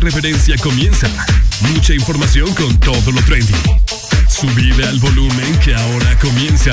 irreverencia comienza. Mucha información con todo lo trendy. Subile al volumen que ahora comienza.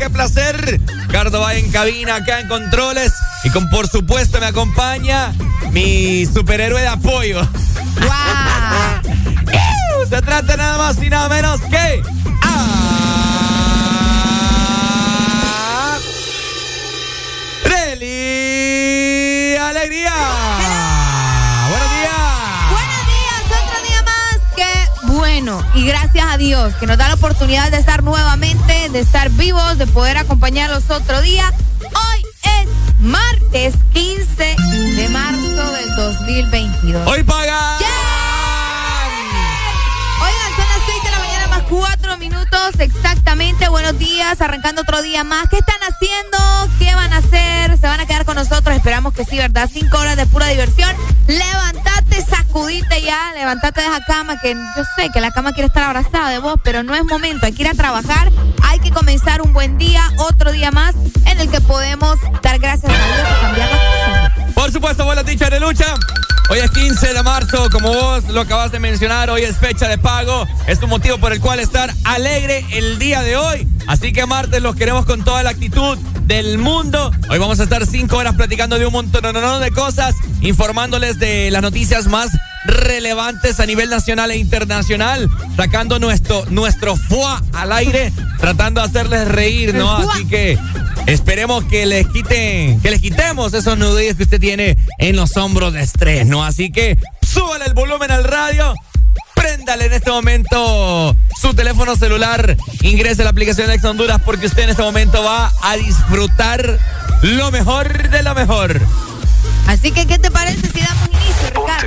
Qué placer. Valle en cabina, acá en controles. Y con por supuesto me acompaña mi superhéroe de apoyo. Se trata nada más y nada menos que. Bueno. Y gracias a Dios que nos da la oportunidad de estar nuevamente, de estar vivos, de poder acompañarlos otro día. Hoy es martes 15 de marzo del 2022. ¡Hoy paga! Oigan, son las 6 de la mañana más 4 minutos exactamente. Buenos días, arrancando otro día más. ¿Qué están haciendo? ¿Qué van a hacer? ¿Se van a quedar con nosotros? Esperamos que sí, ¿verdad? Cinco horas de pura diversión. Levantate, sacudite ya, levantate de esa cama que yo sé que la cama quiere estar abrazada de vos, pero no es momento. Hay que ir a trabajar, hay que comenzar un buen día, otro día más en el que podemos dar gracias a Dios y cambiar las cosas. Por supuesto, buenas dichas de lucha. Hoy es 15 de marzo, como vos lo acabas de mencionar, hoy es fecha de pago. Es un motivo por el cual estar alegre el día de hoy. Así que martes los queremos con toda la actitud del mundo. Hoy vamos a estar cinco horas platicando de un montón de cosas, informándoles de las noticias más relevantes a nivel nacional e internacional, sacando nuestro, nuestro fuá al aire, tratando de hacerles reír, ¿no? Así que esperemos que les quiten, que les quitemos esos nudillos que usted tiene en los hombros de estrés, ¿no? Así que súbale el volumen al radio. Préndale en este momento su teléfono celular, ingrese a la aplicación Ex Honduras porque usted en este momento va a disfrutar lo mejor de lo mejor Así que, ¿qué te parece si damos inicio, Ricardo?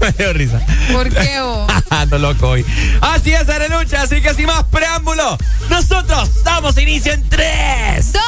Me dio risa. ¿Por qué vos? Ando loco hoy. Así es, Arelucha, así que sin más preámbulo, nosotros damos inicio en 3, 2,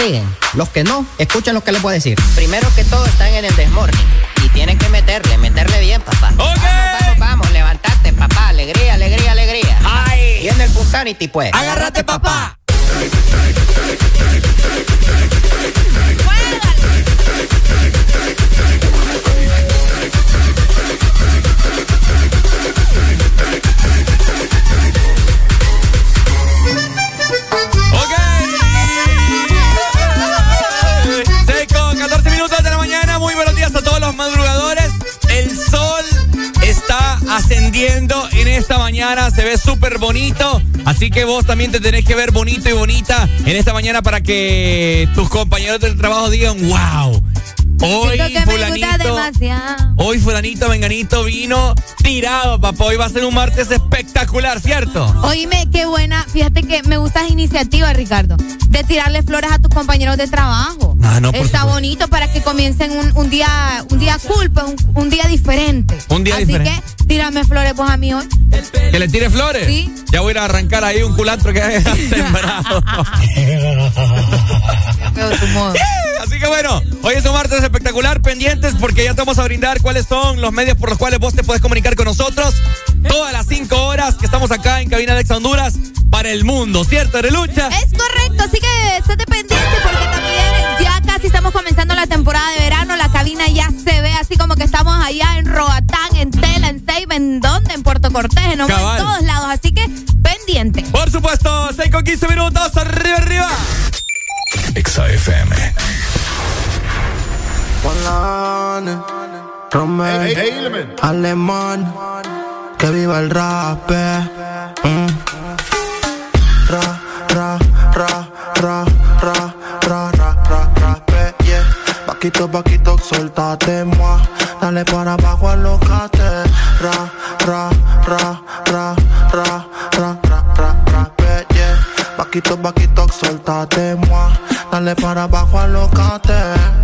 siguen. Los que no, escuchen lo que les voy a decir. Primero que todo están en el desmorning. Y tienen que meterle, meterle bien, papá. Vamos, vamos, vamos, levantate, papá. Alegría, alegría, alegría. ¡Ay! Y en el Punsanity, pues. ¡Agárrate, papá! Súper bonito. Así que vos también te tenés que ver bonito y bonita en esta mañana para que tus compañeros del trabajo digan, wow. Hoy que fulanito, hoy fulanito, venganito vino tirado, papá. Hoy va a ser un martes espectacular, ¿cierto? Oíme, qué buena. Fíjate que me gusta esa iniciativa, Ricardo, de tirarle flores a tus compañeros de trabajo. Ah, no, Está bonito para que comiencen un, un día un día cool, pues un, un día diferente. Un día Así diferente. que tírame flores vos a mí hoy. Que le tire flores. Sí. Ya voy a ir a arrancar ahí un culantro que haya sembrado. Veo tu modo. Así que bueno, hoy es un martes espectacular, pendientes porque ya te vamos a brindar cuáles son los medios por los cuales vos te puedes comunicar con nosotros todas las cinco horas que estamos acá en Cabina de Honduras para el mundo, ¿cierto, Arelucha? Es correcto, así que estate pendiente porque también ya casi estamos comenzando la temporada de verano. La cabina ya se ve así como que estamos allá en Roatán, Puerto Cortés, en, todos lados. Así que pendiente. Por supuesto, 6 con 15 minutos, arriba, arriba. Exa FM. Polane, Romeo, Alemán, que viva el rap. eh. Mm. Ra, ra, ra, ra, ra, ra, ra, ra, rape, yeah. Paquito, paquito, soltate, para abajo, alocate.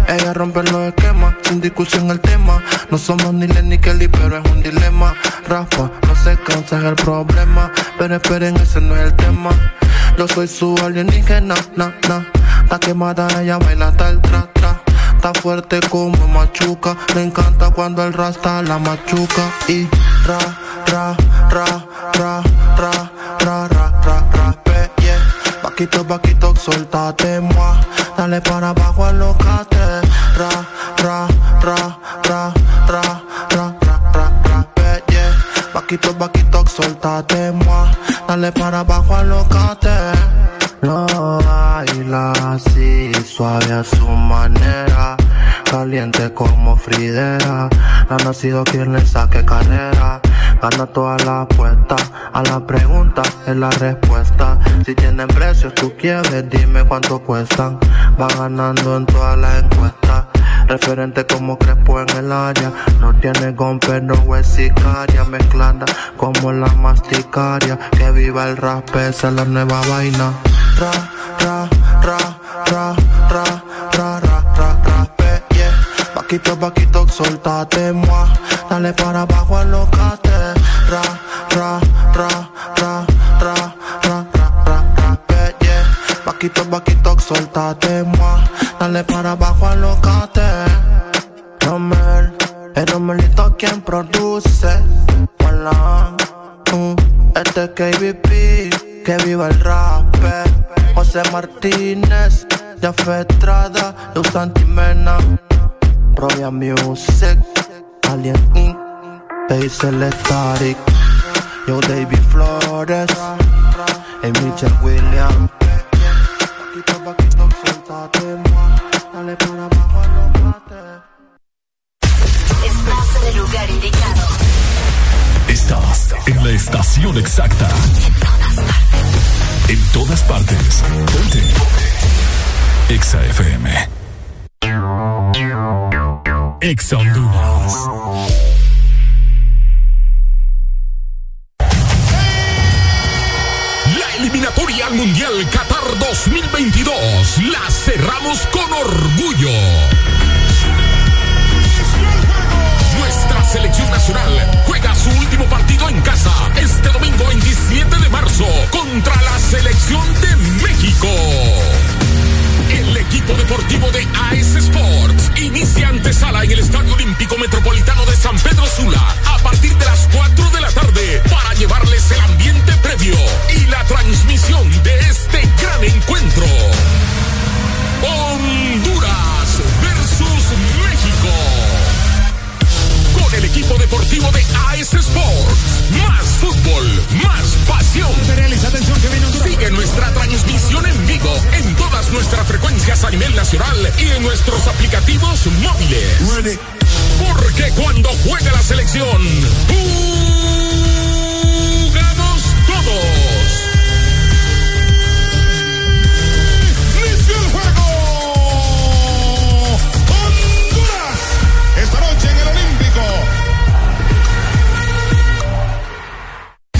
Ella rompe los esquemas, sin discusión el tema. No somos ni Len ni Kelly, pero es un dilema. Rafa, no sé qué es el problema. Pero esperen, ese no es el tema. Yo soy su alienígena, na, na. Está quemada, ella baila hasta el tra, tra. Está fuerte como machuca. Me encanta cuando el rasta la machuca. Y ra, ra, ra, ra, ra, ra, ra, ra, ra, yeah. Paquito, paquito, soltate, moi. Dale para abajo, alocate. Ra, ra, ra, ra, ra, ra, ra, ra, ra, pe, yeah. Paquito, paquito, soltate, moi. Dale para abajo, alocate. Lo baila así, suave a su manera. Caliente como Fridera. No ha nacido quien le saque carrera. Gana toda la apuesta. A la pregunta es la respuesta. Si tienen precios, tú quieres, dime cuánto cuestan. Va ganando en todas las encuestas. Referente como Crespo en el área. No tiene con pero es sicaria. Mezclada como la masticaria. Que viva el rap, esa es la nueva vaina. Ra, ra, ra, ra, ra, ra, ra, ra, yeah. Paquito, paquito, soltate, moi. Dale para abajo, alocate. Ra, ra, ra, ra, ra, ra, ra, ra, yeah. Paquito, paquito, soltate, moi. Dale para abajo, alocate. Romel, el Romelito quien produce. Hola, mm, este es KBP, que viva el rap. José Martínez, Jaffe Estrada, Luz Antimena. Royal Music, Alien Inc., Basil Static, Yo David Flores, y Mitchell Williams. Paquito, paquito, suéltate, moi. Dale para abajo, alócate. Estás en el lugar indicado. Estás en la estación exacta. En todas partes. Ponte. Exa FM. Exa Honduras. Eliminatoria al Mundial Qatar 2022 la cerramos con orgullo. Nuestra selección nacional juega su último partido en casa este domingo 27 de marzo contra la selección de México equipo deportivo de AS Sports inicia antesala en el Estadio Olímpico Metropolitano de San Pedro Sula a partir de las 4 de la tarde para llevarles el ambiente previo y la transmisión de este gran encuentro. equipo deportivo de AS Sports. Más fútbol, más pasión. Sigue nuestra transmisión en vivo en todas nuestras frecuencias a nivel nacional y en nuestros aplicativos móviles. Porque cuando juega la selección, ¡pum!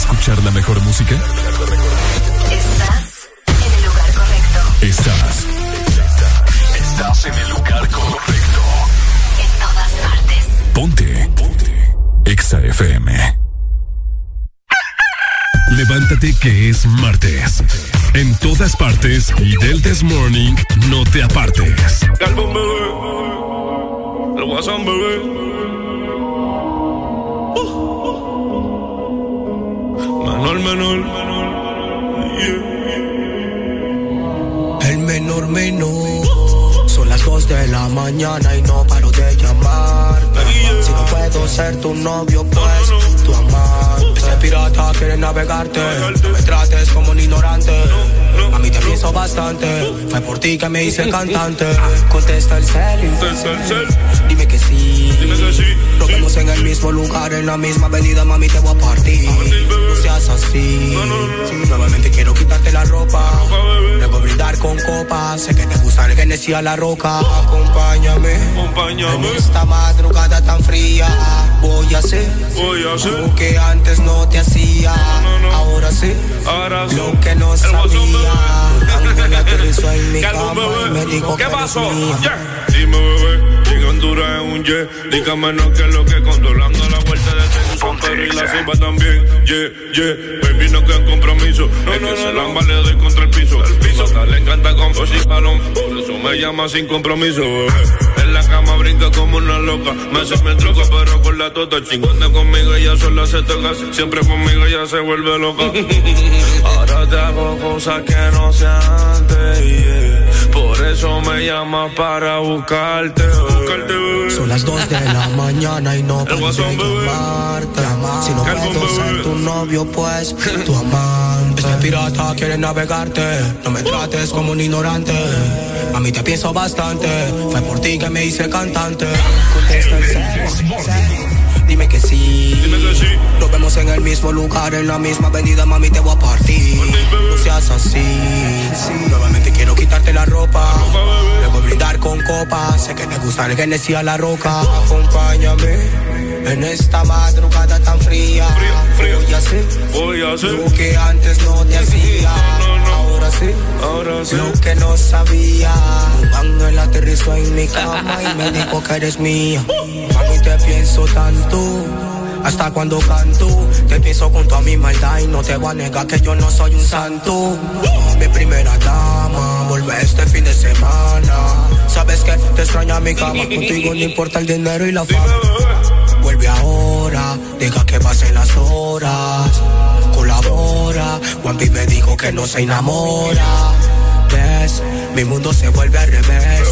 Escuchar la mejor música? Estás en el lugar correcto. Estás. Estás en el lugar correcto. En todas partes. Ponte. Ponte. Exa FM. Levántate que es martes. En todas partes y del This Morning no te apartes. Calvón, bebé. El guasón, bebé. Menor, menor. El menor menor. Son las dos de la mañana y no paro de llamarte. Si no puedo ser tu novio, pues tu amante. Ese pirata quiere navegarte. No me trates como un ignorante. A mí te pienso bastante. Fue por ti que me hice cantante. Contesta el cel. Dime que sí. Nos vemos en el mismo lugar, en la misma avenida, mami, te voy a partir. No seas así. Nuevamente quiero quitarte la ropa. Luego brindar con copas. Sé que te gusta el Genesis a la roca. Acompáñame. En esta madrugada tan fría. Voy a hacer. Lo que antes no te hacía. Ahora sí. Lo que no sabía. Ángel aterrizó en mi cama y me dijo que ¿Qué eres pasó? mía. Yeah. Dime, Honduras en un jet. Dígame no que es lo que controlando la vuelta de este San Pedro y la ceiba también. Yeah, yeah. Baby, no queda compromiso. No, no, no, no. le doy contra el piso. El piso. le encanta con y balón. Por eso me llama sin compromiso, bebé. En la cama brinca como una loca. Me hace me troca, pero con la tota. Chingando conmigo, ella sola se toca. Siempre conmigo ella se vuelve loca. Ahora te hago cosas que no se antes, yeah. Eso me llamas para buscarte, buscarte, bebé. Son las dos de la mañana y no de llamarte. Si no puedo ser tu novio, pues tu amante. Este pirata quiere navegarte. No me trates como un ignorante. A mí te pienso bastante. Fue por ti que me hice cantante. Contesta el cel. Dime que sí. Nos vemos en el mismo lugar, en la misma avenida, mami, te voy a partir. No seas así. Nuevamente quiero quitarte la ropa. Luego brindar con copas. Sé que te gusta el Genesis a la roca. Acompáñame en esta madrugada tan fría. Voy a hacer, Voy a hacer. lo que antes no te hacía. Ahora sí, Ahora sí. lo que no sabía. Un ángel aterrizó en mi cama y me dijo que eres mía. Te pienso tanto. Hasta cuando canto, te pienso con toda mi maldad y no te voy a negar que yo no soy un santo. Mi primera dama, vuelve este fin de semana. Sabes que te extraña mi cama, contigo no importa el dinero y la fama. Vuelve ahora, deja que pasen las horas. Colabora, Juanpi me dijo que no se enamora. Mi mundo se vuelve al revés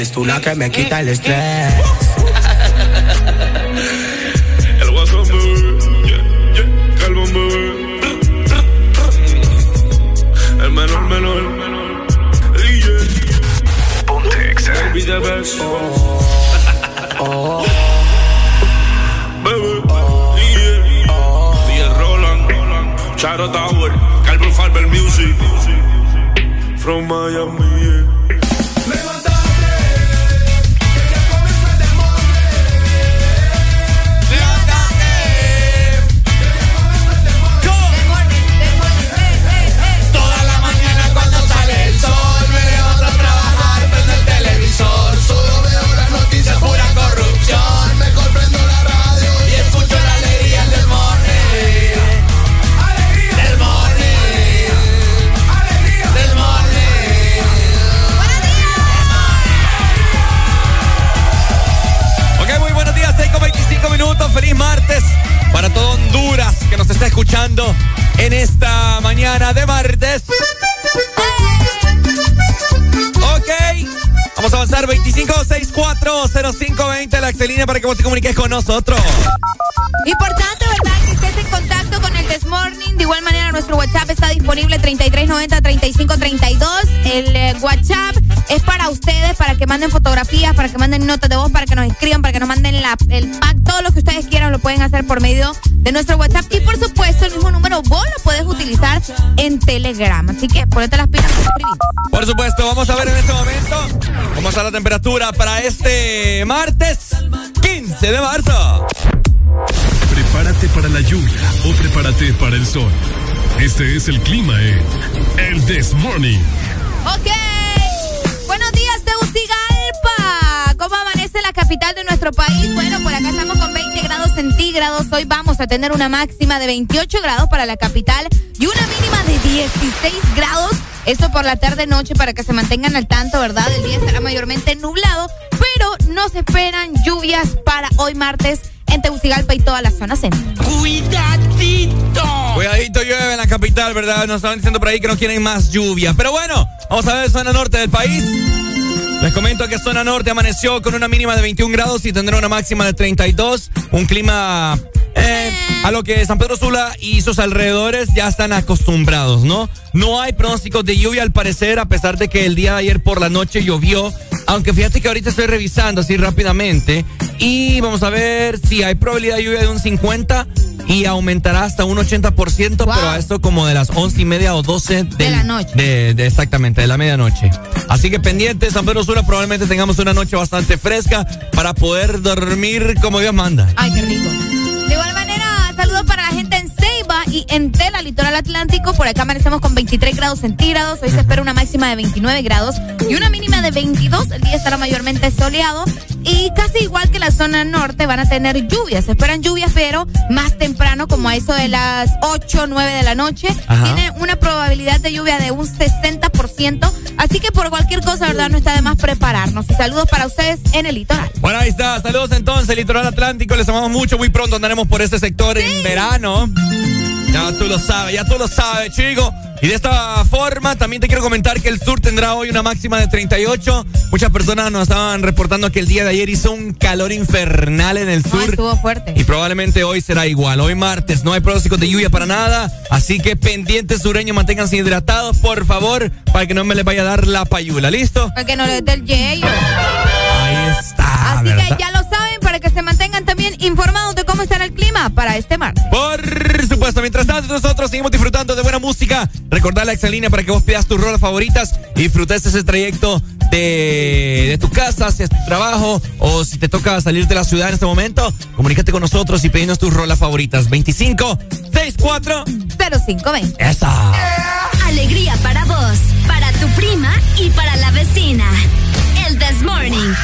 eres tú la que me eh, quita el eh. estrés. el guasón, yeah, yeah, el el menor, menor, el yeah. Ponte. Baby de. Oh. Baby, yeah. DJ Roland, Charo Tower, Calvin Farber Music, from Miami. En esta mañana de martes. Ok, vamos a avanzar 25640520 la Excelina para que vos te comuniques con nosotros. Importante, Morning. De igual manera, nuestro WhatsApp está disponible 3390-3532. El eh, WhatsApp es para ustedes, para que manden fotografías, para que manden notas de voz, para que nos escriban, para que nos manden el pack. Todo lo que ustedes quieran lo pueden hacer por medio de nuestro WhatsApp. Y por supuesto, el mismo número vos lo puedes utilizar en Telegram. Así que ponete las pilas Por supuesto, vamos a ver en este momento cómo está la temperatura para este martes 15 de marzo. Prepárate para la lluvia o prepárate para el sol. Este es el clima en El This Morning. Ok. Buenos días, Tegucigalpa. ¿Cómo amanece la capital de nuestro país? Bueno, por acá estamos con 20 grados centígrados. Hoy vamos a tener una máxima de 28 grados para la capital y una mínima de 16 grados. Esto por la tarde-noche para que se mantengan al tanto, ¿verdad? El día estará mayormente nublado, pero no se esperan lluvias para hoy martes en Tegucigalpa y toda la zona centro. ¡Cuidadito! Cuidadito llueve en la capital, ¿verdad? Nos estaban diciendo por ahí que no quieren más lluvia. Pero bueno, vamos a ver zona norte del país. Les comento que zona norte amaneció con una mínima de 21 grados y tendrá una máxima de 32. Un clima eh, a lo que San Pedro Sula y sus alrededores ya están acostumbrados, ¿no? No hay pronósticos de lluvia al parecer, a pesar de que el día de ayer por la noche llovió. Aunque fíjate que ahorita estoy revisando así rápidamente y vamos a ver si hay probabilidad de lluvia de un 50 y aumentará hasta un 80%, pero a esto como de las once y media o 12 de la noche. De, exactamente, de la medianoche. Así que pendiente, San Pedro Sula, probablemente tengamos una noche bastante fresca para poder dormir como Dios manda. Ay, qué rico. De igual manera, saludos para la gente en y en Tela, litoral atlántico. Por acá amanecemos con 23 grados centígrados. Hoy se espera una máxima de 29 grados y una mínima de 22. El día estará mayormente soleado. Y casi igual que la zona norte van a tener lluvias. Se esperan lluvias, pero más temprano, como a eso de las 8 o 9 de la noche. Tiene una probabilidad de lluvia de un 60%. Así que por cualquier cosa, ¿verdad? No está de más prepararnos. Y saludos para ustedes en el litoral. Bueno, ahí está. Saludos entonces, litoral atlántico. Les amamos mucho. Muy pronto andaremos por este sector en verano. Ya tú lo sabes, ya tú lo sabes, chico. Y de esta forma, también te quiero comentar que el sur tendrá hoy una máxima de 38. Muchas personas nos estaban reportando que el día de ayer hizo un calor infernal en el sur. estuvo fuerte. Y probablemente hoy será igual. Hoy martes no hay pronósticos de lluvia para nada. Así que pendientes sureños, manténganse hidratados, por favor, para que no me les vaya a dar la payula. ¿Listo? Para que no les dé el yello. Está. Así que ya lo saben, para que se mantengan también informados de cómo estará el clima para este martes. Por supuesto, mientras tanto nosotros seguimos disfrutando de buena música. Recordar la excelínea para que vos pidas tus rolas favoritas y disfrutes ese trayecto de, de, tu casa hacia tu trabajo o si te toca salir de la ciudad en este momento, comunícate con nosotros y pedinos tus rolas favoritas. 25 64 0520. Esa. Alegría para vos, para tu prima y para la vecina. El This Morning.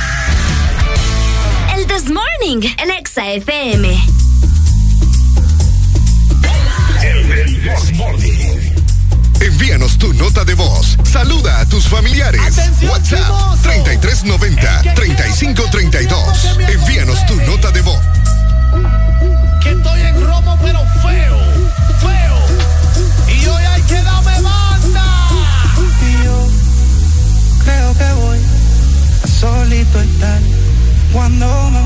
This Morning, el Exa FM. El This Morning. Envíanos tu nota de voz. Saluda a tus familiares. WhatsApp 3390 3532. Envíanos tu nota de voz. Que estoy en romo pero feo, feo. Y hoy hay que darme banda. Y yo creo que voy a solito estar cuando me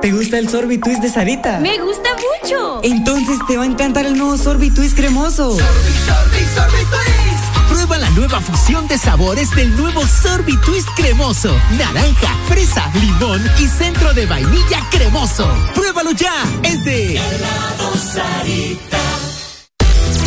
¿Te gusta el Sorbitwist de Sarita? Me gusta mucho. Entonces te va a encantar el nuevo Sorbitwist cremoso. Prueba la nueva fusión de sabores del nuevo Sorbitwist cremoso. Naranja, fresa, limón y centro de vainilla cremoso. Pruébalo ya. Es de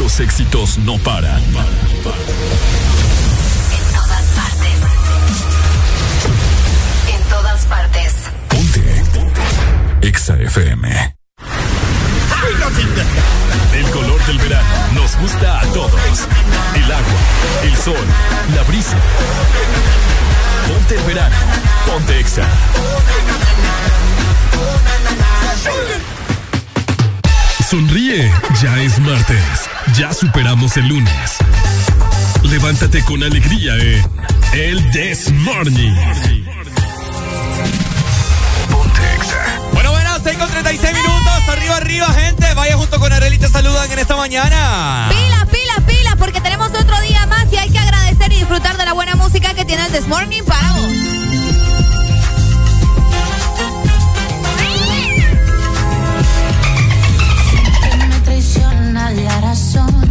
Los éxitos no paran. Exa FM. El color del verano nos gusta a todos. El agua, el sol, la brisa. Ponte el verano, ponte Exa. Sonríe, ya es martes. Ya superamos el lunes. Levántate con alegría en El This Morning. 36 minutos, arriba, arriba, gente. Vaya junto con Arely, te saludan en esta mañana. Pilas, pilas, pilas, porque tenemos otro día más y hay que agradecer y disfrutar de la buena música que tiene el This Morning para vos. La razón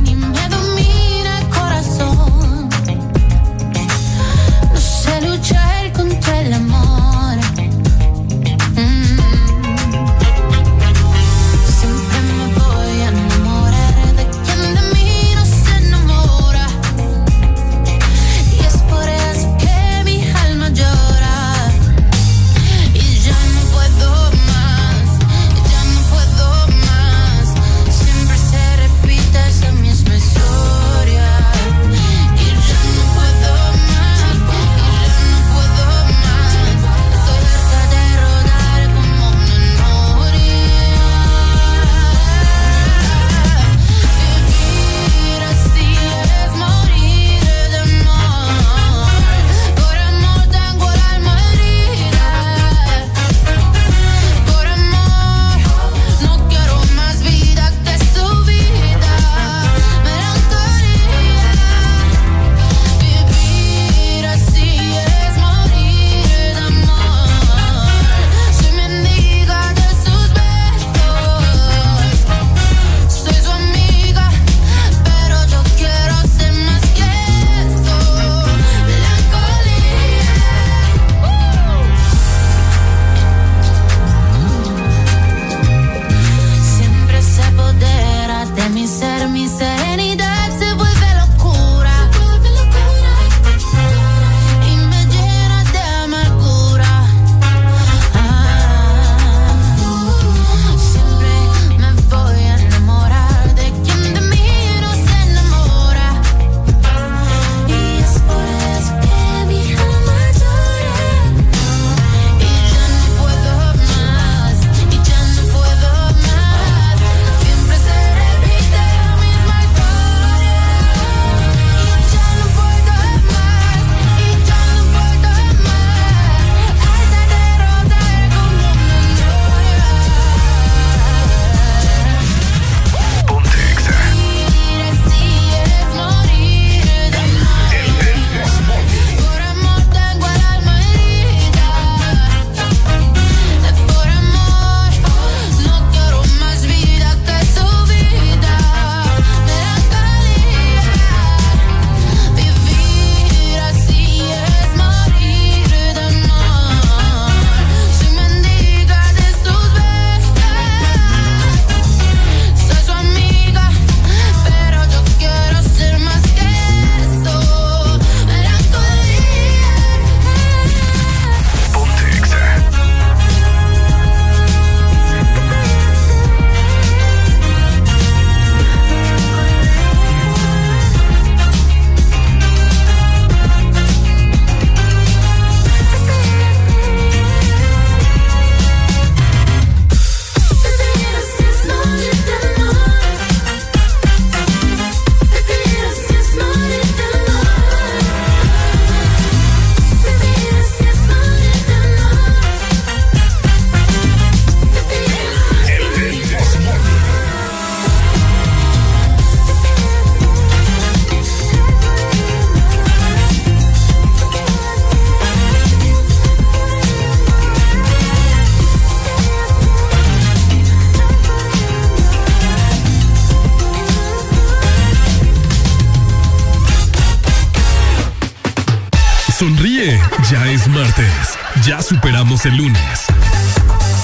el lunes.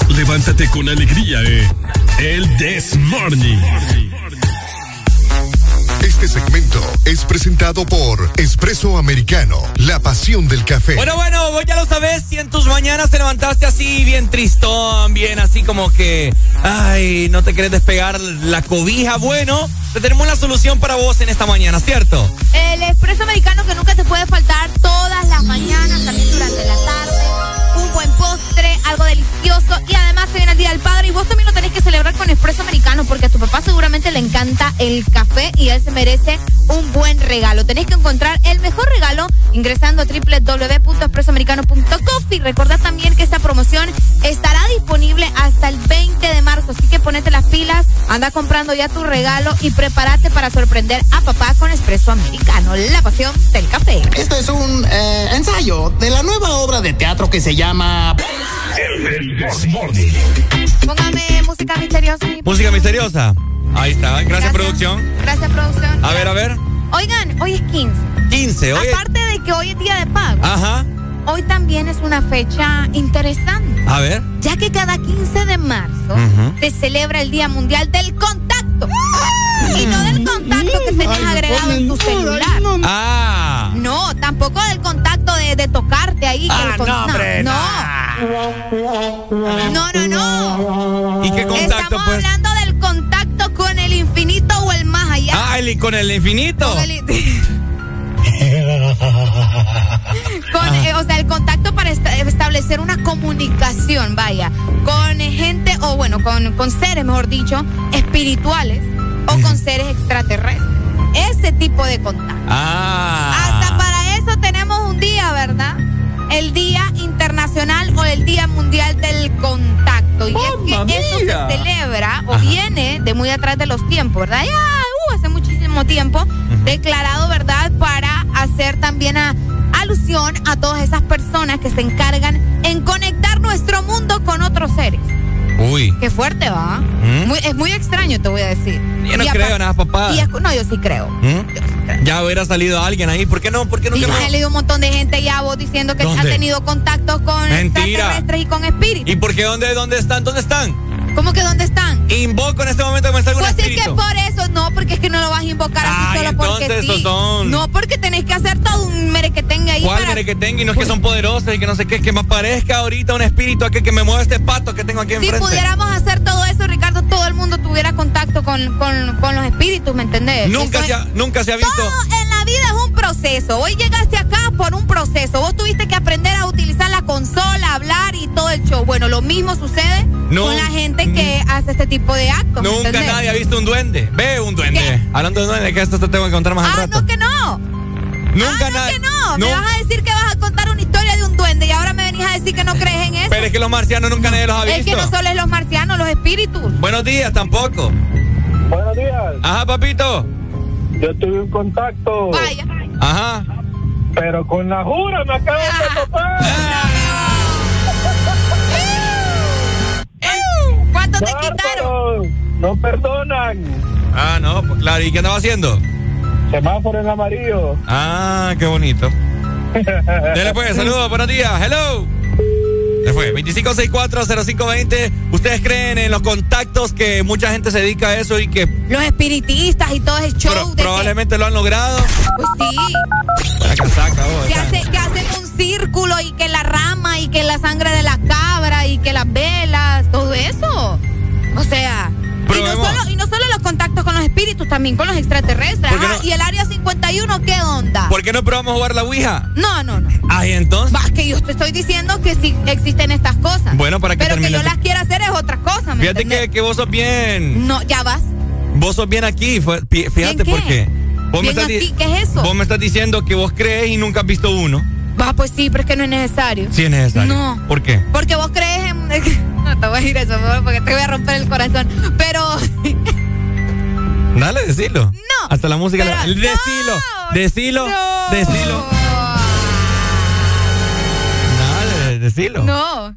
Levántate con alegría en El This Morning. Este segmento es presentado por Espresso Americano, la pasión del café. Bueno, bueno, vos ya lo sabes, si en tus mañanas te levantaste así bien tristón, bien así como que, ay, no te querés despegar la cobija, bueno, te tenemos la solución para vos en esta mañana, ¿cierto? El espresso americano que nunca te puede faltar todas las mañanas, también durante la tarde. Algo delicioso y además se viene el Día del Padre y vos también lo tenés que celebrar con espresso americano porque a tu papá seguramente le encanta el café y él se merece un buen regalo. Tenés que encontrar el mejor regalo ingresando a www.expresoamericano.com y recordad también que esta promoción estará disponible hasta el 20 de marzo, así que ponete las pilas, anda comprando ya tu regalo y prepárate para sorprender a papá con espresso americano, la pasión del café. Este es un eh, ensayo de la nueva obra de teatro que se llama El This Morning. Póngame música misteriosa. Música misteriosa. Ahí está, gracias, producción. Gracias, producción. A ver, a ver. Oigan, hoy es 15. 15, hoy. Aparte de que hoy es día de pago. Ajá. Hoy también es una fecha interesante. A ver. Ya que cada 15 de marzo Ujú. se celebra el Día Mundial del Contacto. Y no del contacto que tenés agregado en tu celular. Ah. No, tampoco del contacto de, de tocarte ahí. que Ah, el no, hombre, no. No, no, no. ¿Y qué contacto, Estamos pues? hablando del contacto con el infinito o el más allá. Ah, el, con el infinito. Con el- Con, eh, o sea, el contacto para esta- establecer una comunicación, vaya, con gente, o bueno, con, con seres, mejor dicho, espirituales o con seres extraterrestres. Ese tipo de contacto. Ah. Hasta para eso tenemos un día, ¿verdad? El Día Internacional o el Día Mundial del Contacto. Y es que esto mía! se celebra o Ajá. viene de muy atrás de los tiempos, ¿verdad? Ya, uh, hace muchísimo tiempo, declarado, ¿verdad? Para hacer también a- alusión a todas esas personas que se encargan en conectar nuestro mundo con otros seres. Uy. Qué fuerte va. ¿Mm? Muy- es muy extraño, te voy a decir. Yo no Y creo apar- nada, papá. y es- no, yo sí creo. ¿Mm? Ya hubiera salido alguien ahí. ¿Por qué no? ¿Por qué no? Y he leído un montón de gente ya vos diciendo que ¿Dónde? han tenido contactos con Mentira. extraterrestres y con espíritus. ¿Y por qué dónde, dónde están? ¿Dónde están? ¿Cómo que dónde están? Invoco en este momento que me salga un Pues es que por eso, no, porque es que no lo vas a invocar así solo porque sí. son- No, porque tenés que hacer todo un mere que tenga ahí ¿Cuál para... mire que tenga? Y no es que son poderosos y que no sé qué, que me aparezca ahorita un espíritu aquel que me mueva este pato que tengo aquí Si enfrente. pudiéramos hacer todo eso, Ricardo, todo el mundo tuviera contacto con, con, con los espíritus, ¿me entendés? Nunca Eso se, ha, nunca se ha visto. Todo en la vida es un proceso. Hoy llegaste acá por un proceso. Vos tuviste que aprender a utilizar la consola, hablar y todo el show. Bueno, lo mismo sucede No. con la gente que hace este tipo de actos. ¿me Nunca entendés? nadie ha visto un duende. Ve un duende. ¿Qué? Hablando de duende, que esto te tengo que contar más al Ah, rato. no que no. Nunca ah, no que no. No. Me vas a decir que vas a contar una historia de un duende y ahora me venís a decir que no crees en eso. Pero es que los marcianos nunca nadie los ha es visto. que no solo es los marcianos, los espíritus. Buenos días, tampoco. Buenos días. Ajá, papito. Yo tuve un contacto. Vaya. Ajá. Pero con la jura me acaban Ah. de topar. ¿Cuánto te quitaron? No perdonan. Ah, no, pues claro. ¿Y qué andaba haciendo? Semáforo en amarillo. Ah, qué bonito. Dele pues, saludos, buenos días. Hello. Se fue. 25640520. ¿Ustedes creen en los contactos que mucha gente se dedica a eso y que Los espiritistas y todo ese show pro- de que- probablemente lo han logrado? Pues sí. Casaca, vos, Que, hace, que hacen un círculo y que la rama y que la sangre de la cabra y que las velas, todo eso. O sea. Y no, solo, y no solo los contactos con los espíritus, también con los extraterrestres. ¿Por Ajá, no? Y el área 51, ¿qué onda? ¿Por qué no probamos jugar la Ouija? No, no, no. Ay, entonces. Va, que yo te estoy diciendo que sí existen estas cosas. Bueno, para que Pero que yo las quiera hacer es otra cosa, ¿me Fíjate que, que vos sos bien. No, ya vas. Vos sos bien aquí. Fíjate ¿Bien qué? Vos me, estás ¿qué es eso? vos me estás diciendo que vos crees y nunca has visto uno. Va, pues sí, pero es que no es necesario. Sí es necesario. No. ¿Por qué? Porque vos crees en. No te voy a decir eso, porque te voy a romper el corazón. Pero. Dale, decilo. No. Hasta la música. Pero- la- Decilo. Decilo. No. Decilo. Dale, decilo. No.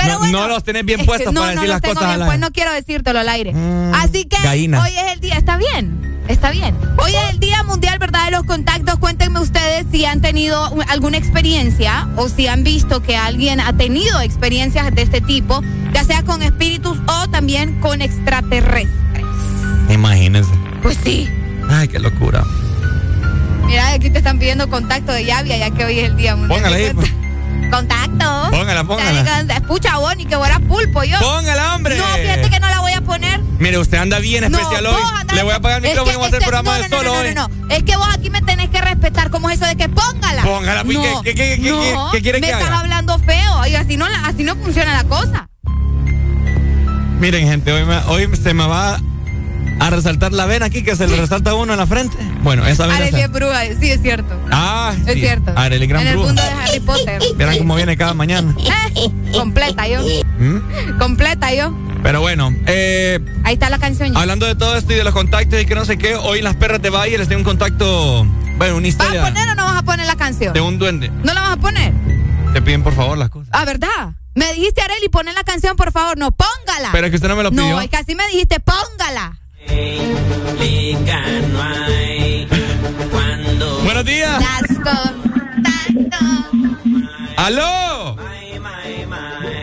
Pero No- bueno, no los tenés bien puestos no, para no decir los las tengo cosas bien al pues aire. no quiero decírtelo al aire. Así que gallina. hoy es el día, está bien, está bien. Hoy es el Día Mundial, ¿verdad? De los contactos. Cuéntenme ustedes si han tenido alguna experiencia o si han visto que alguien ha tenido experiencias de este tipo, ya sea con espíritus o también con extraterrestres. Imagínense. Pues sí. Ay, qué locura. Mira, aquí te están pidiendo contacto de Yavia, ya que hoy es el día mundial. Póngala ahí. Contacto. Póngala, póngala. Escucha, Bonnie, que fuera pulpo yo. Póngala, hombre. No, fíjate que no la voy a poner. Mire, usted anda bien especial no, hoy. Le voy a apagar el micrófono y voy a hacer es que- programa de solo hoy. no, no, no. Es que vos aquí me tenés que respetar. ¿Cómo es eso de que póngala? Póngala, pues, no, ¿qué- qué- qué- no, qué quiere me que estás haga? hablando feo. Y así no, así no funciona la cosa. Miren, gente, hoy, me- hoy se me va a resaltar la vena aquí que se le resalta a uno en la frente. Bueno, esa vena. Arely es bruja. Sí, es cierto. Ah, Es sí. cierto. Arely, gran en el bruja. mundo de Harry Potter. Verán cómo viene cada mañana. Eh, completa yo. ¿Mm? Completa yo. Pero bueno, eh, Ahí está la canción. ya. hablando de todo esto y de los contactos y que no sé qué, hoy las perras de Valle les tengo un contacto, bueno, una ¿Vas a historia poner o no vas a poner la canción? de un duende. ¿No la vas a poner? Te piden por favor las cosas. Ah, ¿verdad? Me dijiste, Areli, poner la canción, por favor. No, póngala. Pero es que usted no me lo pidió. No, es que así me dijiste, póngala. Buenos días. ¡Aló!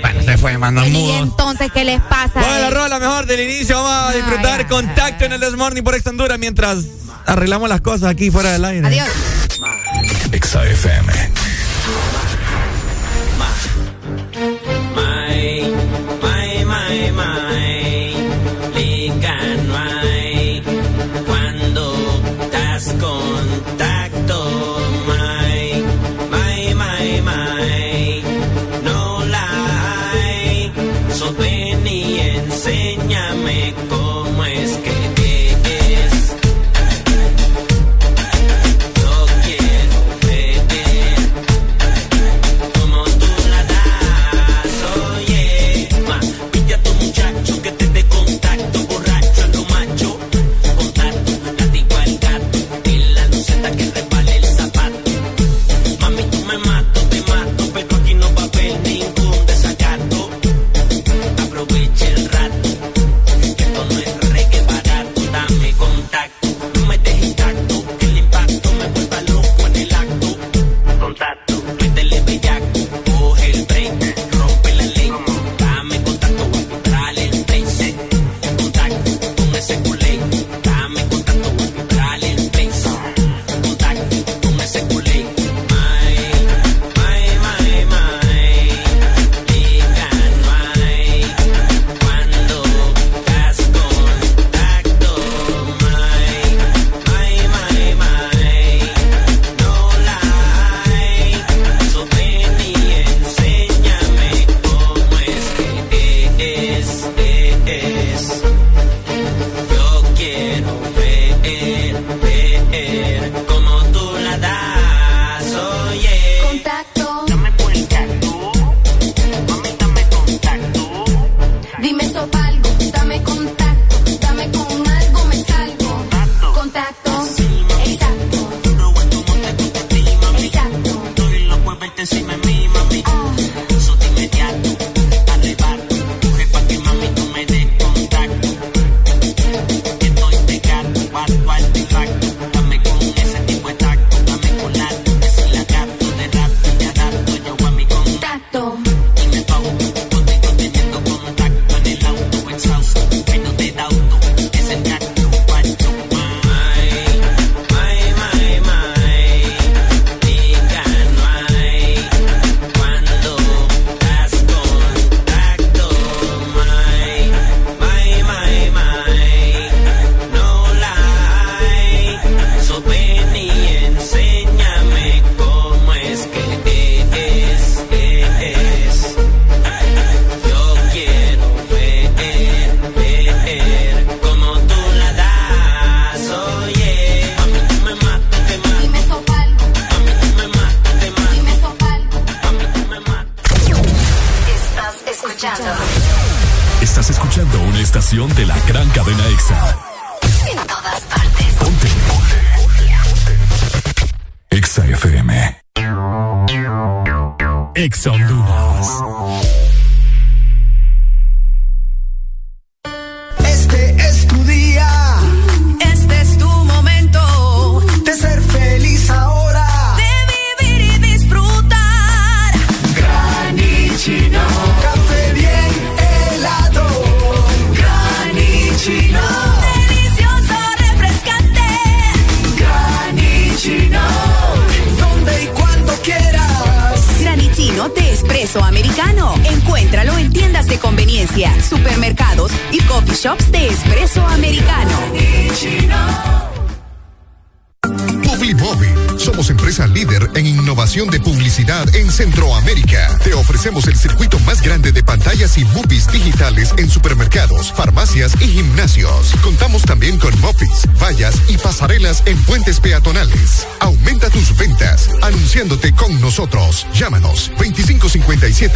Bueno, se fue, mandan Y mudos. entonces, ¿qué les pasa? Bueno, la rola mejor del inicio. Vamos a disfrutar contacto en el Desmorning por Extendura mientras arreglamos las cosas aquí fuera del aire. Adiós. Exa FM. My, my, my, my,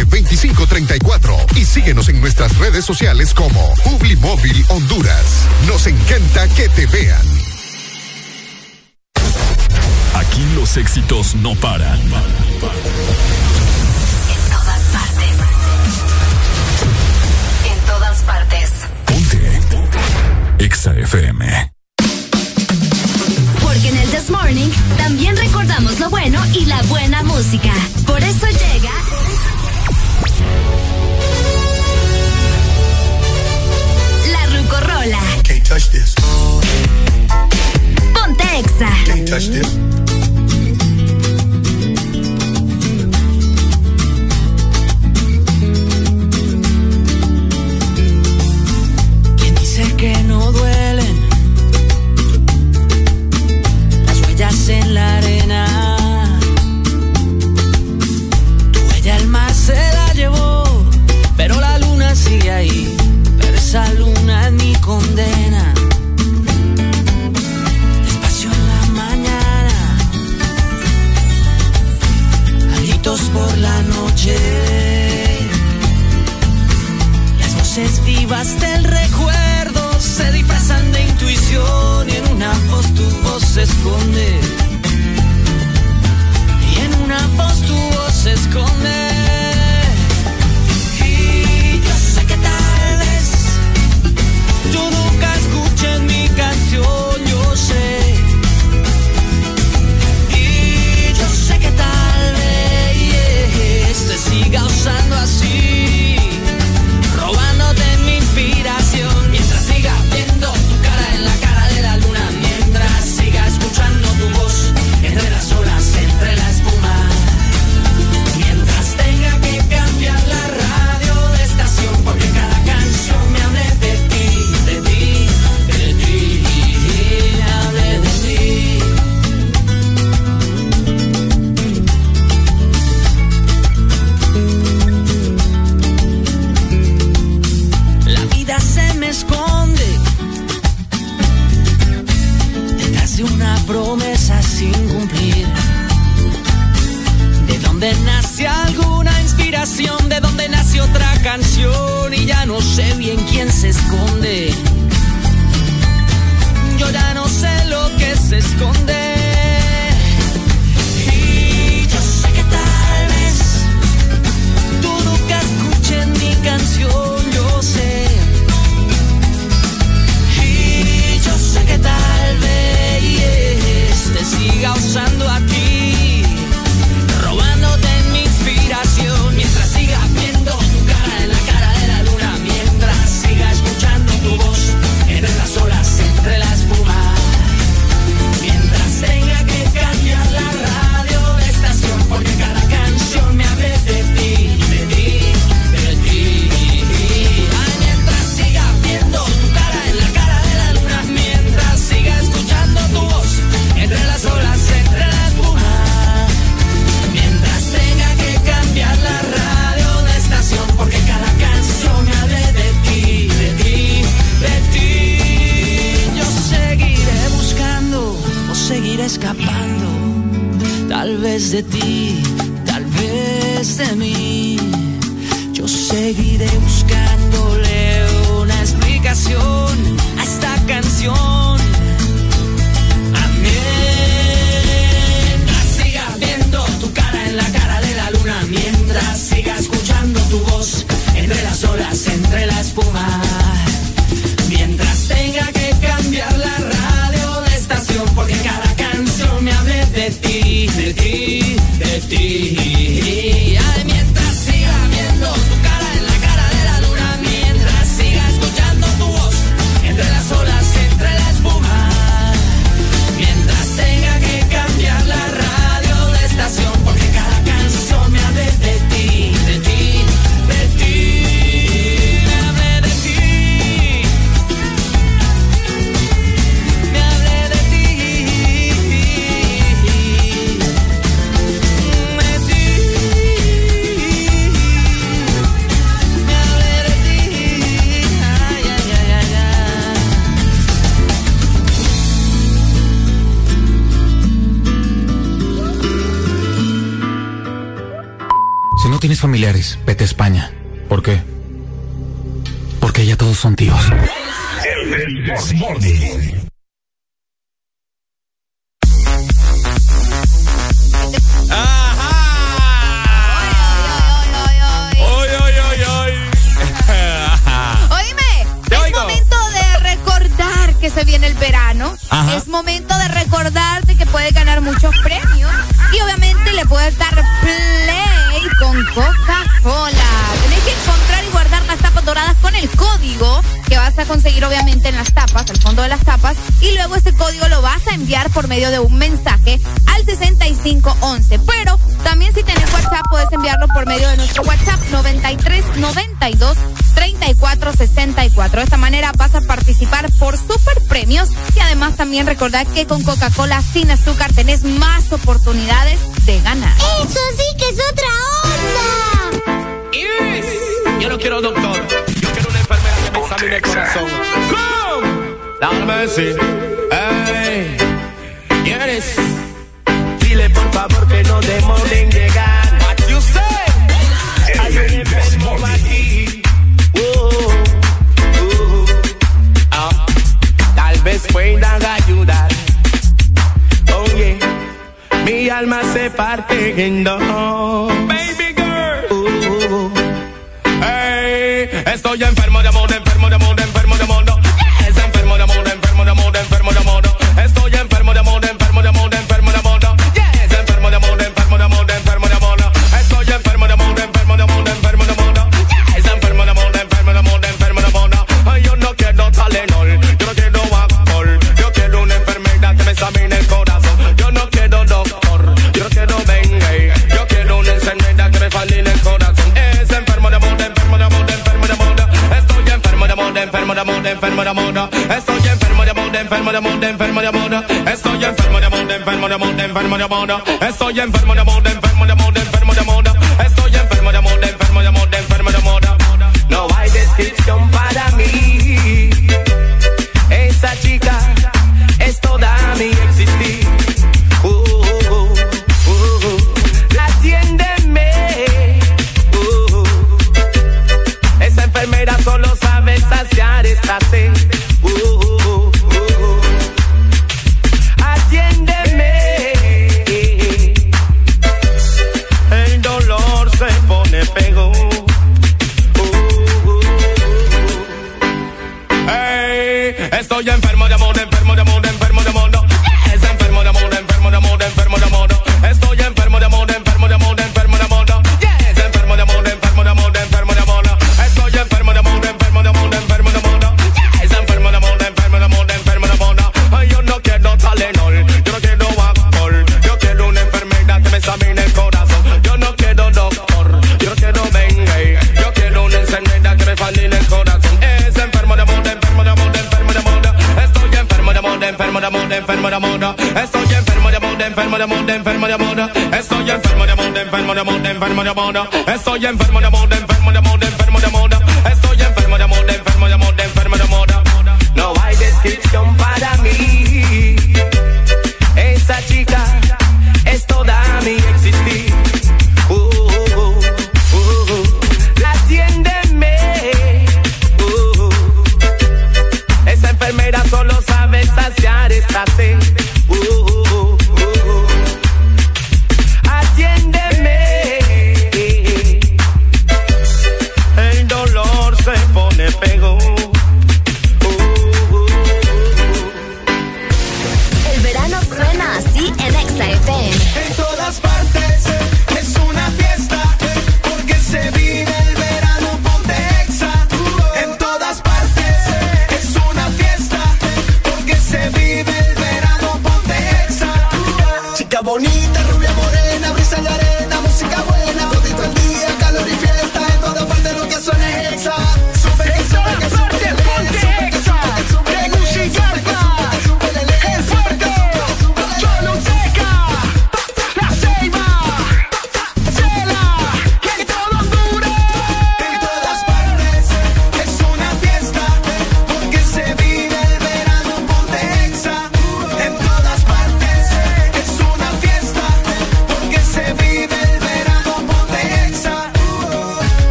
2534 y síguenos en nuestras redes sociales como Publimóvil Honduras. Nos encanta que te vean. Recordad que con Coca-Cola sin azúcar tenés más oportunidades de ganar. ¡Eso sí que es otra onda! Iris, yo no quiero doctor. Yo quiero una enfermera que me examine el corazón. ¡Go! Dame, sí.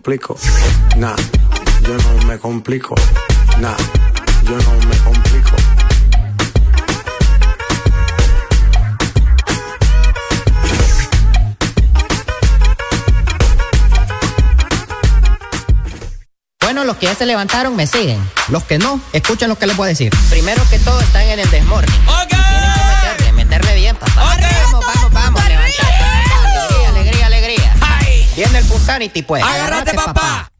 Complico, nah. Yo no me complico, nah. Yo no me complico. Bueno, los que ya se levantaron me siguen. Los que no, escuchen lo que les voy a decir. Primero que todo están en el desmorning. Pues. ¡Agárrate, papá!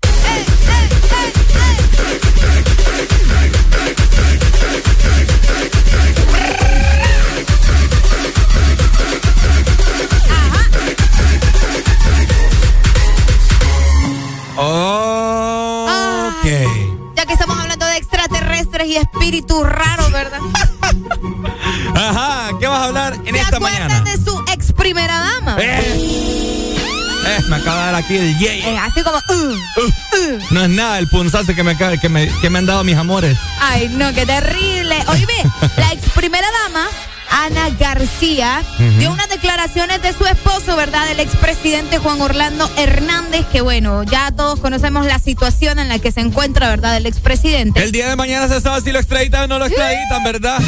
Ok. Ya que estamos hablando de extraterrestres y espíritus raros, ¿verdad? Ajá, ¿qué vas a hablar en ¿Se esta mañana? de su ex primera dama? Eh, eh, me acaba de dar aquí el yay. Es así como... uh, uh. No es nada el punzazo que me, que me, que me han dado mis amores. Ay, no, qué terrible. Oye, ve, la ex primera dama, Ana García, dio unas declaraciones de su esposo, ¿verdad? El expresidente Juan Orlando Hernández, que bueno, ya todos conocemos la situación en la que se encuentra, ¿verdad? El expresidente. El día de mañana se sabe si lo extraditan o no lo extraditan, ¿verdad?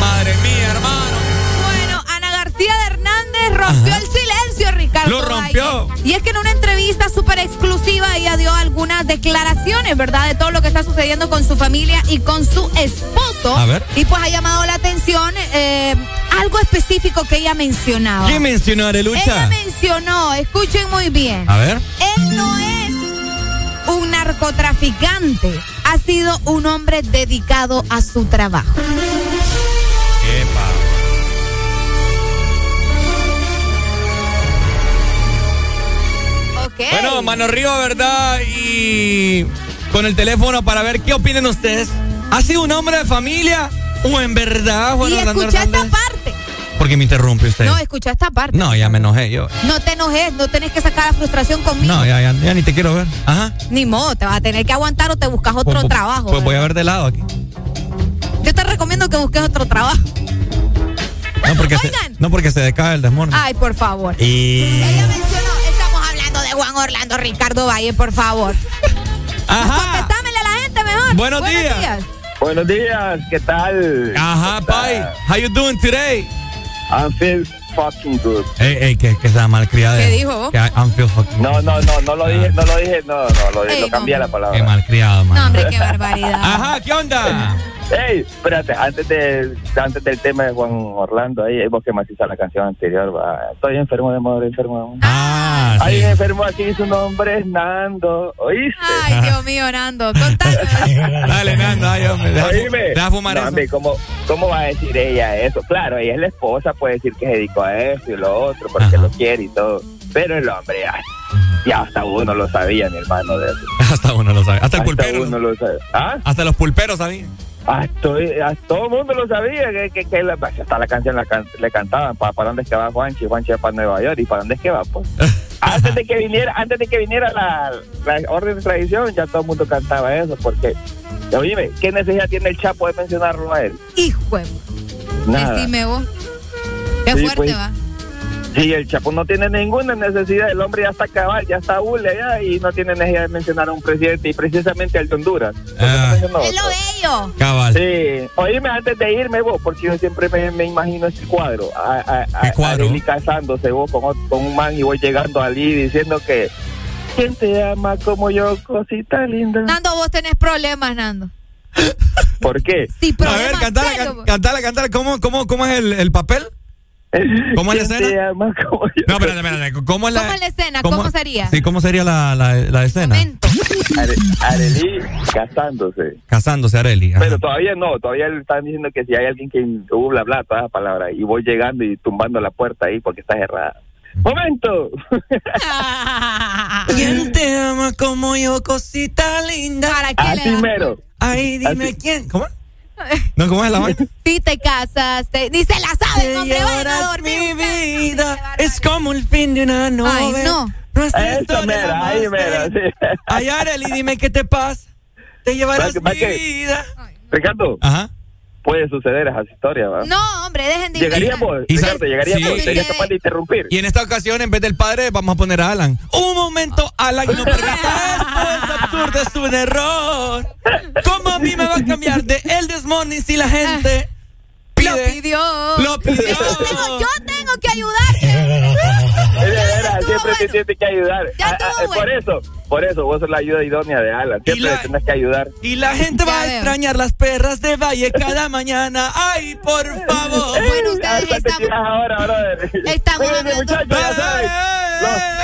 Madre mía, hermano. Bueno, Ana García de Hernández rompió Ajá. el silencio, Ricardo. Lo rompió. Valle. Y es que en una entrevista súper exclusiva ella dio algunas declaraciones, ¿verdad? De todo lo que está sucediendo con su familia y con su esposo. A ver. Y pues ha llamado la atención eh, algo específico que ella mencionaba. ¿Quién mencionó Ella Arelucha? mencionó, escuchen muy bien. A ver. Él no es un narcotraficante, ha sido un hombre dedicado a su trabajo. Bueno, mano arriba, ¿verdad? Y con el teléfono para ver qué opinan ustedes. ¿Ha sido un hombre de familia o en verdad, Juan y Orlando escucha esta parte. ¿Por qué me interrumpe usted? No, escucha esta parte. No, ya me enojé yo. No te enojes, no tenés que sacar la frustración conmigo. No, ya, ya, ya ni te quiero ver. Ajá. Ni modo, te vas a tener que aguantar o te buscas otro Pues- trabajo. Pues voy a ver de lado aquí. Yo te recomiendo que busques otro trabajo. No porque, se, no porque se decae el desmorne. Ay, por favor. Y. Ella de Juan Orlando Ricardo Valle, por favor. Ajá. Contestámele a la gente mejor. Buenos días. Buenos días, ¿qué tal? Ajá, Pai. How you doing today? I'm feel fucking good. Ey, ey, que, que esa malcriada. ¿Qué dijo vos? Que I'm feel fucking No, no, no, no lo dije, no lo dije, no, no, lo, Ey, lo cambié no. la palabra. Qué malcriado, man. No, hombre, qué barbaridad. Ajá, ¿qué onda? Ey, espérate, antes, de, antes del tema de Juan Orlando, ahí vos que me hiciste la canción anterior, va. Estoy enfermo de amor, enfermo de amor. Ah, Ay, sí. enfermo aquí, su nombre es Nando, ¿oíste? Ay, Dios mío, Nando. Contame. Dale, Nando, ay, hombre. Deja, Oíme. deja fumar No, eso. hombre, ¿cómo, ¿cómo va a decir ella eso? Claro, ella es la esposa, puede decir que se dedicó a eso y lo otro, porque Ajá. lo quiere y todo. Pero el hombre, ya, ya hasta uno lo sabía, mi hermano, de eso. Hasta uno lo sabe. Hasta el Hasta pulpero. uno lo sabe. ¿Ah? Hasta los pulperos sabían. Hasta, hasta todo el mundo lo sabía, que, que, que la- hasta la canción la can- le cantaban, ¿para, para dónde es que va Juanchi? Juanchi va para Nueva York, ¿y para dónde es que va? Pues? antes de que viniera, antes de que viniera la, la orden de tradición, ya todo el mundo cantaba eso, porque, oíme, ¿qué necesidad tiene el Chapo de mencionarlo a él? Hijo. Nada. Decime vos. Qué Sí, fuerte pues. va. Sí, el Chapo no tiene ninguna necesidad, el hombre ya está cabal, ya está hule allá y no tiene necesidad de mencionar a un presidente y precisamente al de Honduras. ¿Por qué no Ah. Es lo bello. Cabal. Sí, oíme antes de irme vos, porque yo siempre me, me imagino ese cuadro, a, a, a- ¿Qué cuadro? Casándose vos con, con un man y voy llegando allí diciendo que ¿Quién te ama como yo, cosita linda? Nando, vos tenés problemas, Nando. ¿Por qué? Sí, A ver, problemas cantala, can- cantala, cantala. ¿Cómo, cómo, cómo es el, el papel? ¿Cómo es la ¿Quién te escena? ama como yo? No, espérate, espérate. ¿Cómo es la, ¿Cómo es la escena? ¿Cómo sería? Sí, ¿cómo sería la, la, la escena? Momento. Are- Arely casándose. Casándose, Areli. ajá. Pero todavía no, todavía le están diciendo que si hay alguien que uh, bla bla todas las palabras y voy llegando y tumbando la puerta ahí porque está cerrada. ¡Momento! ¿Quién te ama como yo, cosita linda? ¿Para qué Así le mero. Ay, dime Así. quién. ¿Cómo? No, ¿cómo es la vaina? Si te casas, te... ni se la saben, hombre, vayan a dormir. mi vida. Es como el fin de una novela. Ay, no. Nuestra Eso mera, la ahí mera, sí. Ay, Areli, dime qué te pasa. Te llevarás Va que- va mi que- vida. Ricardo, Ajá. Puede suceder esa historia, ¿va? No, hombre, dejen de Llegaríamos, Ricardo, llegaríamos, Sí. sería capaz de interrumpir. Y en esta ocasión, en vez del padre, vamos a poner a Alan. Un momento, Alan, no permita esto, es absurdo, es un error. ¿Cómo a mí me va a cambiar de el desmorning si la gente Lo pidió. Lo pidió. Yo tengo, yo tengo que ayudarte. Es siempre te tienes que ayudar. Ya Ah, ah, Por bueno. eso, por eso, vos sos la ayuda idónea de Alan. Siempre la- tenés que ayudar. Y la gente Ya va a extrañar las perras de Valle cada mañana. Ay, por favor. Bueno, ustedes te están- tiras ahora, brother. Estamos Cuídense, hablando- muchachos, ya.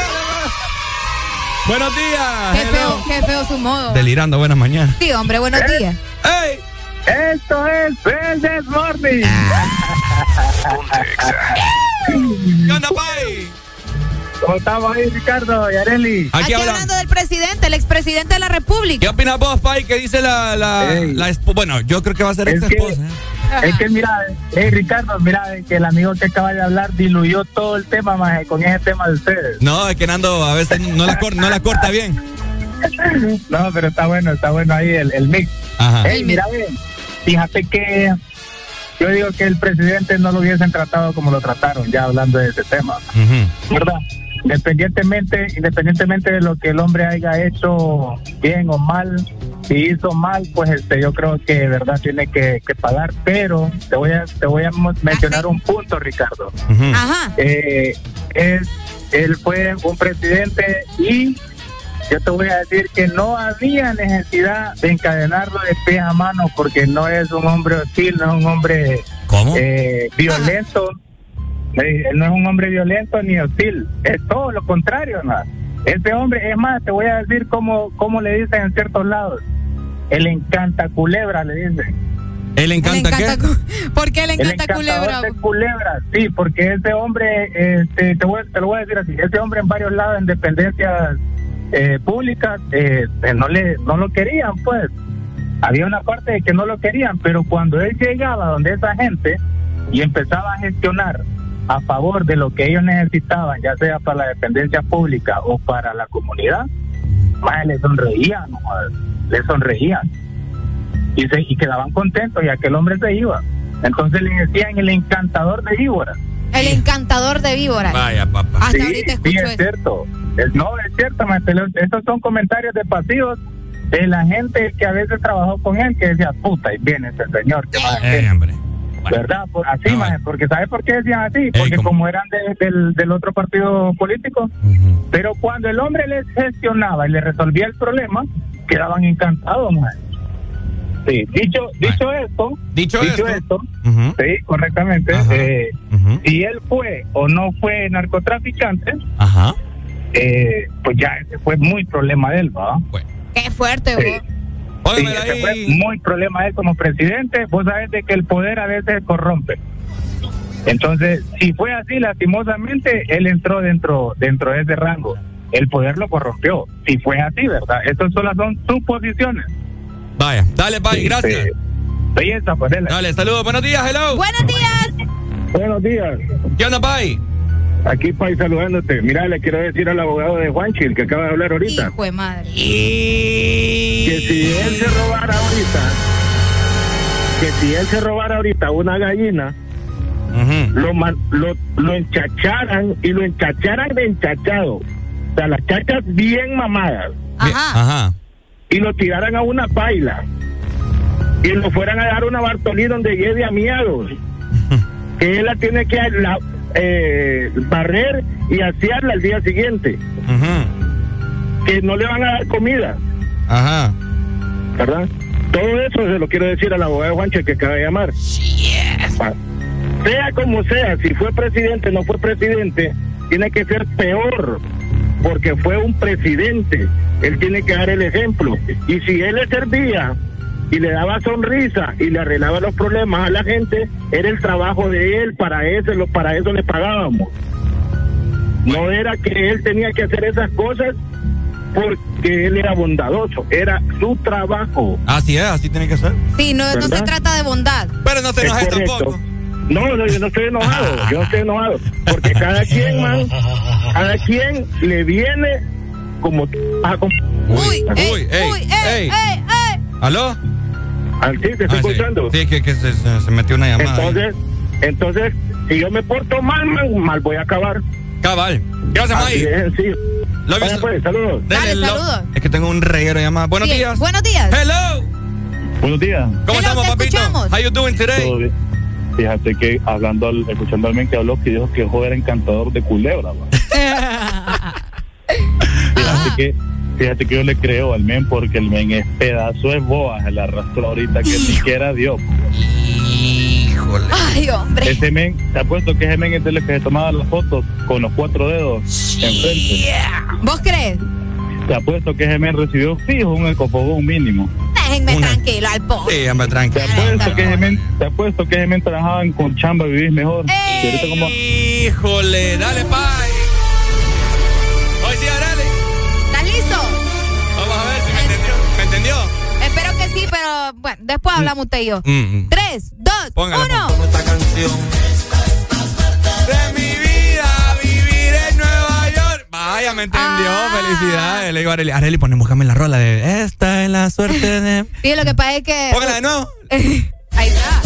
Buenos días. Qué feo, qué feo su modo. Delirando, buenas mañanas. Sí, hombre, buenos días. ¡Ey! Esto es el This Morning. ¿Qué onda, Pai? ¿Cómo estamos ahí, Ricardo y Areli? Aquí hablando del presidente, el expresidente de la ¿Qué República. opinas vos, Pai? ¿Qué dice la, la, Bueno, yo creo que va a ser Es ex que- esposa. ¿eh? Es que mira, hey Ricardo, mira que el amigo que acaba de hablar diluyó todo el tema maje, con ese tema de ustedes. No, es que Nando a veces no la, cor- no la corta bien. No, pero está bueno, está bueno ahí el, el mix. Ajá. Hey, mira, ve, fíjate que yo digo que el presidente no lo hubiesen tratado como lo trataron, ya hablando de ese tema. ¿verdad? Independientemente, independientemente de lo que el hombre haya hecho bien o mal, si hizo mal, pues este, yo creo que de verdad tiene que, que pagar. Pero te voy a, te voy a mo- mencionar un punto, Ricardo. Ajá. Eh, es, él fue un presidente y yo te voy a decir que no había necesidad de encadenarlo de pies a mano porque no es un hombre hostil, no es un hombre ¿Cómo? eh, violento, eh, él no es un hombre violento ni hostil, es todo lo contrario. ¿no? Este hombre, es más, te voy a decir cómo, cómo le dicen en ciertos lados, el encanta culebra le dicen. ¿Él le encanta, le encanta qué? ¿Por qué le El encanta culebra? de culebra, sí, porque ese hombre, este, te, voy, te lo voy a decir así, ese hombre en varios lados, en dependencias eh, públicas, eh, eh, no, le, no lo querían, pues. Había una parte de que no lo querían, pero cuando él llegaba donde esa gente y empezaba a gestionar a favor de lo que ellos necesitaban, ya sea para la dependencia pública o para la comunidad, más le sonreían, le sonreían y, se, y quedaban contentos y aquel hombre se iba. Entonces le decían el encantador de víboras. El encantador de víboras. Vaya, papá. Hasta sí, ahorita sí, es eso. cierto. Es- no, es cierto, maestro. Estos son comentarios de pasivos de la gente que a veces trabajó con él que decía, puta, y viene ese señor. que va a Eh, hacer?". hombre. ¿Verdad? Por- así, maje, porque ¿sabes por qué decían así? Porque como eran de- del, del otro partido político, pero cuando el hombre les gestionaba y le resolvía el problema, quedaban encantados, maje. Sí, dicho, dicho esto, Dicho esto. esto, sí, correctamente, eh, si él fue o no fue narcotraficante, Ajá. eh, pues ya ese fue muy problema de él, ¿va? Qué fuerte, Sí. vos. Sí, ese fue muy problema de él como presidente. Vos sabés de que el poder a veces corrompe. Entonces, si fue así, lastimosamente, él entró dentro, dentro de ese rango. El poder lo corrompió. Si fue así, ¿verdad? Estas solo son suposiciones. Vaya, dale, bye, gracias. Belleza, pues dale. Dale, saludos, buenos días, hello. Buenos días. Buenos días. ¿Qué onda, Pai? Aquí, Pai, saludándote. Mira, le quiero decir al abogado de Juanchi, el que acaba de hablar ahorita, Hijo de madre. que si él se robara ahorita, que si él se robara ahorita una gallina, lo, man- lo, lo enchacharan y lo enchacharan de enchachado. O sea, las chachas bien mamadas. Ajá. Y lo tiraran a una paila. Y lo fueran a dar una Bartolí donde lleve a miados. que él la tiene que la- eh, barrer y asearla al día siguiente. Que no le van a dar comida. Ajá. ¿verdad? Todo eso se lo quiero decir al abogado Juancho que acaba de llamar. Ah, Sea como sea, si fue presidente o no fue presidente, tiene que ser peor, porque fue un presidente. Él tiene que dar el ejemplo. Y si él le servía y le daba sonrisa y le arreglaba los problemas a la gente, era el trabajo de él, para eso, lo- para eso le pagábamos. No era que él tenía que hacer esas cosas porque él era bondadoso, era su trabajo. Así es, así tiene que ser. Sí, no, no se trata de bondad. Pero no te Es enojes tampoco. No, no, yo no estoy enojado, yo no estoy enojado, porque cada quien, man, cada quien le viene como a Uy, ¿verdad? uy, ey, ey. ¿Aló? Ah, sí, te estoy Ah, sí. escuchando. Sí, que, que se, metió una llamada. ahí. Entonces, entonces, si yo me porto mal, man, mal voy a acabar. Cabal. ¿Qué es, sí. Lo Vaya, pues, saludos. Dale, lo- Es que tengo un reguero de llamadas. Buenos Sí, días. Buenos días. Hello. Buenos días. ¿Cómo estamos, papito? How you doing today? Todo bien. Fíjate que hablando, al- escuchando al men que habló, que dijo que Joder era encantador de culebra. fíjate que fíjate que yo le creo al men porque el men es pedazo de boa, se la arrastró ahorita que ni siquiera dio. Híjole. Ay, hombre. Ese men, te apuesto que ese men es de los que se tomaba las fotos con los cuatro dedos enfrente. ¿Vos crees? Te apuesto que ese men recibió fijo un ecofogón mínimo. Déjenme tranquilo al pobre. Sí, hombre, Te tranquilo. apuesto que ese men, te apuesto que ese men trabajaban con chamba vivís mejor. Como Híjole, dale, Pai. Hoy sí, dale. ¿Estás listo? Vamos a ver si me entendió. ¿Me entendió? Espero que sí, pero bueno, después hablamos usted y yo. Mm. Tres, dos, Póngala, uno. esta canción. Vaya, me entendió. Felicidades. Le digo a Areli, Areli, ponemos en la rola de Esta es la suerte de. Sí, lo que pasa es que. Póngala de nuevo. ahí está.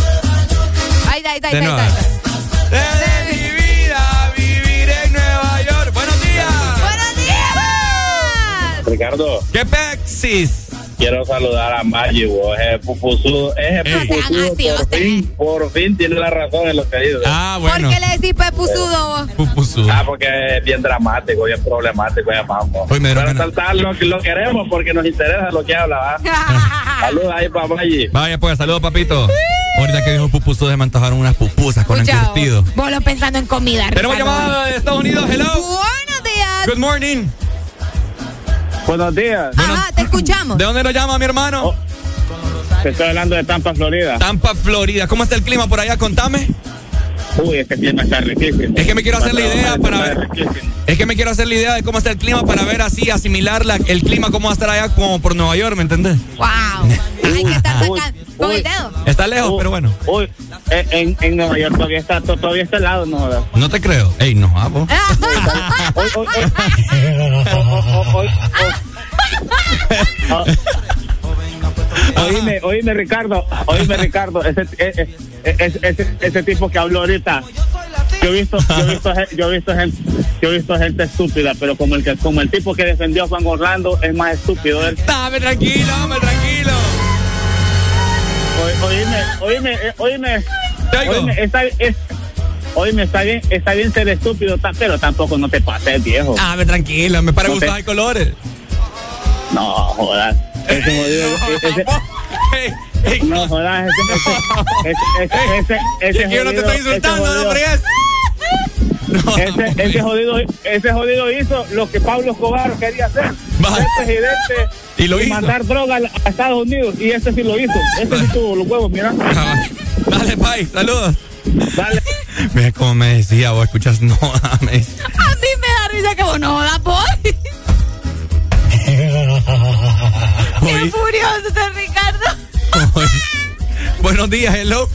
Ahí está, ahí está, ahí De está. nuevo. ahí está. De mi vida, vivir en Nueva York. Buenos días. ¡Buenos días! Ricardo, ¿Qué pexis? Quiero saludar a Maggi, vos, ese pupusudo, ese No pupusudo por fin, por fin tiene la razón en lo que dice. Ah, ¿Por qué le decís pepusudo vos? Pupusudo. Ah, porque es bien dramático, bien problemático, ya vamos. Hoy me Pero tal, lo, lo queremos porque nos interesa lo que habla, ¿va? Saludos ahí para Maggi. Vaya, pues, saludos, papito. Ahorita que dijo pupusudo, se me antojaron unas pupusas con encurtido. vos, lo pensando en comida. Tenemos llamada de Estados Unidos. Hello. Buenos días. Good morning. Buenos días. Ajá, te escuchamos. ¿De dónde lo llama mi hermano? Te estoy hablando de Tampa, Florida. Tampa, Florida. ¿Cómo está el clima por allá? Contame. Uy, este clima está riquísimo. Es que me quiero hacer la idea para ver. Es que me quiero hacer la idea de cómo está el clima para ver así, asimilar la- el clima, cómo va a estar allá como por Nueva York, ¿me entendés? Wow. Hay que estar con el dedo. Está lejos, pero bueno. Uy, eh, en, en Nueva York todavía está, to- todavía está helado, ¿no? jodas. No te creo. Ey, no, ah, vos. Hoy, hoy, hoy. Oíme, oíme Ricardo, oíme Ricardo, ese, ese, ese, ese, ese tipo que habló ahorita, yo he visto, yo he visto, yo he visto gente, yo he visto gente estúpida, pero como el que, como el tipo que defendió a Juan Orlando es más estúpido él. Dame tranquilo, hombre, tranquilo. O- Oíme, oíme, eh, oíme, Oye, está, es, oye, está bien, está bien ser estúpido, pero tampoco no te pases, viejo. Ah, me tranquilo, me para No gustar te- colores. No, jodas. Ese jodido. ese- no jodas, ese. Ese, ese, ese, ese, Es que yo no te estoy jodido- insultando, ese no fregues. ese, ese jodido, ese jodido hizo lo que Pablo Escobar quería hacer. Ser presidente Y lo hizo. mandar droga a Estados Unidos. Y este sí lo hizo. Este sí tuvo los huevos, mira. Dale, Pai, saludos. Dale. Mira cómo me decía, vos escuchas, no, me dice. A mí me da risa que vos no la voy. Qué furioso este Ricardo. Buenos días, hello.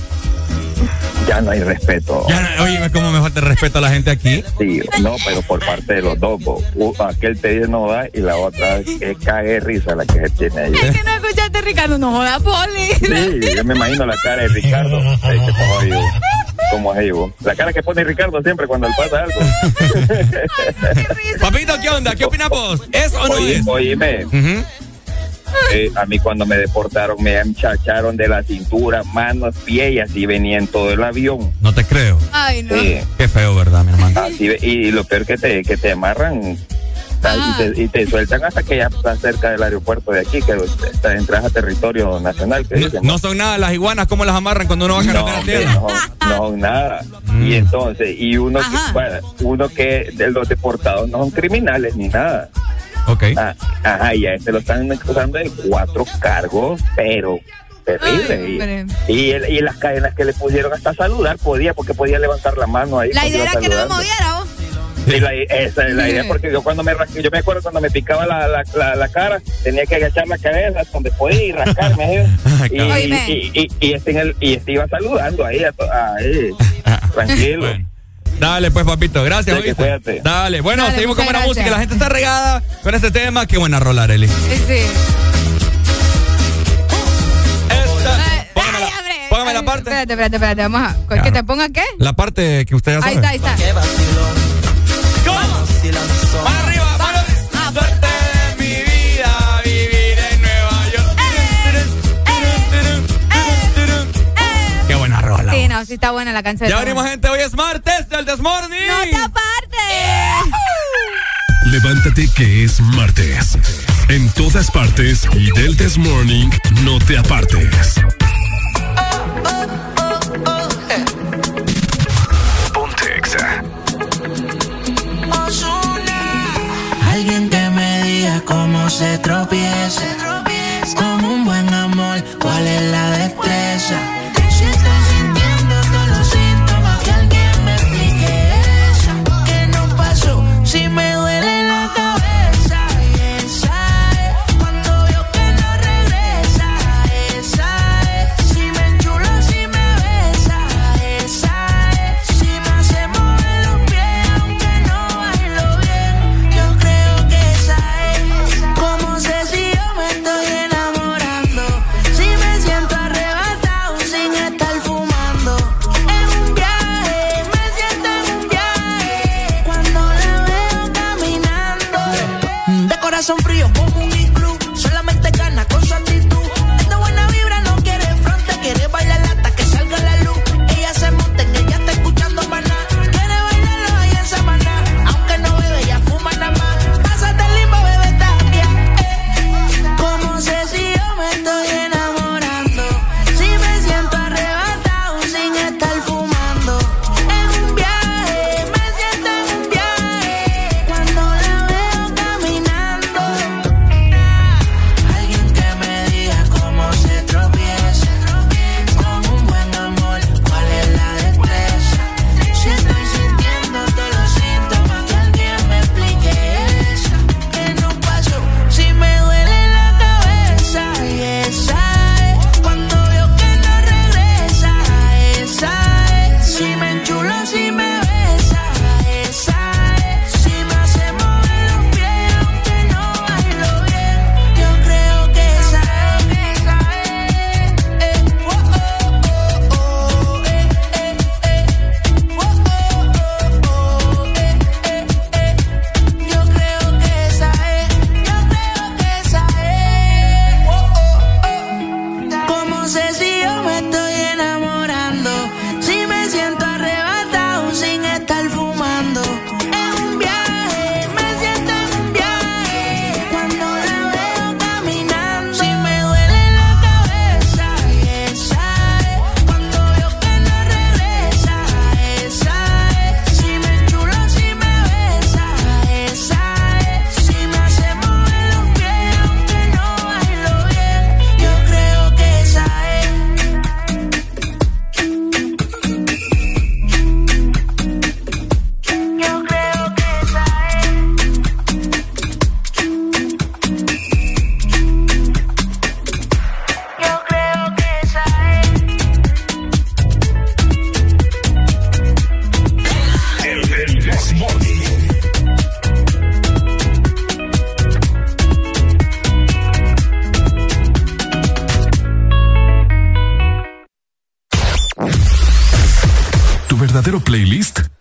Ya no hay respeto. Ya, no- oye, cómo me falta el respeto a la gente aquí. Sí, no, pero por parte de los dos. bo. U- Aquel te dice no da y la otra es cague risa la que se tiene ahí. Es que no escuchaste Ricardo, no joda Poli. Sí, yo me imagino la cara de Ricardo. Ahí que como. Como ahí, bo. La cara que pone Ricardo siempre cuando le pasa algo. Papito, ¿qué onda? ¿Qué opinas vos? ¿Es o no Oye, es? oíme. Eh, a mí cuando me deportaron me enchacharon de la cintura, manos, pies y así venía en todo el avión. No te creo. Ay, no. Sí. Qué feo, ¿verdad, mi hermano? Así y, lo peor que te, que te amarran y, te, y te sueltan hasta que ya estás cerca del aeropuerto de aquí, que estás, entras a territorio nacional. Que dicen, No son nada las iguanas, ¿cómo las amarran cuando uno va a carretera a tierra? no, no, nada. Y entonces, y uno que, bueno, uno que de los deportados no son criminales ni nada. Ok. Ah, ajá, y a este lo están acusando de cuatro cargos, pero terrible. y, y, el- y las cadenas que le pusieron hasta saludar podía, porque podía levantar la mano ahí. La idea era que no me moviera vos. Sí, la, esa es la idea, porque yo cuando me rasqué, yo me acuerdo cuando me picaba la, la, la, la cara, tenía que agachar la cabeza donde podía y rascarme. ¿eh? y, Oíme. y, y, y este en el, y este iba saludando ahí, a to- ahí, tranquilo. Dale, pues, papito, gracias. Sí. Dale, bueno, Dale, seguimos con buena música. gracias. La gente está regada con este tema. Qué buena rola, Arely. Sí, sí. Póngame la, póngame la parte. Espérate, espérate, espérate. Vamos a. ¿Que te ponga qué? La parte que usted ya sabe. Ahí está, ahí está. arriba, Sí, está buena la canción. Ya venimos, gente. Hoy es martes del Desmorning. ¡No te apartes! Levántate que es martes. En todas partes y del This Morning, no te apartes. Ponte Exa. Alguien que me diga cómo se tropieza. Como un buen amor, cuál es la destreza.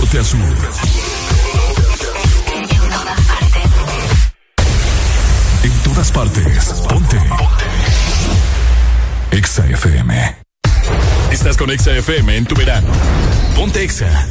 Norte a sur. En todas partes. Ponte. Exa FM. Estás con Exa FM en tu verano. Ponte Exa.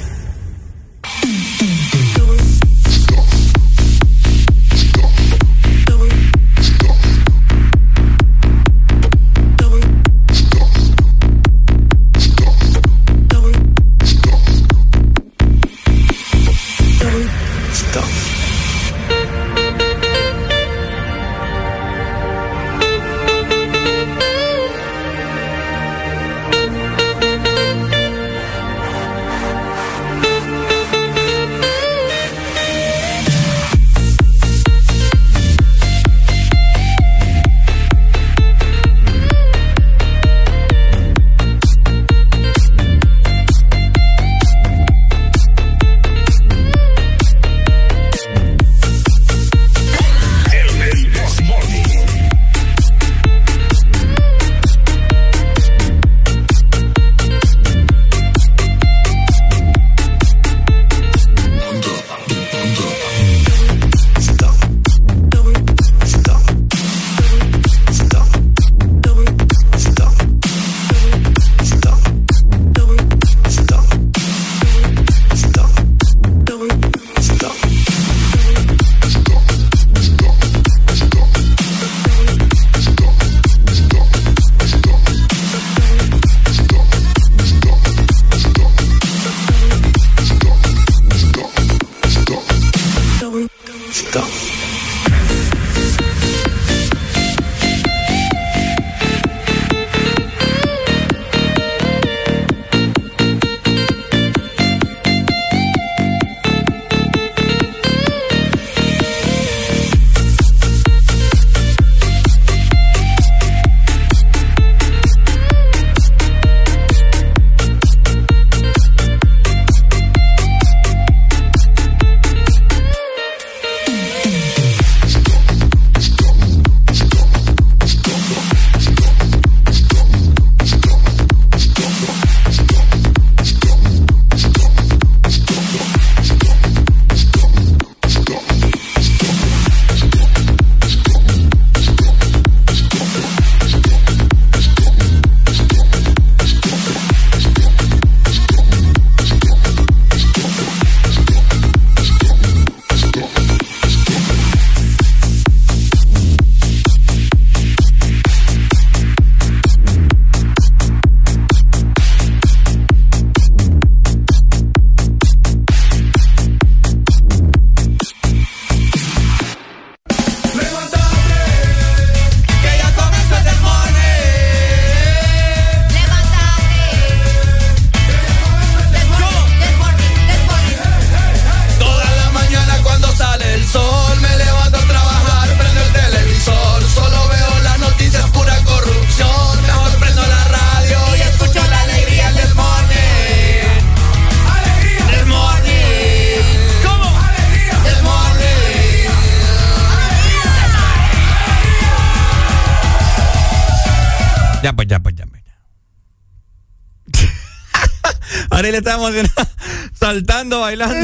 Está emocionada, saltando, bailando.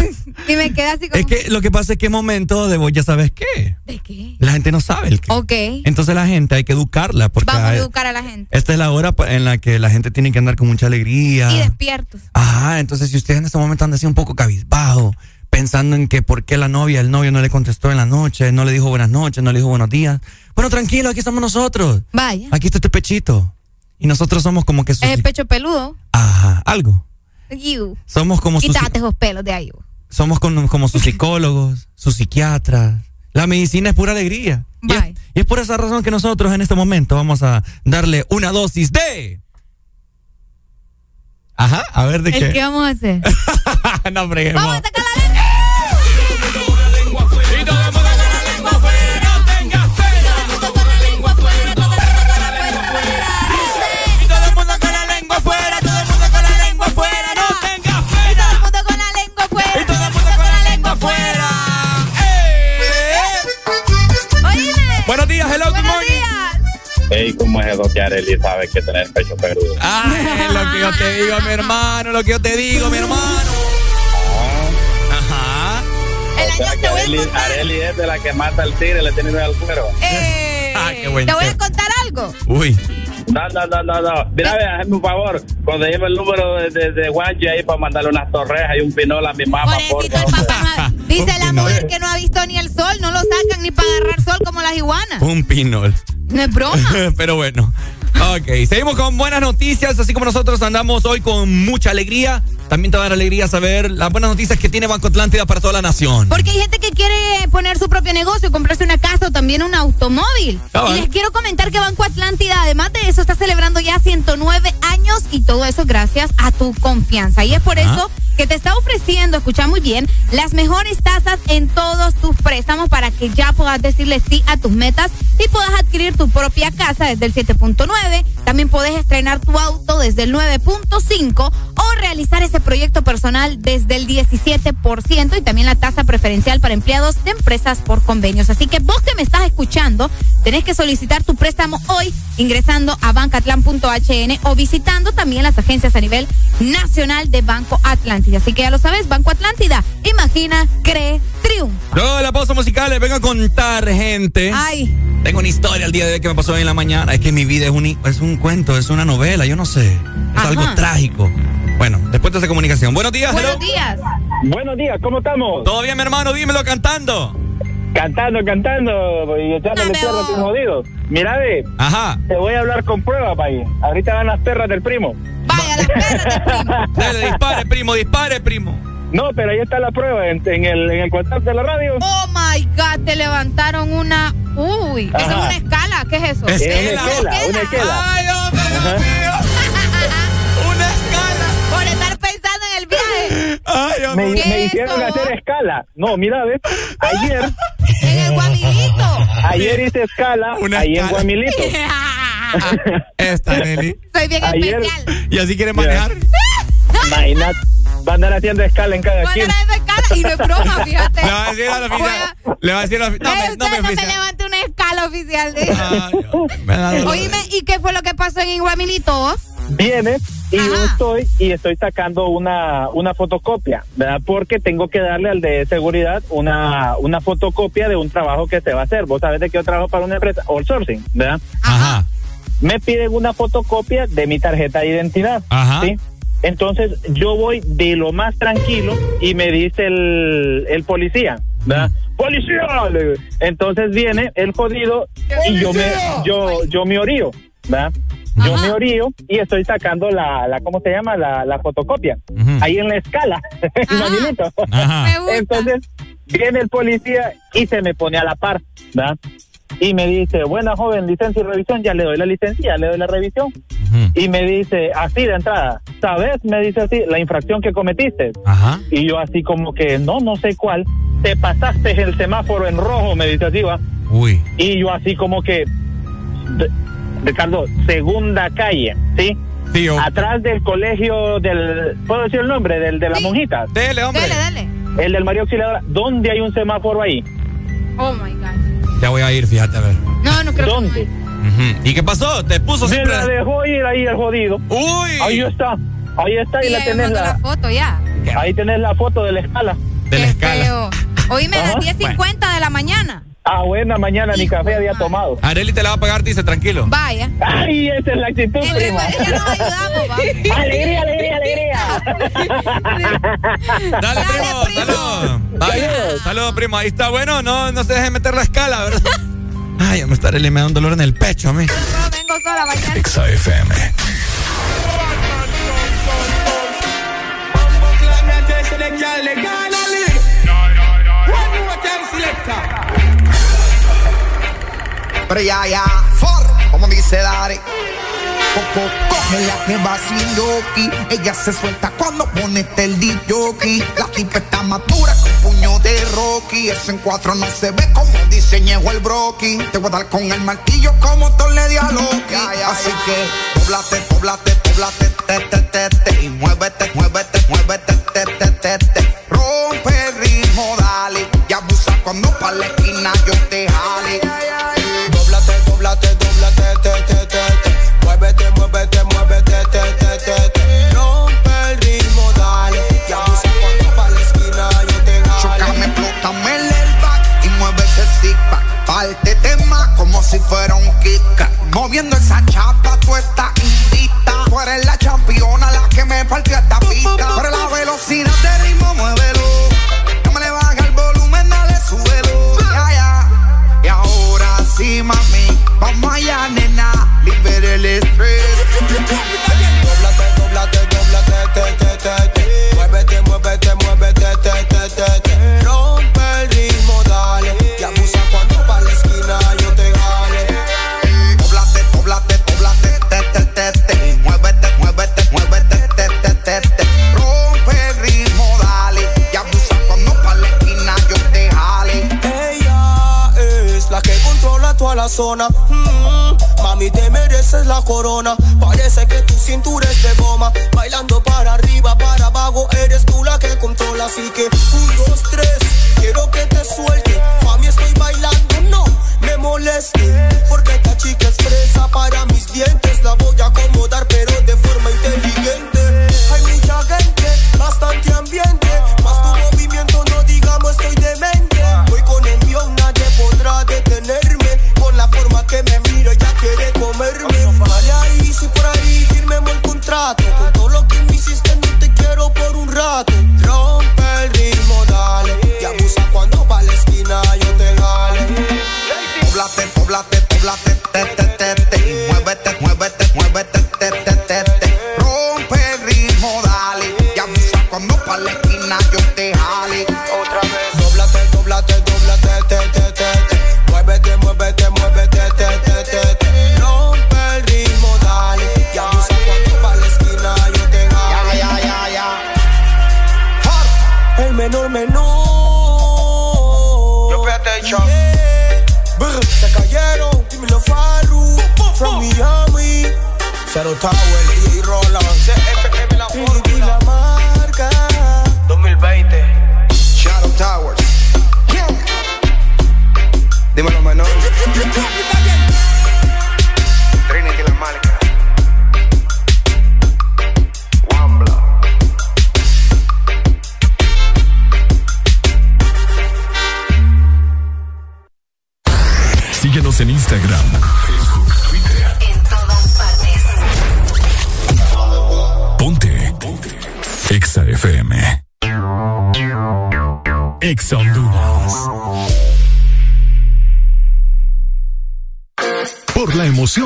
Y me queda así como. Es que lo que pasa es que es momento de vos ya sabes qué. ¿De qué? La gente no sabe el qué. Ok. Entonces la gente hay que educarla. Porque Vamos a educar a la gente. esta es la hora en la que la gente tiene que andar con mucha alegría. Y despiertos. Ajá, entonces si usted en este momento anda así un poco cabizbajo, pensando en que por qué la novia, el novio no le contestó en la noche, no le dijo buenas noches, no le dijo buenos días. Bueno, tranquilo, aquí estamos nosotros. Vaya. Aquí está este pechito. Y nosotros somos como que sus... Es el pecho peludo. Ajá, algo. You. Somos como sus... Quítate esos pelos de ahí. Somos con- como sus psicólogos, sus psiquiatras. La medicina es pura alegría. Y es, y es por esa razón que nosotros en este momento vamos a darle una dosis de... Ajá, a ver de ¿El qué. qué vamos a hacer? no freguemos. Vamos a sacar la. Ey, ¿cómo es eso que Arely sabe que tener pecho peludo? Ay, lo que yo te digo, mi hermano, lo que yo te digo, mi hermano. Ajá. El O sea año que te voy a Arely, contar. Arely es de la que mata al tigre y le tiene miedo al cuero. Eh, Ah, qué buen te voy a contar algo. Uy. No, no, no, no, no. Mira, hazme un favor. Cuando lleve el número de, de, de Guanchi ahí para mandarle unas torrejas y un pinol a mi mamá, Pobrecito el papá. no- Dice la pinol. mujer que no ha visto ni el sol, no lo sacan ni para agarrar sol como las iguanas. Un pinol. No es broma. Pero bueno. Ok, seguimos con buenas noticias, así como nosotros andamos hoy con mucha alegría. También te va a dar alegría saber las buenas noticias que tiene Banco Atlántida para toda la nación. Porque hay gente que quiere poner su propio negocio, comprarse una casa o también un automóvil. Cabal. Y les quiero comentar que Banco Atlántida, además de eso, está celebrando ya 109 años y todo eso gracias a tu confianza. Y es por Ajá. eso que te está ofreciendo, escucha muy bien, las mejores tasas en todos tus préstamos para que ya puedas decirle sí a tus metas y puedas adquirir tu propia casa desde el 7.9. También puedes estrenar tu auto desde el 9.5 o realizar ese proyecto personal desde el 17% y también la tasa preferencial para empleados de empresas por convenios. Así que vos que me estás escuchando, tenés que solicitar tu préstamo hoy ingresando a bancatlan.hn o visitando también las agencias a nivel nacional de Banco Atlántida. Así que ya lo sabes, Banco Atlántida, imagina, cree, triunfa. De la pausa musical les vengo a contar, gente. Ay, Tengo una historia el día de hoy que me pasó hoy en la mañana. Es que mi vida es un, es un cuento, es una novela, yo no sé. Es Ajá. algo trágico. Bueno, después de esa comunicación. Buenos días, buenos hello. días. Buenos días, ¿cómo estamos? ¿Todo bien, mi hermano? Dímelo cantando. Cantando, cantando y echándole tierra a tus jodidos. Mira, ve, Ajá. te voy a hablar con prueba, país. Ahorita van las perras del primo. Vaya, las perras del primo. Dale, dispare, primo, dispare, primo. No, pero ahí está la prueba en, en el, en el WhatsApp de la radio. Oh my God, te levantaron una. Uy, esa es Ajá. una escala. ¿Qué es eso? Es Es una esquela, una esquela. Ay, hombre, Dios mío. Una escala. Ay, Me, hombre. ¿Qué me es hicieron hacer escala. No, mira, ves, ayer, En el guamilito. ayer hice escala Una ahí en. Guamilito. Esta, Nelly. Soy bien Ayer- especial. ¿Y así quiere manejar? Imagínate, va a andar haciendo escala en cada Cuando quien. era esa escala y no es broma, fíjate. Le va a decir a la oficina. Le va a decir a la oficina. No, me, no me no me levante una escala oficial. de- da dolor. Oíme, ¿y qué fue lo que pasó en Iguamilito? Viene y yo estoy y estoy sacando una, una fotocopia, ¿verdad? Porque tengo que darle al de seguridad una, una fotocopia de un trabajo que se va a hacer. Vos sabés de que yo trabajo para una empresa, outsourcing, ¿verdad? Ajá. Me piden una fotocopia de mi tarjeta de identidad. Ajá. ¿sí? Entonces yo voy de lo más tranquilo y me dice el, el policía, ¿verdad? ¡Policía! Le digo. Entonces viene el jodido y yo me, yo, yo me orío, ¿verdad? Yo Ajá. me orío y estoy sacando la, la ¿cómo se llama? La, la fotocopia. Ahí en la escala. Ajá. Gusta. Entonces viene el policía y se me pone a la par, ¿verdad? Y me dice, buena joven, licencia y revisión, ya le doy la licencia, ya le doy la revisión. Y me dice, así de entrada, ¿sabes? Me dice así, la infracción que cometiste. Ajá. Y yo así como que, no, no sé cuál, te pasaste el semáforo en rojo, me dice así, va. Uy. Y yo así como que, Ricardo, segunda calle, ¿sí? Tío. Atrás del colegio del, ¿puedo decir el nombre? Del de las Sí. monjitas. Dele, hombre. Dale, dale. El del María Auxiliadora. ¿Dónde hay un semáforo ahí? Oh my God. Ya voy a ir, fíjate, a ver. No, no creo ¿Dónde? que. ¿Y qué pasó? ¿Te puso Me siempre? la dejó ir ahí el jodido. Uy. Ahí está. Ahí está, y Sí, la me tenés la, la foto ya. ahí tenés la foto de la escala. De la escala. Feo. Oíme, a las Ajá. 10.50 de la mañana. Ah, buena, mañana ni café había tomado. Areli te la va a pagar, dice, tranquilo. Vaya. Ay, esa es la actitud, En prima. ella nos ayudamos, va. Alegría, alegría, alegría. Dale, primo, saludos. Vaya, Saludos, primo. Ahí está bueno, no, no se deje meter la escala, ¿verdad? Ay, me está Areli, me da un dolor en el pecho a mí. No vengo sola mañana. Exa Pero ya, ya, for, como dice Dari. Coco, coge la que va sin yoki. Ella se suelta cuando pone este el jockey. La tipa está madura con puño de Rocky. Eso en cuatro no se ve como diseñó el broki. Te voy a dar con el martillo como Thor le di a Loki. Así que, poblate, poblate, poblate, te, te, te, te. Y muévete, muévete, muévete, te, te, te, te. Rompe el ritmo, dale. Y abusa cuando pa' la esquina yo te jale. Moviendo esa chapa, tú estás invita. Tú eres la campeona, la que me partió esta pista. Pero la velocidad de ritmo, muévelo. No me le baja el volumen, dale, súbelo. Ya, ya. Y ahora sí, mami, vamos allá, nena. Libera el estrés. La zona. Mm, mami, te mereces la corona. Parece que tu cintura es de goma. Bailando para arriba, para abajo, eres tú la que controla. Así que, un, dos, tres, quiero que te suelte. Mami, estoy bailando, no me moleste.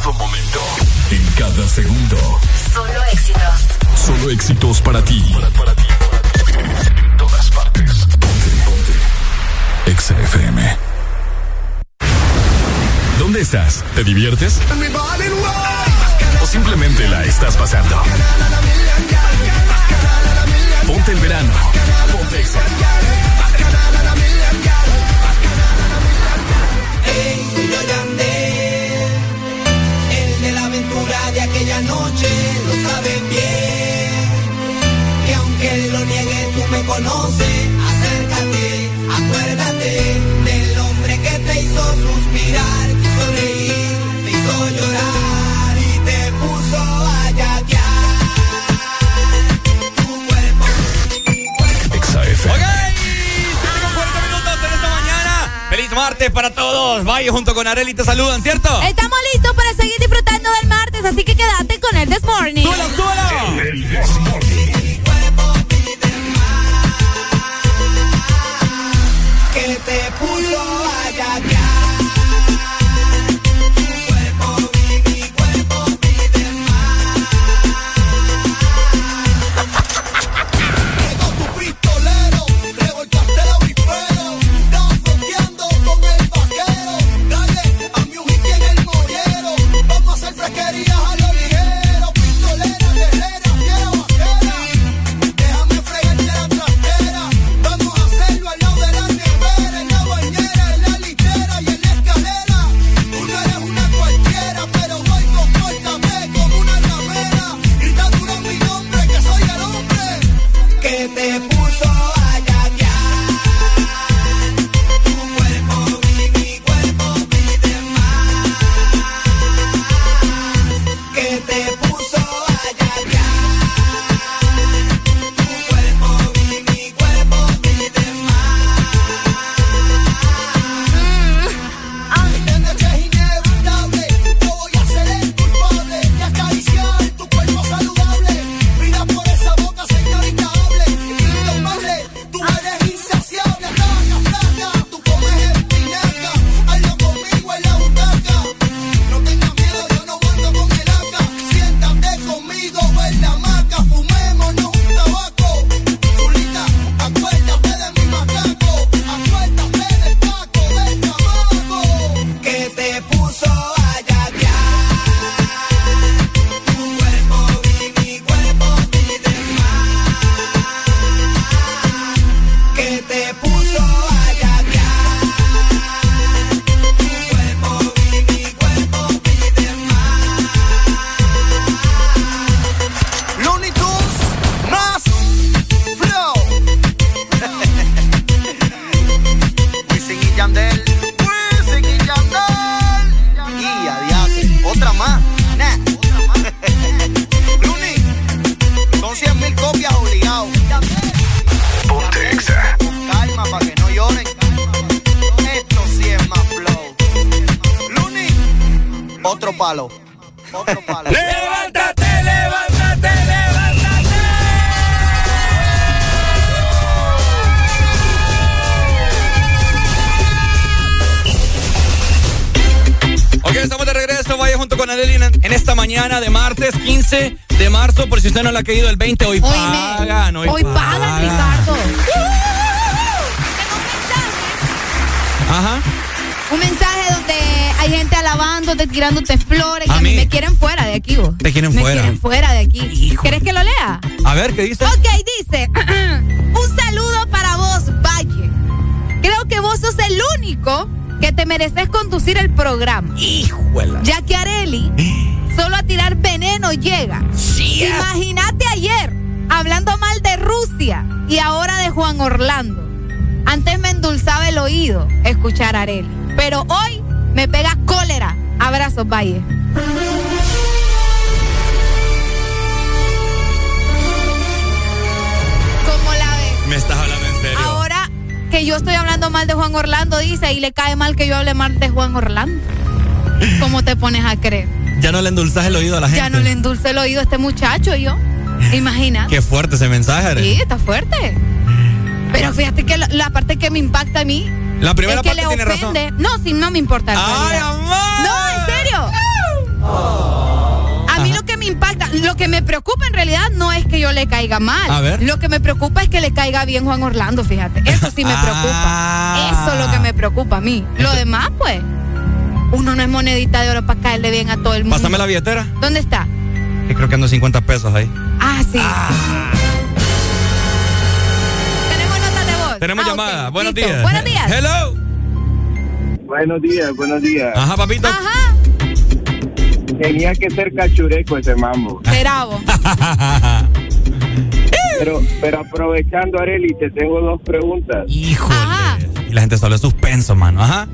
En todo momento, en cada segundo. Solo éxitos. Solo éxitos para ti. En todas partes. Ponte, ponte. Exa FM. ¿Dónde estás? ¿Te diviertes? ¿O simplemente la estás pasando? Ponte el verano. Ponte Exa. Martes para todos. Vaya junto con Areli te saludan, ¿cierto? Estamos listos para seguir disfrutando del martes, así que quédate con el This Morning. que En, esta mañana de martes 15 de marzo. Por si usted no le ha caído el 20, hoy pagan. Hoy, Hoy pagan, Ricardo. Ajá. Un mensaje donde hay gente alabándote, tirándote flores. Y A mí me quieren fuera de aquí, vos. Te quieren Me fuera. quieren fuera de aquí. ¿Quieres que lo lea? A ver, ¿qué dice? Ok, dice. Un saludo para vos, Valle. Creo que vos sos el único que te mereces conducir el programa. Hijuela. Ya que Areli solo a tirar veneno llega. Imagínate ayer hablando mal de Rusia y ahora de Juan Orlando. Antes me endulzaba el oído escuchar a Areli, pero hoy me pega cólera. Abrazos, Valle. ¿Cómo la ves? Me estás hablando que yo estoy hablando mal de Juan Orlando, dice, y le cae mal que yo hable mal de Juan Orlando. ¿Cómo te pones a creer? Ya no le endulzas el oído a la gente. Ya no le endulce el oído a este muchacho, yo. Imagina. Qué fuerte ese mensaje. Sí, está fuerte. Pero fíjate que la, la parte que me impacta a mí. La primera es que parte le tiene ofende. razón. No, sí, no me importa. ¡Ay, amor! No, en serio. Que me impacta, lo que me preocupa en realidad no es que yo le caiga mal. A ver. Lo que me preocupa es que le caiga bien Juan Orlando, fíjate. Eso sí me preocupa. Ah. Eso es lo que me preocupa a mí. Lo demás, pues, uno no es monedita de oro para caerle bien a todo el mundo. Pásame la billetera. ¿Dónde está? Que creo que ando 50 pesos ahí. Ah, sí. Tenemos notas de voz. Tenemos Ah, llamada. Buenos listo. días. Buenos días. Hello. Buenos días, buenos días. Ajá, papito. Ajá. Tenía que ser cachureco ese mambo. Bravo. Pero, pero aprovechando, Areli, te tengo dos preguntas. Híjole. Y la gente solo es suspenso, mano. Ajá.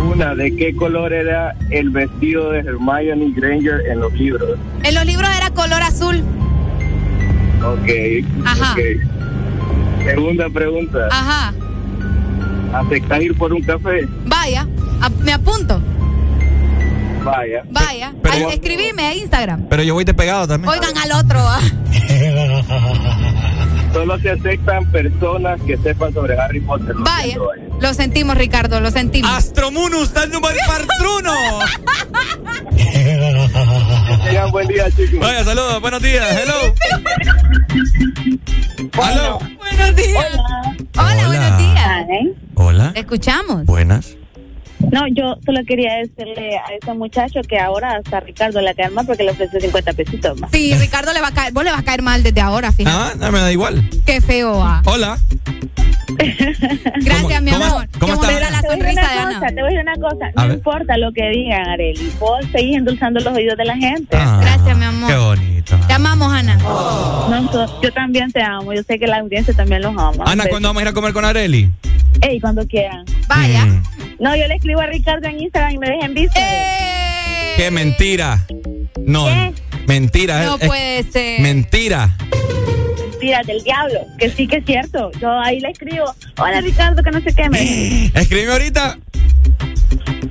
Una, ¿de qué color era el vestido de Hermione Granger en los libros? En los libros era color azul. Ok. Ajá. ok. Segunda pregunta. Ajá. ¿Aceptas ir por un café? Vaya. a- me apunto. Vaya. Vaya. Pero- Ay, escribime a Instagram. Pero yo voy de pegado también. Oigan al otro. ah. Solo se aceptan personas que sepan sobre Harry Potter. Lo Vaya. siento, vaya. Lo sentimos, Ricardo, lo sentimos. Astromunus, tal número partruno. Tengan buen día, chicos. Vaya, saludos. Buenos días. Hello. Hello. Buenos días. Hola, buenos días. Hola. Te escuchamos. Buenas. No, yo solo quería decirle a ese muchacho que ahora hasta Ricardo le cae mal porque le ofrece 50 pesitos más. Sí, Ricardo le va a caer, vos le vas a caer mal desde ahora, fíjate. Ah, no me da igual. Qué feo, ah. Hola. Gracias, mi cómo- amor. cómo Qué está? bonita la Te voy a decir sonrisa una de Ana. cosa, Te voy a decir una cosa, A no ver. importa lo que digan, Areli, vos seguís endulzando los oídos de la gente. Ah, Gracias, mi amor. Qué bonito. Te amamos, Ana. No, yo también te amo, yo sé que la audiencia también los ama. Ana, ¿cuándo vamos a ir a comer con Areli? Ey, cuando quieran. Vaya. Mm, No, yo le escribo a Ricardo en Instagram y me dejen visto. Eh. qué mentira. No, ¿Qué? mentira. No es- es- puede ser. Mentira. Mentiras del diablo, que sí que es cierto. Yo ahí le escribo, hola Ricardo, que no sé qué me Escribe ahorita.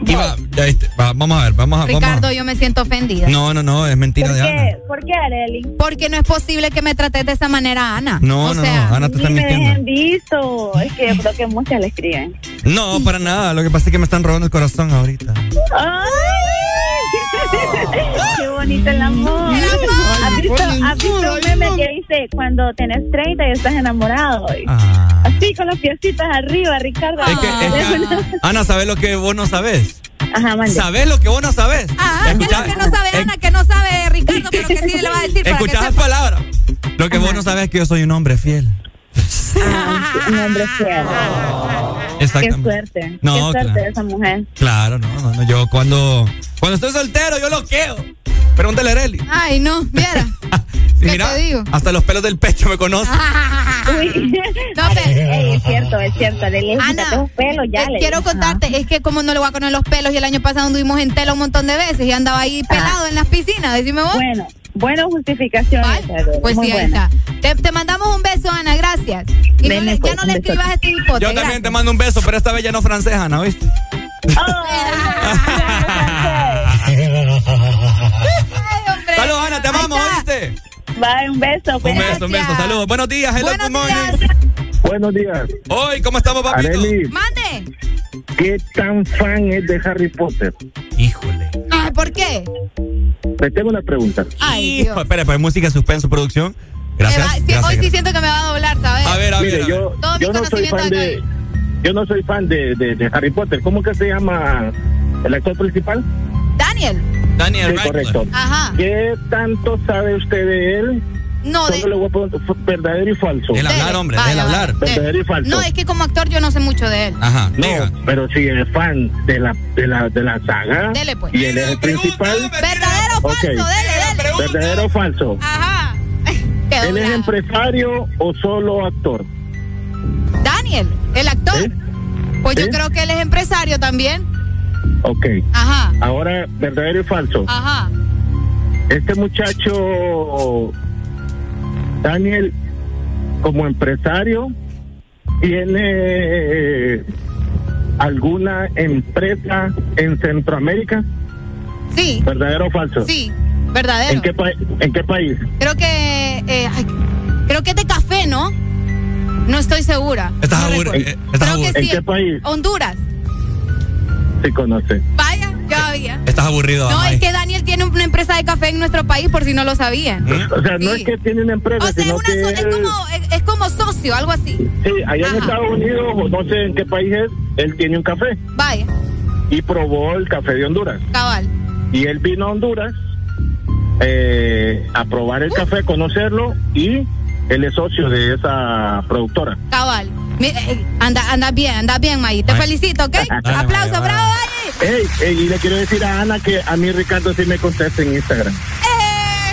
Y va, ya viste, va, vamos a ver, vamos a. vamos a- Ricardo, yo me siento ofendida. No, no, no, es mentira ¿Por de Ana. qué? ¿Por qué, Areli? Porque no es posible que me trates de esa manera, Ana. No, o no, sea, no, Ana te Ni está me mintiendo. dejen visto. Es que yo creo que muchas le escriben. No, para nada. Lo que pasa es que me están robando el corazón ahorita. ¡Ay! ¡Qué bonito el amor! ¿Has visto, has visto un meme que dice cuando tenés 30 y estás enamorado? Y Ah. Así con los piecitos arriba, Ricardo. Es que, es que, Ana, ¿sabes lo que vos no sabes? Ajá, mande. ¿Sabes lo que vos no sabes? Ajá, que es lo que no sabe Ana, que no sabe Ricardo, pero que sí le va a decir Escuchás las palabras. Lo que vos no sabes es que yo soy un hombre fiel. Ah, un hombre fiel. Qué Exactamente. suerte. No, Qué suerte claro. esa mujer. Claro, no, no, no. Yo cuando, cuando estoy soltero, yo lo queo. Pregúntale a Areli. Ay, no, viera. Sí, ¿Qué mira, te digo? hasta los pelos del pecho me conocen. Uy. No, pero- Ey, es cierto, es cierto. Arely, Ana, pelos ya. eh, quiero contarte, es que como no le voy a poner los pelos y el año pasado anduvimos en tela un montón de veces y andaba ahí pelado en las piscinas, decime vos. Bueno, buena justificación. esa, Arely, Pues muy sí, ahí buena. está. Te, te mandamos un beso, Ana, gracias. Y no Deme, le- pues, ya no le escribas a este hipote. Yo también gracias. te mando un beso, pero esta vez ya no francesa, ¿no viste? Saludos, un beso. Un beso, un beso, saludos. Buenos días, hello, Buenos días. Buenos días. Hoy, ¿cómo estamos, papito? Areli, Mande. ¿qué tan fan es de Harry Potter? Híjole. Ay, ¿por qué? Le tengo una pregunta. Ay, Hijo, Dios. espera, pues música, suspenso, producción. Gracias. va- sí, gracias, hoy sí gracias. siento que me va a doblar, ¿sabes? A ver, a ver. Mire, a ver. yo, Todo mi no soy conocimiento fan de de, yo no soy fan de, de, de Harry Potter. ¿Cómo que se llama el actor principal? Daniel. Daniel Sí, correcto. Ajá. ¿Qué tanto sabe usted de él? No, de. Le voy a preguntar, fue verdadero y falso. El hablar, hombre, del vaya, hablar. Verdadero y falso. No, es que como actor yo no sé mucho de él. Ajá, No, diga. pero si es fan de la, de la, de la saga Dele, pues. y él es el principal, ¿Verdadero o falso? Dele, dele. verdadero o falso. Ajá. Qué ¿Él es empresario o solo actor? Daniel, el actor. Pues yo creo que él es empresario también. Ok. Ajá. Ahora, verdadero y falso. Ajá. Este muchacho, Daniel, como empresario, tiene eh, alguna empresa en Centroamérica. Sí. ¿Verdadero o falso? Sí, verdadero. ¿En qué, ¿En qué país? Creo que. Eh, creo que es de café, ¿no? No estoy segura. ¿Estás aburrido? ¿En, ¿En qué país? Honduras. Sí, conoce. Vaya, ya había. Estás aburrido. No, es que Daniel tiene una empresa de café en nuestro país, por si no lo sabían. O sea, no es que tiene una empresa, o sea, sino una que so es, como, es, como socio, algo así. Sí, allá en Estados Unidos, no sé en qué país es, él tiene un café. Vaya. Y probó el café de Honduras. Cabal. Y él vino a Honduras eh, a probar el café, conocerlo y él es socio de esa productora. Cabal. Eh, anda, anda bien, anda bien, May. Te felicito, ¿ok? Aplauso, bravo, Ey, ey, y le quiero decir a Ana que a mí Ricardo sí me contesta en Instagram.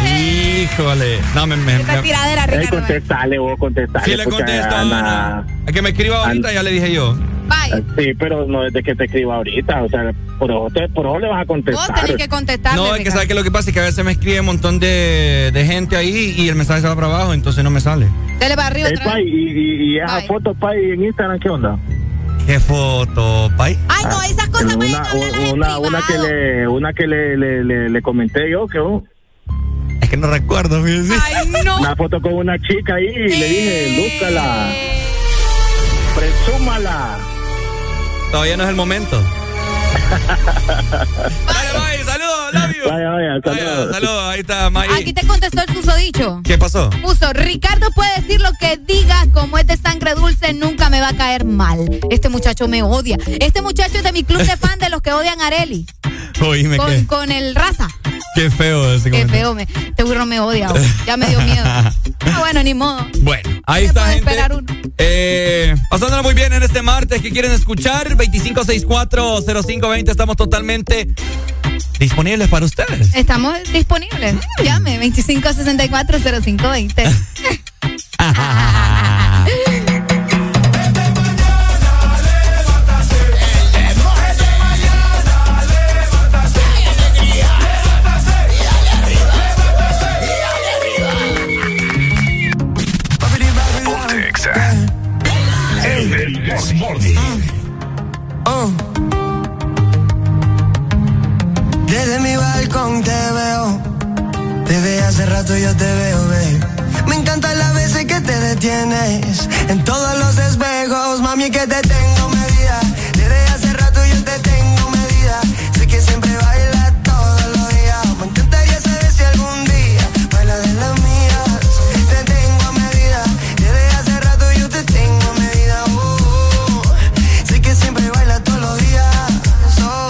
Híjole. No, me. me, me tiradera, Ricardo. Ey, contestale vos, contestale. Sí, le contesto a Ana. A que me escriba ahorita, ya le dije yo. Bye. Sí, pero no desde que te escriba ahorita. O sea, por ojo, te, por ojo le vas a contestar. Vos tenés que contestarle, No, es que sabes que lo que pasa es que a veces me escribe un montón de, de gente ahí y el mensaje se va para abajo, entonces no me sale. Dale para arriba. Hey, otra Pai, vez. y, y, y esa Bye. foto, Pai, en Instagram, ¿qué onda? ¿Qué foto, Pai? Ay, no, esas cosas una, una, una que le, una que le, le, le, le comenté yo, que oh, Es que no recuerdo, fíjense. Ay, no. una foto con una chica ahí y le dije, búscala, presúmala. Todavía no es el momento. Dale, May, saludos. Vaya, vaya, Vaya, saludos. saludos, ahí está May. Aquí te contestó el susodicho. ¿Qué pasó? Puso, Ricardo puede decir lo que diga, como es de sangre dulce, nunca me va a caer mal. Este muchacho me odia. Este muchacho es de mi club de fan de los que odian a Areli. Oíme, Con, qué, con el raza. qué feo ese Qué feo, me, este burro me odia. oh. Ya me dio miedo. Ah, bueno, ni modo. Bueno, ahí ¿Qué está, gente. Eh, pasándola muy bien en este martes que quieren escuchar. 25640520. Estamos totalmente disponibles para ustedes. Estamos disponibles. Llame 25640520. balcón te veo. Desde hace rato yo te veo, babe. Me encantan las veces que te detienes. En todos los espejos, mami, que te tengo medida. Desde hace rato yo te tengo medida. Sé que siempre bailas todos los días. Me encantaría saber si algún día baila de las mías. Te tengo medida. Desde hace rato yo te tengo medida. Oh, sé que siempre baila todos los días. Oh,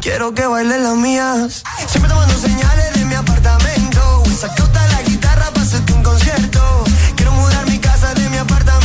quiero que bailen las mías. Siempre tomando señales de mi apartamento. Sacota la guitarra para hacerte un concierto. Quiero mudar mi casa de mi apartamento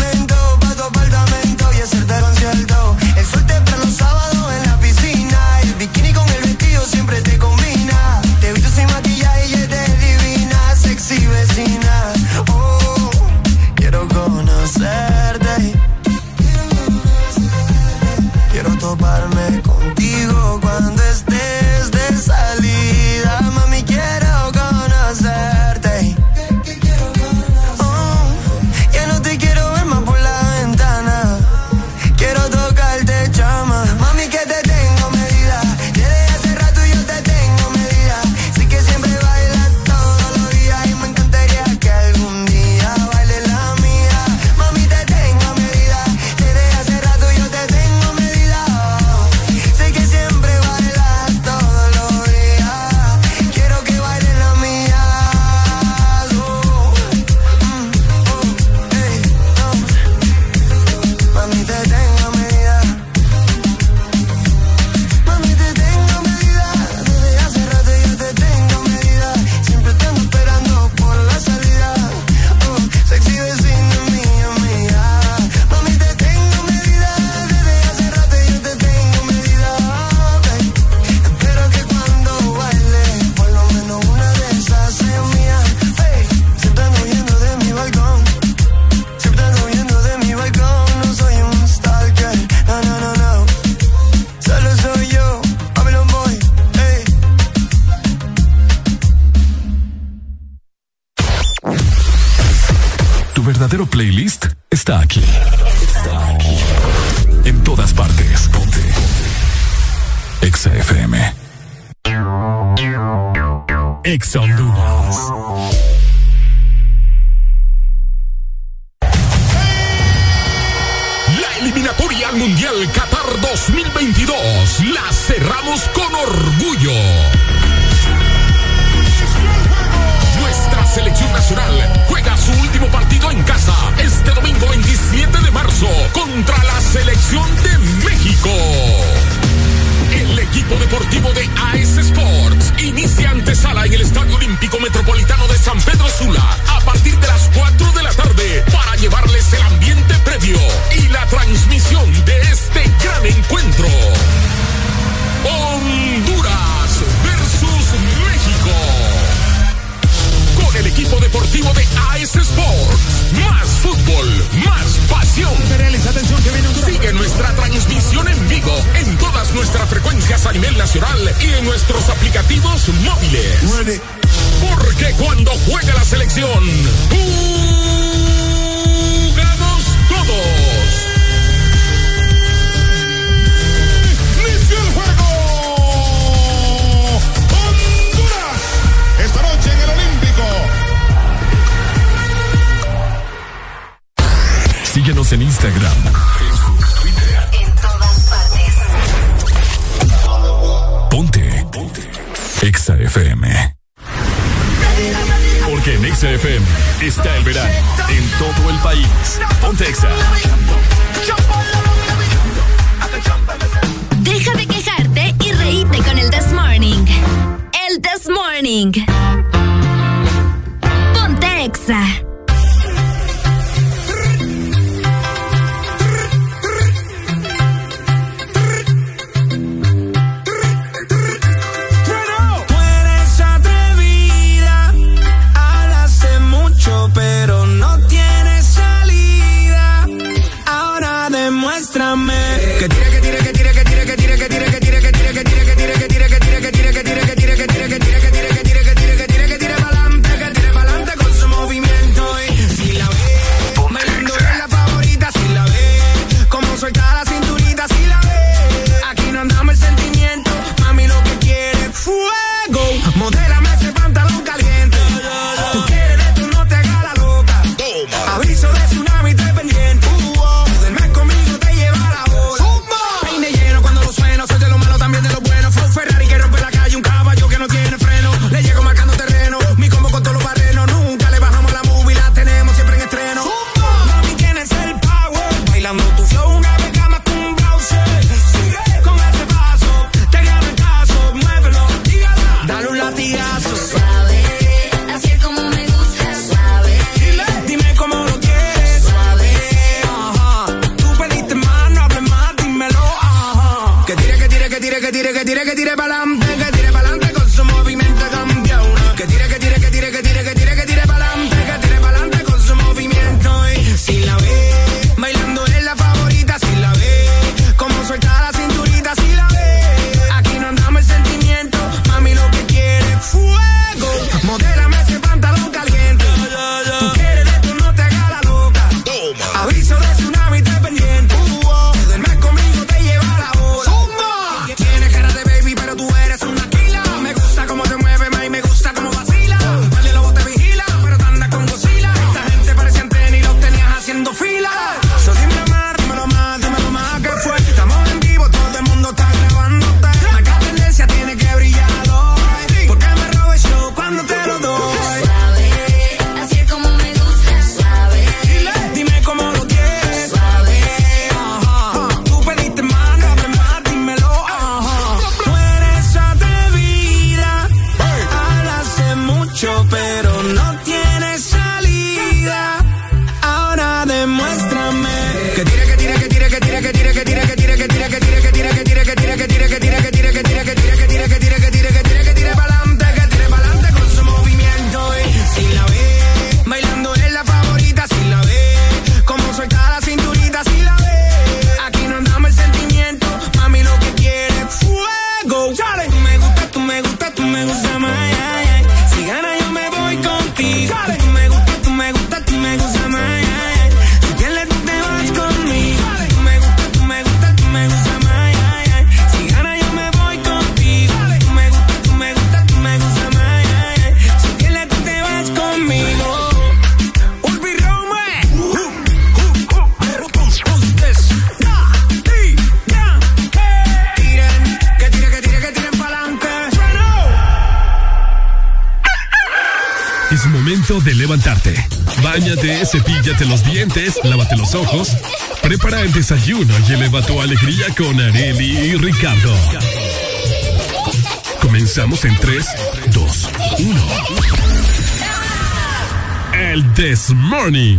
Morning.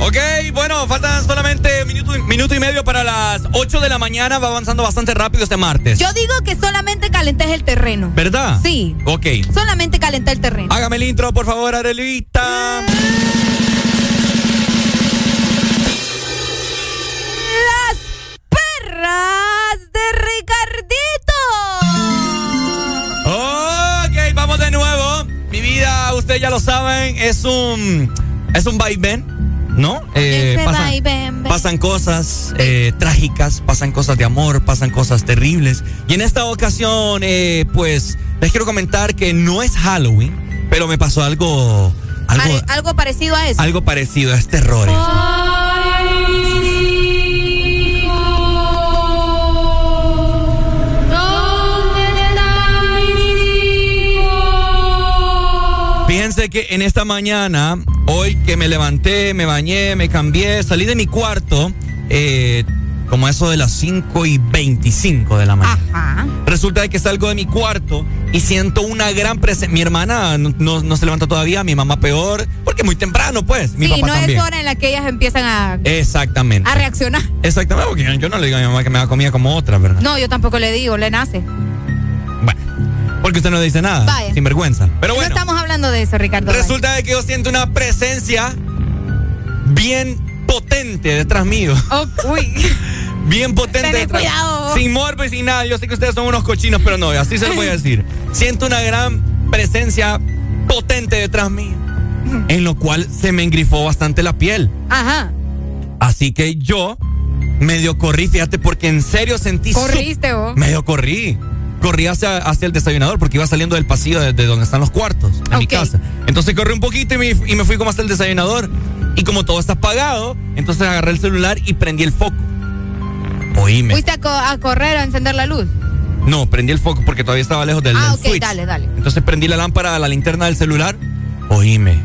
Ok, bueno, faltan solamente minuto, y- minuto y medio para las 8 de la mañana. Va avanzando bastante rápido este martes. Yo digo que solamente calentes el terreno. ¿Verdad? Sí. Ok. Solamente calentar el terreno. Hágame el intro, por favor, Arelita. Las perras de Ricardito. Ok, vamos de nuevo. Mi vida, ustedes ya lo saben, es un es un vaivén, ¿no? Eh, pasan, ven. pasan cosas eh, trágicas, pasan cosas de amor, pasan cosas terribles. Y en esta ocasión, eh, pues, les quiero comentar que no es Halloween, pero me pasó algo algo, algo parecido a eso. algo parecido, es terror. Fíjense que en esta mañana, hoy que me levanté, me bañé, me cambié, salí de mi cuarto, eh, como eso de las 5 y 25 de la mañana. Ajá. Resulta de que salgo de mi cuarto y siento una gran presencia. Mi hermana no, no- no se levanta todavía, mi mamá peor, porque muy temprano, pues. Mi sí, papá no también. es hora en la que ellas empiezan a, Exactamente. a reaccionar. Exactamente, porque yo no le digo a mi mamá que me da comida como otra, ¿verdad? No, yo tampoco le digo, le nace. Porque usted no dice nada. Vaya. Sin vergüenza. Pero bueno. No estamos hablando de eso, Ricardo. Resulta de que yo siento una presencia bien potente detrás mío. Oh, uy. Bien potente Tené detrás. cuidado. Sin morbo y sin nada. Yo sé que ustedes son unos cochinos, pero no, así se lo voy a decir. Siento una gran presencia potente detrás mío. En lo cual se me engrifó bastante la piel. Ajá. Así que yo medio corrí, fíjate, porque en serio sentí. Corriste vos. Medio corrí. Corrí hacia, hacia el desayunador porque iba saliendo del pasillo de, de donde están los cuartos, en mi casa. Entonces corrí un poquito y me, y me fui como hasta el desayunador. Y como todo está apagado, entonces agarré el celular y prendí el foco. Oíme. Fuiste a, co- a correr a encender la luz. No, prendí el foco porque todavía estaba lejos del, ah, del ok, switch. dale, dale. Entonces prendí la lámpara, la linterna del celular. Oíme.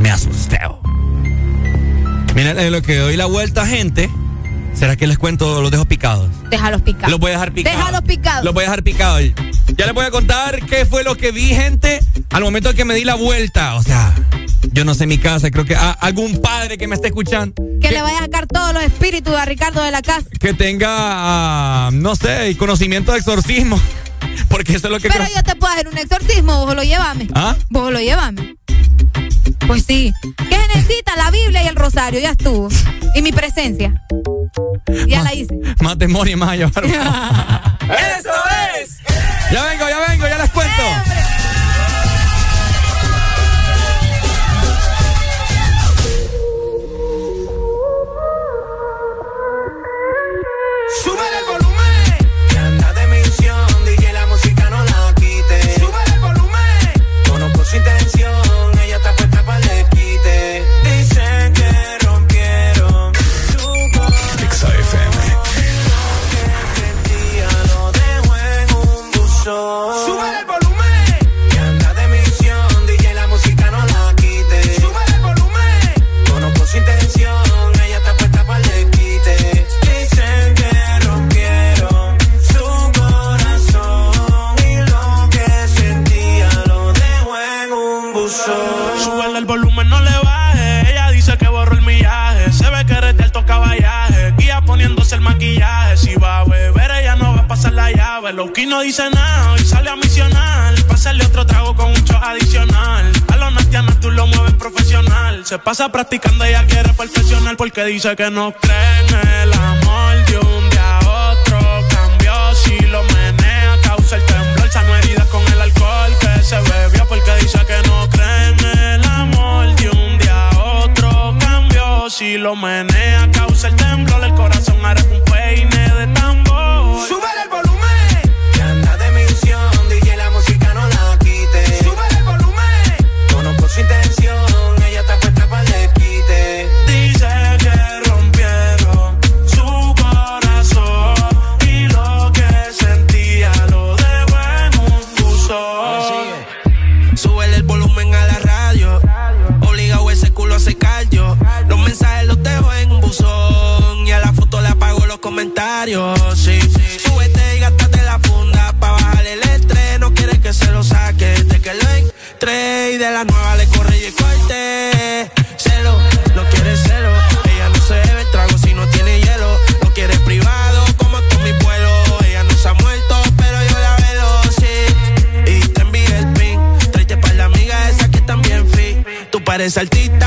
Me asusté. Mira, lo que doy la vuelta, gente. ¿Será que les cuento, los dejo picados? Déjalos picados. Los voy a dejar picados. Déjalos picados. Los voy a dejar picados. Ya les voy a contar qué fue lo que vi, gente, al momento que me di la vuelta. O sea, yo no sé mi casa, creo que ah, algún padre que me esté escuchando, Que le vaya a sacar todos los espíritus a Ricardo de la casa. que tenga, ah, no sé, conocimiento de exorcismo. Porque eso es lo que Pero yo te puedo hacer un exorcismo, vos lo llévame. ¿Ah? Vos lo llévame. Pues sí. ¿Qué necesita? La Biblia y el rosario, ya estuvo. Y mi presencia. Ya la hice. Más demonio más allá. ¡Eso es! Ya vengo, ya vengo, Loki no dice nada y sale a misionar. Pásale otro trago con un shot adicional. A los nastianos tú lo mueves profesional. Se pasa practicando, ella quiere perfeccionar porque dice que no cree en el amor de un día a otro. Cambió si lo menea, causa el temblor. Sano herida con el alcohol que se bebió porque dice que no cree en el amor de un día a otro. Cambió si lo menea, causa el temblor. El corazón hará un peine de tambor. eres artista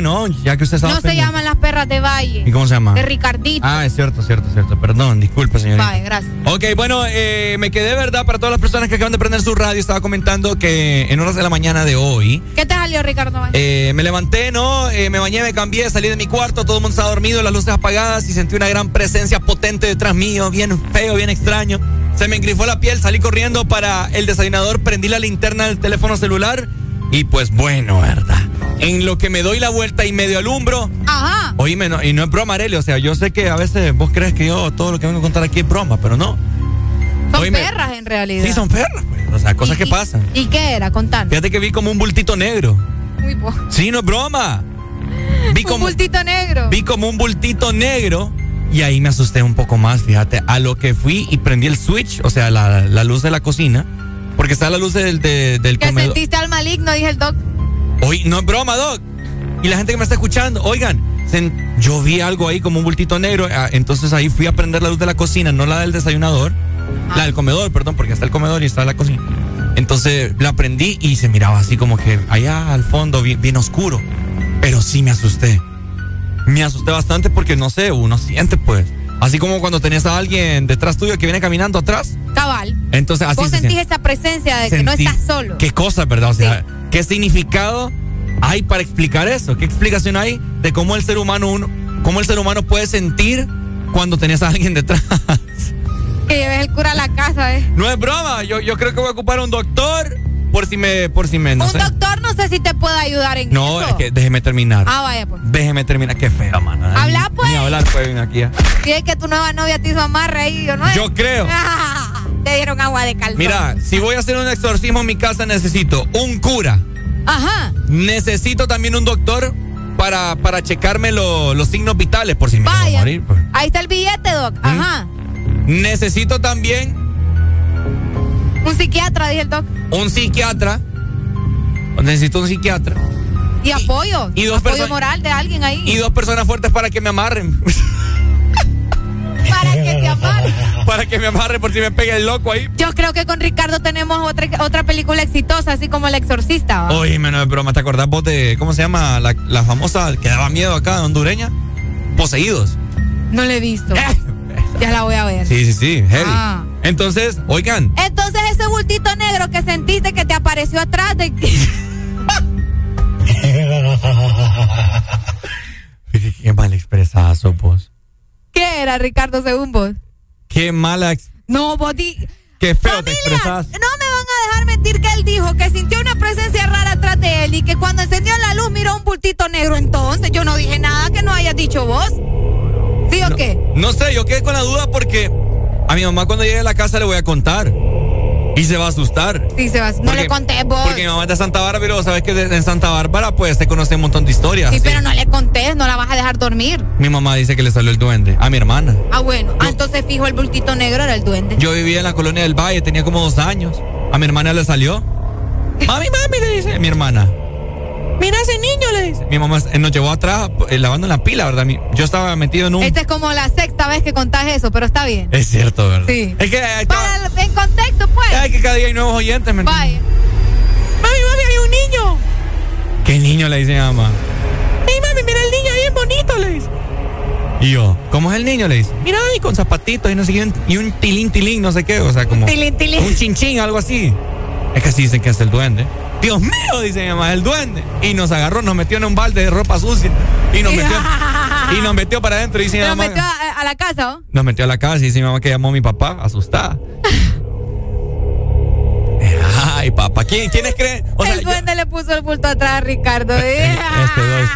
¿no? Ya que usted estaba. No se pendiente. llaman las perras de Valle. ¿Y cómo se llama? De Ricardito. Ah, es cierto, cierto, cierto. Perdón, disculpe, señorita. Vale, gracias. Ok, bueno, eh, me quedé, ¿verdad? Para todas las personas que acaban de prender su radio, estaba comentando que en horas de la mañana de hoy, ¿Qué te salió, Ricardo? Eh, me levanté, ¿no? Eh, me bañé, me cambié, salí de mi cuarto, todo el mundo estaba dormido, las luces apagadas y sentí una gran presencia potente detrás mío, bien feo, bien extraño. Se me engrifó la piel, salí corriendo para el desayunador, prendí la linterna del teléfono celular y pues bueno, ¿verdad? En lo que me doy la vuelta y medio alumbro, Ajá. Oíme, no, y no es broma, Arely. O sea, yo sé que a veces vos crees que yo todo lo que vengo a contar aquí es broma, pero no. Son Oíme. perras en realidad. Sí, son perras, pues. O sea, cosas ¿Y- que y- pasan. ¿Y qué era? Contando. Fíjate que vi como un bultito negro. Muy Sí, no es broma. Vi Un como, bultito negro. vi como un bultito negro y ahí me asusté un poco más, fíjate. A lo que fui y prendí el switch, o sea, la, la luz de la cocina, porque está la luz del, de- del que comedor. sentiste al maligno, dije el doc. Oye, no es broma, Doc. Y la gente que me está escuchando, oigan, yo vi algo ahí como un bultito negro, ah, entonces ahí fui a prender la luz de la cocina, no la del desayunador, la del comedor, perdón, porque está el comedor y está la cocina. Entonces la prendí y se miraba así como que allá al fondo, bien, bien oscuro. Pero sí me asusté. Me asusté bastante porque no sé, uno siente pues. Así como cuando tenías a alguien detrás tuyo que viene caminando atrás. Cabal. Entonces así Vos se sentís siente. esa presencia de que no estás solo. ¿Qué cosa, verdad? O sea, ¿qué significado hay para explicar eso? ¿Qué explicación hay de cómo el ser humano uno, cómo el ser humano puede sentir cuando tenés a alguien detrás? Que lleves el cura a la casa, ¿eh? No es broma, yo, yo creo que voy a ocupar un doctor por si me, por si me, no Un sé. doctor no sé si te puede ayudar en No, eso. es que déjeme terminar. Ah, vaya, pues. Déjeme terminar, qué feo, mano. Habla, pues. Ni hablar, pues, ven aquí. ¿eh? Si es que tu nueva novia te hizo amarre ahí, ¿o ¿no? Yo creo. te dieron agua de calzón. Mira, si voy a hacer un exorcismo en mi casa, necesito un cura. Ajá. Necesito también un doctor para, para checarme lo- los signos vitales por si me Vaya. morir. pues. Ahí está el billete, doc. Ajá. Necesito también Un psiquiatra, dije el doc. un psiquiatra. Necesito un psiquiatra. Y apoyo. y dos apoyo moral de alguien ahí. Y dos personas fuertes para que me amarren. Para que te amarre. para que me amarren por si me pega el loco ahí. Yo creo que con Ricardo tenemos otra, otra película exitosa, así como El Exorcista. ¿va? Oye, no es broma. ¿Te acordás vos de, cómo se llama? La, la famosa que daba miedo acá, hondureña. Poseídos. No la he visto. Ya la voy a ver. Sí, sí, sí. Heavy. Ah. Entonces, oigan. Entonces ese bultito negro que sentiste que te apareció atrás de Qué, qué mal expresazo, vos. ¿Qué era, Ricardo, según vos? Qué mala. No, vos di... Qué feo te expresas. No me van a dejar mentir que él dijo que sintió una presencia rara atrás de él y que cuando encendió la luz miró un bultito negro. Entonces yo no dije nada que no hayas dicho vos. ¿Sí o qué? No sé, yo quedé con la duda porque a mi mamá cuando llegue a la casa le voy a contar. Y se va a asustar. Sí, Sebas, no Porque- le conté vos. Porque mi mamá es de Santa Bárbara, pero sabes que en Santa Bárbara pues se conoce un montón de historias. Sí, así. pero no le contés, no la vas a dejar dormir. Mi mamá dice que le salió el duende. A mi hermana. Ah, bueno. Ah, entonces fijo el bultito negro era el duende. Yo vivía en la colonia del Valle, tenía como dos años. A mi hermana le salió. Mami, mami, le dice mi hermana. Mira ese niño, le dice. Mi mamá nos llevó atrás eh, lavando la pila, ¿verdad? Mi- Yo estaba metido en un. Esta es como la sexta vez que contás eso, pero está bien. Es cierto, ¿verdad? Sí. Es que, eh, Para, en contexto, pues. ay, que cada día hay nuevos oyentes, ¿me? Vaya. Mami, mami, hay un niño. ¿Qué niño le dice a mamá? ¡Ey, mami, mira el niño bien bonito! Le dice. Y yo, ¿cómo es el niño? Le dice, mira, y con zapatitos y no sé qué, y un tilín, tilín, no sé qué, o sea, como. Tilín, tilín. Un chinchín, algo así. Es que así dicen que es el duende. Dios mío, dice mi mamá, el duende. Y nos agarró, nos metió en un balde de ropa sucia. Y nos metió, y nos metió para adentro. Y dice mamá. metió a, a la casa, ¿o? Nos metió a la casa y dice mi mamá que llamó a mi papá, asustada. Ay, papá, ¿quién, ¿quiénes creen? O sea, el yo- duende le puso el bulto atrás a Ricardo. ¿eh? este doy,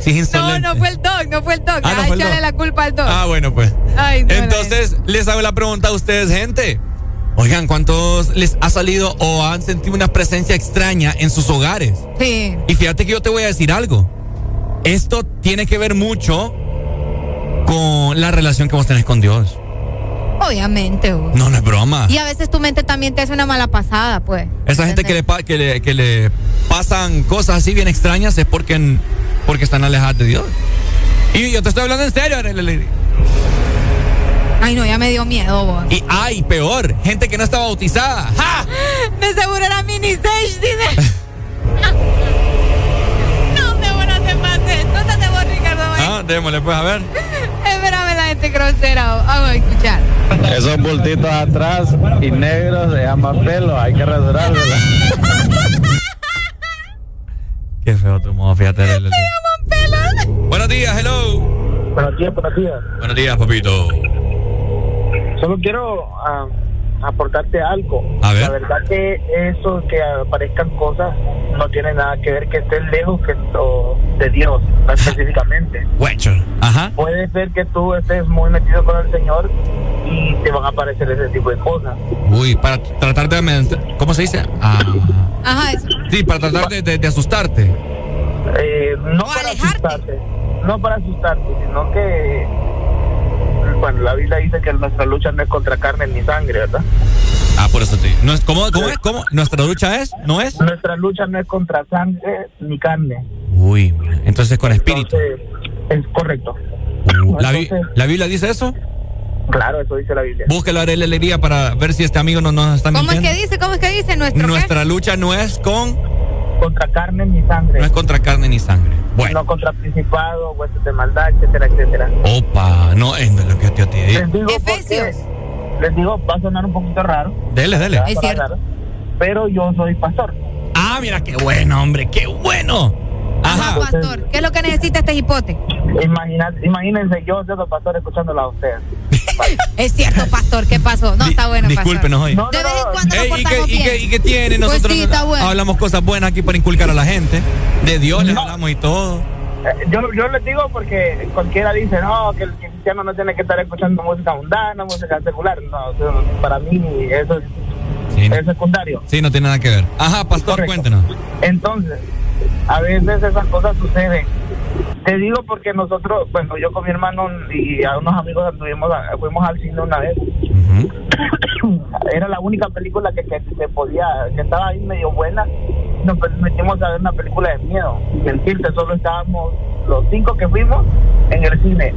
sí, es no, no fue el dog, no fue el dog. Ah, no Ay, fue el dog. la culpa al dog. Ah, bueno, pues. Ay, no, Entonces, les hago la pregunta a ustedes, gente. Oigan, ¿cuántos les ha salido o han sentido una presencia extraña en sus hogares? Sí. Y fíjate que yo te voy a decir algo. Esto tiene que ver mucho con la relación que vos tenés con Dios. Obviamente, vos. No, no es broma. Y a veces tu mente también te hace una mala pasada, pues. Esa gente que le, que, le, que le pasan cosas así bien extrañas es porque, porque están alejadas de Dios. Y yo te estoy hablando en serio. Ay, no, ya me dio miedo, vos. Y ay, peor, gente que no está bautizada. ¡Ja! De seguro era mini stage, dice. no, de vos no te pases. No te vos, Ricardo. Ah, démosle pues a ver. Espérame la gente grosera. Vamos a escuchar. Esos bultitos atrás y negros se llama pelo, hay que rasurárselos. Qué feo tu modo, fíjate. Arely. Buenos días, hello. Buenos días, buenos días. Buenos días, papito. Solo quiero ah, aportarte algo. A ver. La verdad que eso que aparezcan cosas no tiene nada que ver que estén lejos que, o de Dios, no específicamente. Huecho. Ajá. Puede ser que tú estés muy metido con el Señor y te van a aparecer ese tipo de cosas. Uy, para tratar de... ¿Cómo se dice? Ah, Ajá, eso. sí, para tratar de, de- de asustarte. Eh, no para asustarte, no para asustarte, sino que bueno, la Biblia dice que nuestra lucha no es contra carne ni sangre, ¿verdad? Ah, por eso te no es, ¿cómo, ¿Cómo es? ¿Cómo? ¿Nuestra lucha es? ¿No es? Nuestra lucha no es contra sangre ni carne. Uy, entonces con espíritu. Entonces, es correcto. Uh, ¿La, Bi- ¿La Biblia dice eso? Claro, eso dice la Biblia. Búsquelo a la alegría para ver si este amigo no nos está ¿Cómo es mintiendo. que dice? ¿Cómo es que dice? Nuestro qué? Nuestra lucha no es con... Contra carne ni sangre. No es contra carne ni sangre. Bueno. No contra principado, huestes de maldad, etcétera, etcétera. Opa, no es lo que yo te digo. Les digo porque, les digo, va a sonar un poquito raro. Dele, dele. Va a sonar raro, pero yo soy pastor. Ah, mira, qué bueno, hombre, qué bueno. Ajá, pastor. ¿Qué es lo que necesita este hipote? Imagina- imagínense yo siendo pastor escuchándola a ustedes. Es cierto, pastor. ¿Qué pasó? No, está bueno, pastor. Discúlpenos hoy. De vez en cuando nos Ey, ¿y, qué, y, bien. qué, y qué tiene? Pues Nosotros sí, está bueno. hablamos cosas buenas aquí para inculcar a la gente. De Dios les hablamos y todo. Eh, Yo, yo les digo porque cualquiera dice, no, que el cristiano no tiene que estar escuchando música mundana, música secular. No, para mí eso es, es secundario. Sí, no tiene nada que ver. Ajá, pastor, cuéntenos. Entonces, a veces esas cosas suceden. Te digo porque nosotros, bueno, yo con mi hermano y a unos amigos anduvimos, a- fuimos al cine una vez. Era la única película que, que se podía, que estaba ahí medio buena. Nos metimos a ver una película de miedo. Mentirte, solo estábamos los cinco que fuimos en el cine.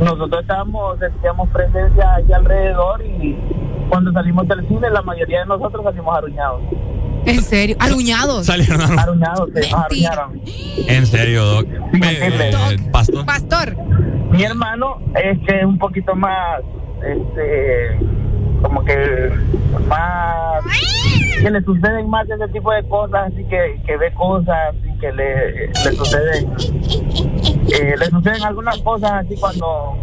Nosotros estábamos, sentíamos presencia allí alrededor y cuando salimos del cine la mayoría de nosotros salimos arruñados. ¿En serio? ¿Aruñados? Salieron Arruñados, sí, En serio, Doc. Eh, pastor. Pastor. Mi hermano es que es un poquito más, este, como que más, que le suceden más ese tipo de cosas, así que, que ve cosas, y que le, le suceden, eh, le suceden algunas cosas así cuando,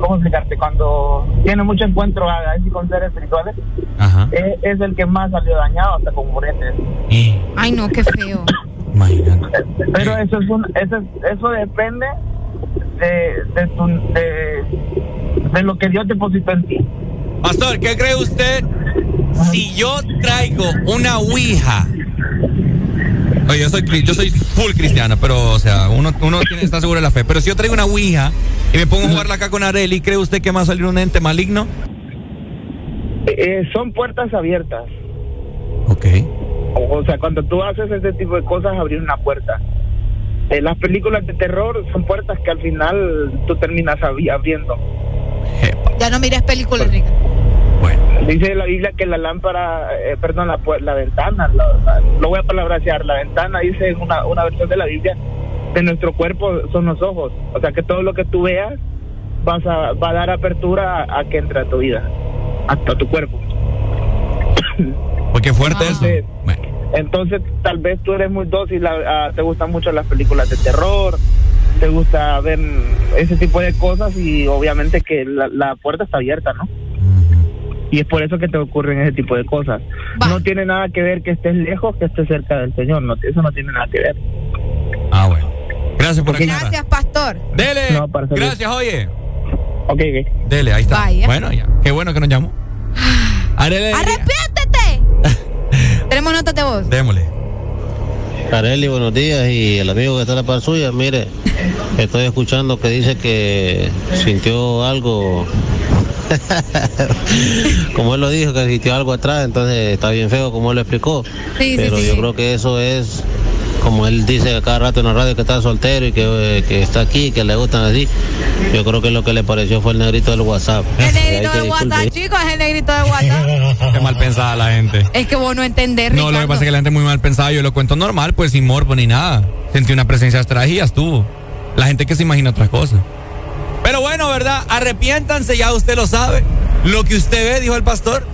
¿cómo explicarte? Cuando tiene mucho encuentro a- así con seres espirituales, eh, es el que más salió dañado hasta con moretes. Ay, no, qué feo. Pero eso es un, eso, es- eso depende de, de, tu, de, de lo que Dios depositó en ti. Pastor, ¿qué cree usted si yo traigo una ouija? Oye, yo soy, yo soy full cristiano, pero, o sea, uno, uno tiene, está seguro de la fe. Pero si yo traigo una ouija y me pongo a jugarla acá con Areli, ¿cree usted que me va a salir un ente maligno? Eh, son puertas abiertas. Ok. O, o sea, cuando tú haces ese tipo de cosas, abrir una puerta. Eh, las películas de terror son puertas que al final tú terminas abri- abriendo. Ya no mires películas, Ricardo. Dice la Biblia que la lámpara, eh, perdón, la, la ventana, la- la- lo voy a hacia la ventana, dice en una, una versión de la Biblia, de nuestro cuerpo son los ojos. O sea que todo lo que tú veas vas a, va a dar apertura a, que entre a tu vida, hasta tu cuerpo. Porque fuerte eso. Entonces, tal vez tú eres muy dócil, te gustan mucho las películas de terror, te gusta ver ese tipo de cosas y obviamente que la, puerta está abierta, ¿no? Y es por eso que te ocurren ese tipo de cosas. No tiene nada que ver que estés lejos, que estés cerca del Señor, no, eso no tiene nada que ver. Ah, bueno. Gracias por Gracias, pastor. Dele. Gracias, oye. Ok, ok. Dele, ahí está. Bueno, ya. Qué bueno que nos llamó. ¡Arrepiéntete! Notas de voz. Démosle. Carelli, buenos días. Y el amigo que está en la par suya, mire, estoy escuchando que dice que sintió algo. como él lo dijo, que sintió algo atrás, entonces está bien feo como él lo explicó. Sí, Pero sí, yo creo que eso es como él dice cada rato en la radio que está soltero y que, que, está aquí, que le gustan así, yo creo que lo que le pareció fue el negrito del WhatsApp. El negrito del WhatsApp, chicos, es el negrito del WhatsApp. Qué mal pensada la gente. Es que vos no entendés, No, lo que pasa es que la gente es muy mal pensada. Yo lo cuento normal, pues sin morbo ni nada. Sentí una presencia extra y ya estuvo. La gente que se imagina otras cosas. Pero bueno, ¿verdad? Arrepiéntanse, ya usted lo sabe. Lo que usted ve, dijo el pastor,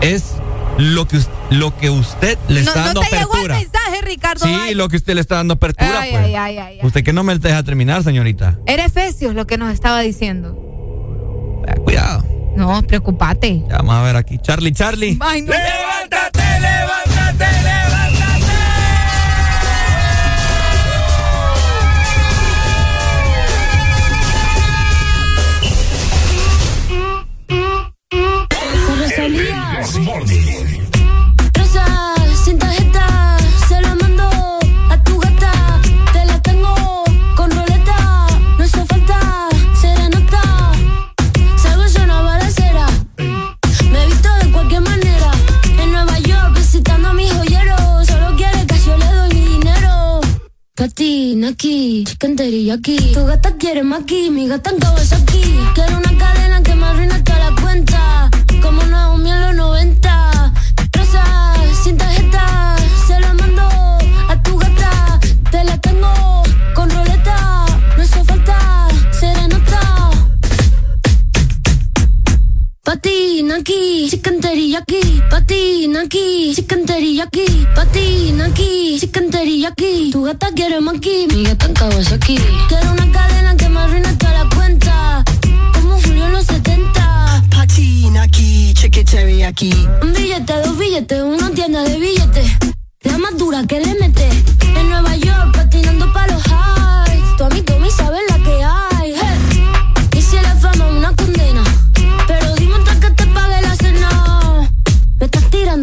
es lo que, lo que usted le está dando no te apertura. Llegó el mensaje, Ricardo. Sí, lo que usted le está dando apertura. Ay, pues. ay, ay, ay, Usted que no me deja terminar, señorita. Era Efesios lo que nos estaba diciendo. cuidado. No, preocupate. Ya, vamos a ver aquí. Charlie, Charlie. No. ¡Levántate, levántate, levántate! Katy, aquí, chicken aquí. Tu gata quiere maqui, mi gata en aquí. Quiero una cadena que me arruine toda la cuenta. Como en los 90. Patina aquí, chicken aquí. Patina aquí, chicken aquí. Patina aquí, chicken aquí. Tu gata quiere maqui, mi gata en aquí. Quiero una cadena que me arruine toda la cuenta. Como Julio en los 70. Patina aquí, cheque aquí. Un billete, dos billetes, una tienda de billetes. La más dura que le mete. En Nueva York, patinando pa' los highs. Tu amigo me sabe la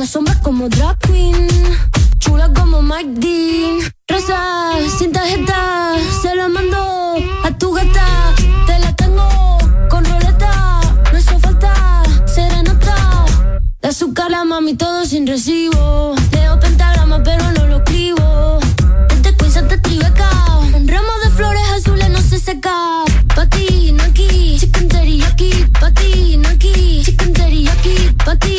sombras como drag queen. Chula como Mike Dean. Rosa, sin tarjeta, se la mando a tu gata. Te la tengo con roleta. No hizo falta serenata. De azúcar la mami todo sin recibo. Leo pentagrama pero no lo escribo. Este quiz te tribeca. Un ramo de flores azules no se seca. Patina aquí, chicken aquí. Patina aquí, chicken aquí. Patina aquí,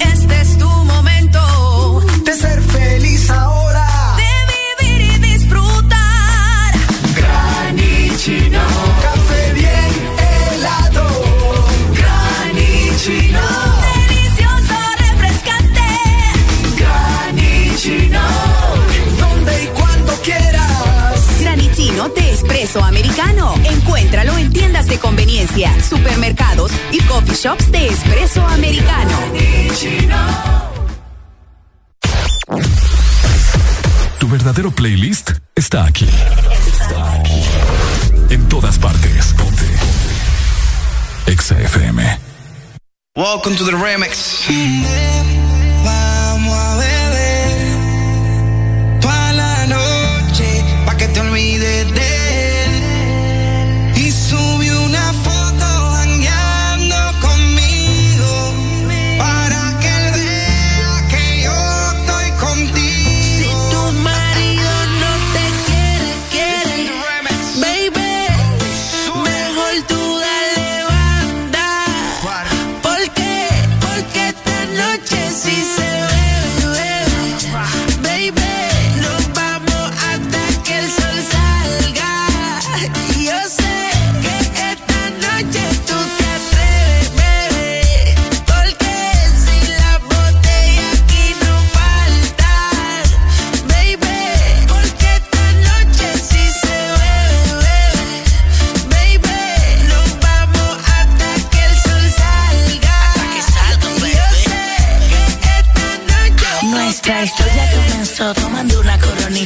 Este es tu momento de ser feliz ahora. Expreso Americano. Encuéntralo en tiendas de conveniencia, supermercados y coffee shops de Expreso Americano. Tu verdadero playlist está aquí. Está aquí. En todas partes. Ponte. Ponte. Exa FM. Welcome to the remix. Mm-hmm.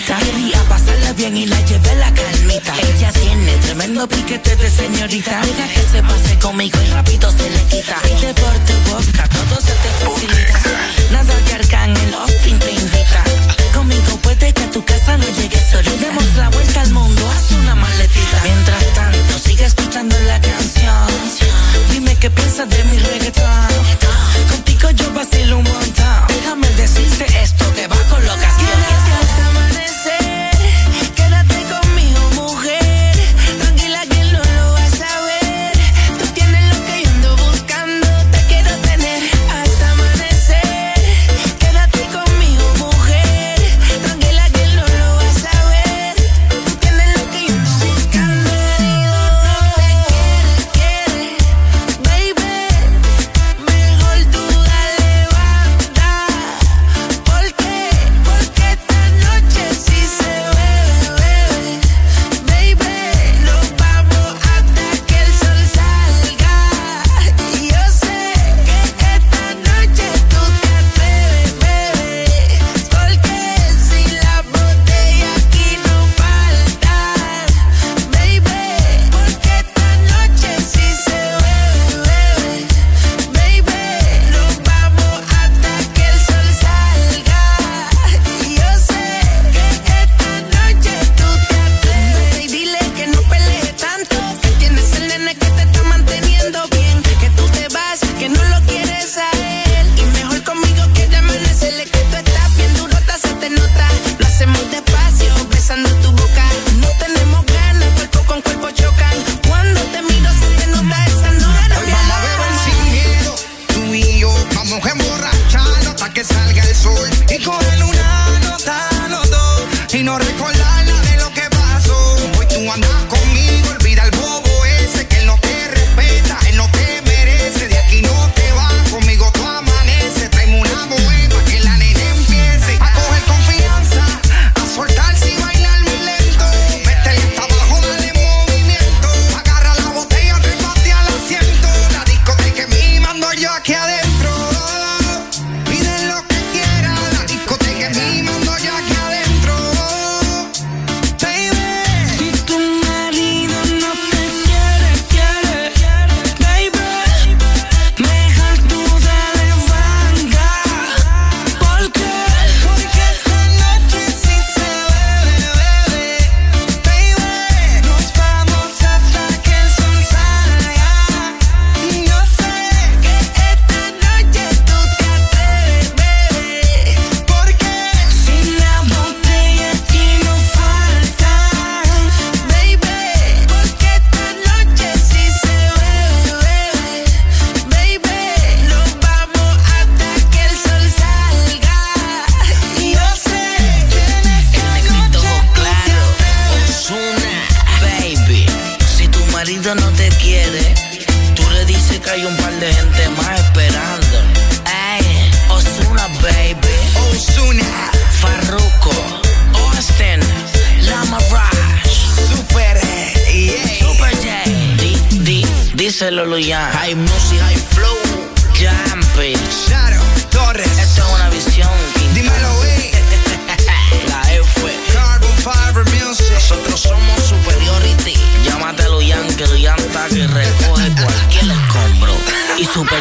Quería pasarla bien y la llevé la calmita. Ella tiene tremendo piquete de señorita. Deja que se pase conmigo y rápido se le quita. Y deporte, vodka, todo se te facilita. Nada de arcángel, Austin te invita. Conmigo puede que a tu casa no llegues solita. Demos la vuelta al mundo, haz una maletita. Mientras tanto, sigue escuchando la canción. Dime qué piensas de mi reggaetón.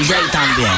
Y Super J también.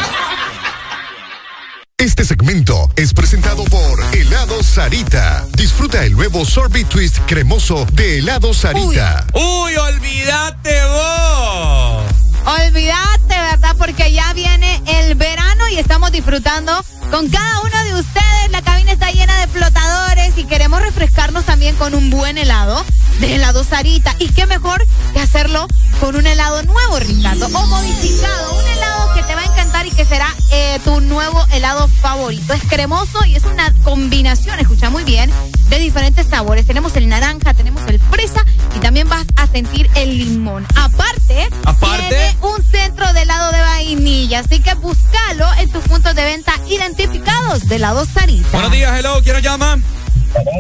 Este segmento es presentado por Helado Sarita. Disfruta el nuevo sorbet twist cremoso de Helado Sarita. Uy, olvídate vos. Olvídate, ¿verdad? Porque ya viene el verano y estamos disfrutando con cada uno de ustedes. La cabina está llena de flotadores y queremos refrescarnos también con un buen helado de helado Sarita. Y qué mejor que hacerlo con un helado nuevo, Ricardo, o modificado. Un helado que te va a encantar y que será eh, tu nuevo helado favorito. Es cremoso y es una combinación, escucha muy bien, de diferentes sabores. Tenemos el naranja, tenemos el fresa y también vas a sentir el limón. Aparte, Aparte. tiene un centro de helado de vainilla. Así que búscalo en tus puntos de venta identificados de helado Sarita. Buenos días, hello. ¿Quién nos llama?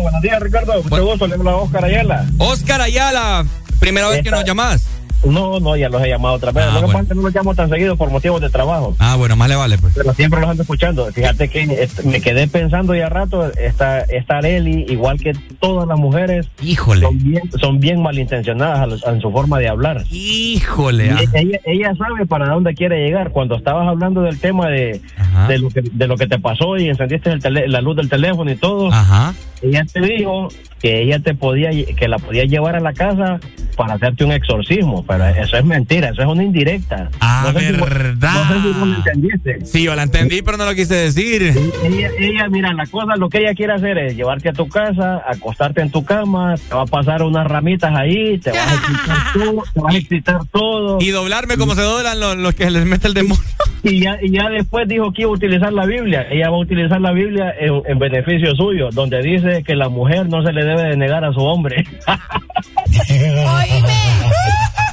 Buenos días, Ricardo. Mucho gusto. Le habla a Oscar Ayala. Oscar Ayala. Primera vez que nos llamas. No, no, ya los he llamado otra vez. Ah, Lo que bueno. pasa es que no los llamo tan seguido por motivos de trabajo. Ah, bueno, más le vale, pues. Pero siempre los ando escuchando. Fíjate que me quedé pensando ya rato, esta, esta Areli, igual que todas las mujeres, Híjole. son bien, son bien malintencionadas en su forma de hablar. Híjole. Ah. ella, ella sabe para dónde quiere llegar. Cuando estabas hablando del tema de, de, lo, que, de lo que te pasó y encendiste el tele- la luz del teléfono y todo, Ajá. Ella te dijo que ella te podía que la podía llevar a la casa para hacerte un exorcismo, pero eso es mentira, eso es una indirecta. Ah, no sé si verdad. no sé si vos lo entendiste. Sí, yo la entendí, pero no lo quise decir. Ella, ella, mira, la cosa, lo que ella quiere hacer es llevarte a tu casa, acostarte en tu cama, te va a pasar unas ramitas ahí, te vas a excitar todo, te vas a excitar todo. Y doblarme como se doblan los, los que les mete el demonio. Y ya, y ya después dijo que iba a utilizar la Biblia. Ella va a utilizar la Biblia en, en beneficio suyo, donde dice que la mujer no se le debe de negar a su hombre. Oíme,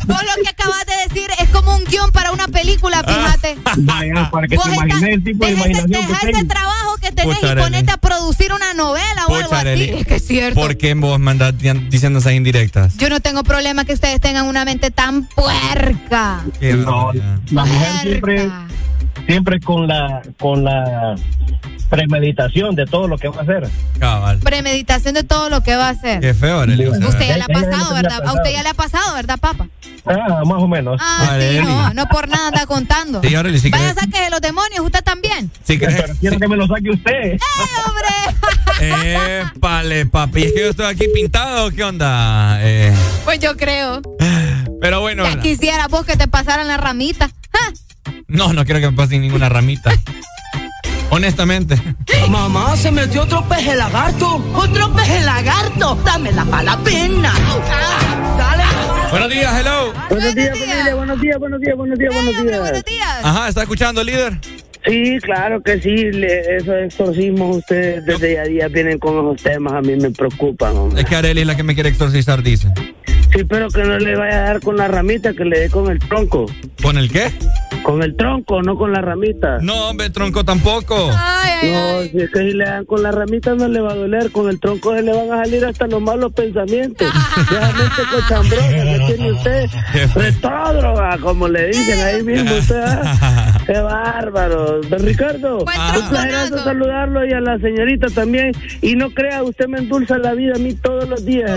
vos lo que acabas de decir es como un guion para una película, fíjate. Vaya, para que Vos te imagines el tipo de deja ese- imaginación que deja ese tengo. trabajo que tenés Pucha, y ponete a producir una novela o algo así. Es que es cierto. ¿Por qué vos me andás di- diciendo esas indirectas? Yo no tengo problema que ustedes tengan una mente tan puerca. Qué No, la mujer siempre, siempre con la, con la premeditación de todo lo que va a hacer. Cabal. Premeditación de todo lo que va a hacer. Qué feo. Usted ya le ha pasado, ¿verdad? A usted ya le ha pasado, ¿verdad, papá? Ah, más o menos. Ah, sí, no, no por nada anda contando. Sí, Arely, si Vaya, saque de los demonios, usted también. Si Pero querés- quiero que me lo saque usted. ¡Eh, hombre! Épale, papi. ¿Es que yo estoy aquí pintado o qué onda? Eh, Pues yo creo. pero bueno, Ya quisiera vos que te pasaran la ramita. ¡Ah! No, no quiero que me pase ninguna ramita. Honestamente. Mamá, se metió otro peje lagarto. Otro peje lagarto. Dámela para la pena. Ah, dale. Buenos días, hello. Buenos días, familia. Buenos días, buenos días, buenos días, buenos días. Buenos días. Ajá, ¿está escuchando, líder? Sí, claro que sí. le- esos exorcismos ustedes desde ya días vienen con esos temas. A mí me preocupan. hombre. Es que Arely es la que me quiere exorcizar, dice. Sí, pero que no le vaya a dar con la ramita, que le dé con el tronco. ¿Con el qué? Con el tronco, no con la ramita. No, hombre, tronco tampoco. Ay, ay, No, ay. si es que si le dan con la ramita no le va a doler, con el tronco se le van a salir hasta los malos pensamientos. Esa mente cochambrosa que tiene usted, retrógrada, como le dicen ahí mismo usted. ¿ah? Qué bárbaro. Don Ricardo, Buen un tronconazo. saludarlo y a la señorita también. Y no crea, usted me endulza la vida a mí todos los días.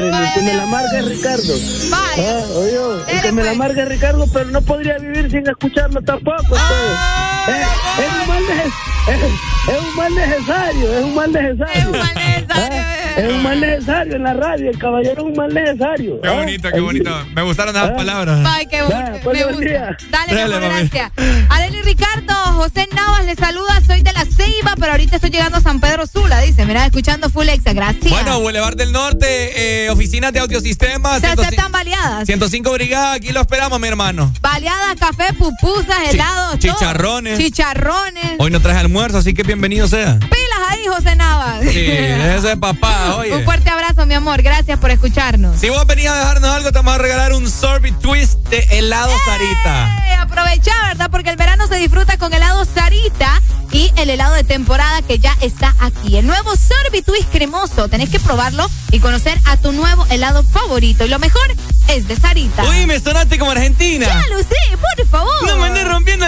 Me la amarga es Ricardo. Vaya. Ah, oye, el Dele, que me la pues. amarga Ricardo, pero no podría vivir sin escucharlo tampoco. Ah. Eh, es, un mal es- es un mal necesario, es un mal necesario. Es un mal necesario. Ah, es un mal necesario en la radio, el caballero es un mal necesario. Qué Ah, bonito, qué bonito. Me gustaron esas palabras. Ay, qué Ya, bueno. pues, Me gusta. Dale, Dale, gracias. Arely Ricardo, José Navas le saluda. Soy de la Ceiba, pero ahorita estoy llegando a San Pedro Sula. Dice, mira, escuchando Full Exa. Gracias. Bueno, Boulevard del Norte, eh, oficinas de audiosistemas. Se 105 aceptan baleadas. 105 Brigada, aquí lo esperamos, mi hermano. Baleadas, café, pupusas, Chi- helados, todo. chicharrones. Chicharrones. Hoy no traje almuerzo, así que bienvenido sea. Pilas ahí, José Navas. Sí, déjese de papá, oye. Un fuerte abrazo, mi amor. Gracias por escucharnos. Si vos venías a dejarnos algo, te vamos a regalar un sorbet twist de helado Sarita. Eh, aprovecha, ¿verdad? Porque el verano se disfruta con helado Sarita y el helado de temporada que ya está aquí. El nuevo Sorbet Twist cremoso. Tenés que probarlo y conocer a tu nuevo helado favorito. Y lo mejor es de Sarita. Uy, me sonaste como argentina. Ya lo sé, por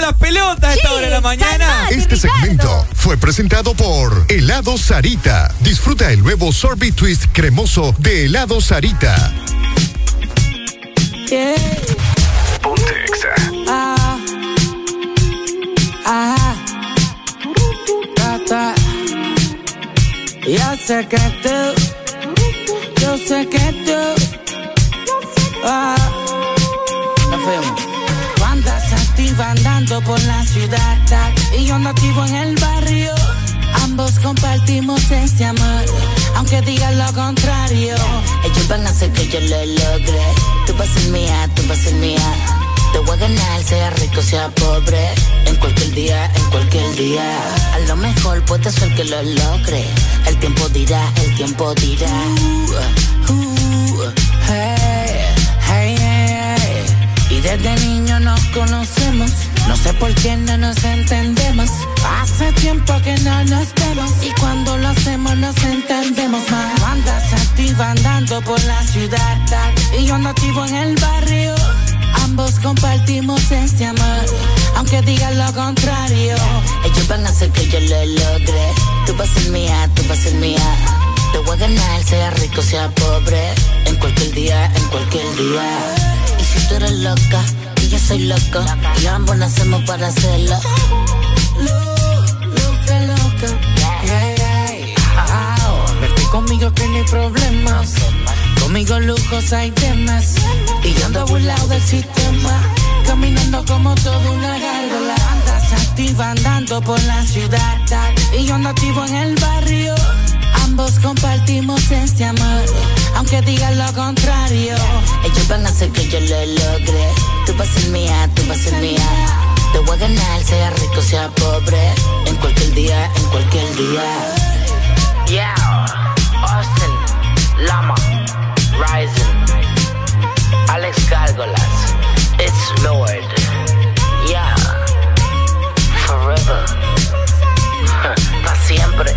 las pelotas a esta hora de la mañana. Este segmento fue presentado por Helado Sarita. Disfruta el nuevo Sorbet Twist cremoso de Helado Sarita. Ponte Exa. Ah, ah, ta, ta. Yo sé que tú, yo sé que tú, ah, la andando por la ciudad y yo ando activo en el barrio. Ambos compartimos este amor, aunque digan lo contrario. Ellos van a hacer que yo lo logre. Tú vas a ser mía, tú vas a ser mía. Te voy a ganar, sea rico, sea pobre. En cualquier día, en cualquier día. A lo mejor puede ser que lo logre. El tiempo dirá, el tiempo dirá. Uh, uh. Y desde niño nos conocemos. No sé por qué no nos entendemos. Hace tiempo que no nos vemos. Y cuando lo hacemos nos entendemos más. Tú Andas activa andando por la ciudad. Y yo ando activo en el barrio. Ambos compartimos este amor. Aunque digan lo contrario. Ellos van a hacer que yo lo logre. Tú vas a ser mía, tú vas a ser mía. Te voy a ganar, sea rico, sea pobre. En cualquier día, en cualquier día. Tú eres loca, y yo soy loco. Y ambos nacemos para hacerlo. Loca, loca. Hey, hey. Au, Verte conmigo que no hay problemas. Conmigo lujos hay temas. Y yo ando burlado del sistema. Caminando como toda una gárgola. Andas activa andando por la ciudad. Y yo ando activo en el barrio. Ambos compartimos este amor. Aunque digan lo contrario. Ellos van a hacer que yo lo logre. Tú vas a ser mía, tú vas a ser mía. Te voy a ganar, sea rico, sea pobre. En cualquier día, en cualquier día. Yeah, Austin, Lama, Rising, Alex Gárgolas, It's Lord, yeah, Forever, para siempre,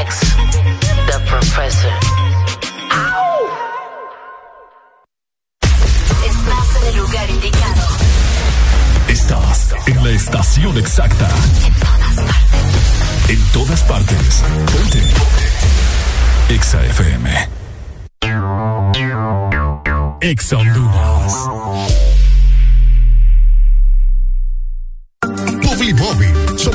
Ex, The Professor. En el lugar indicado. Estás en la estación exacta. En todas partes. Ponte. Exa FM. Exa Honduras.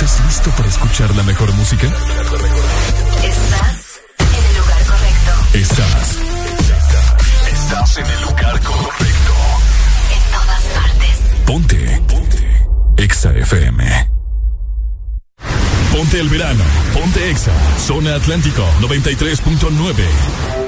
¿Estás listo para escuchar la mejor música? Estás en el lugar correcto. Estás. Estás en el lugar correcto. En todas partes. Ponte. Ponte. Exa FM. Ponte el verano. Ponte Exa. Zona Atlántico 93.9.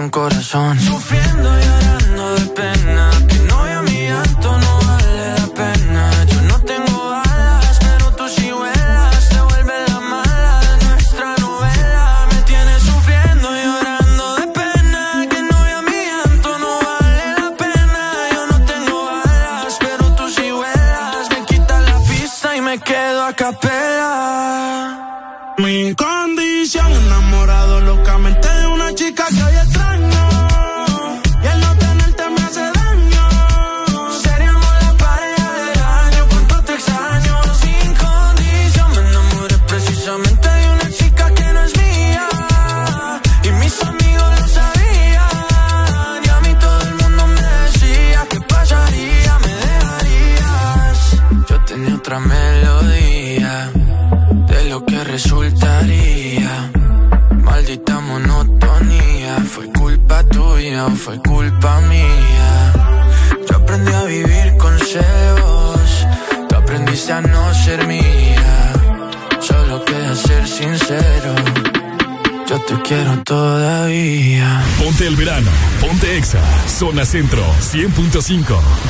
un corazón. 100.5.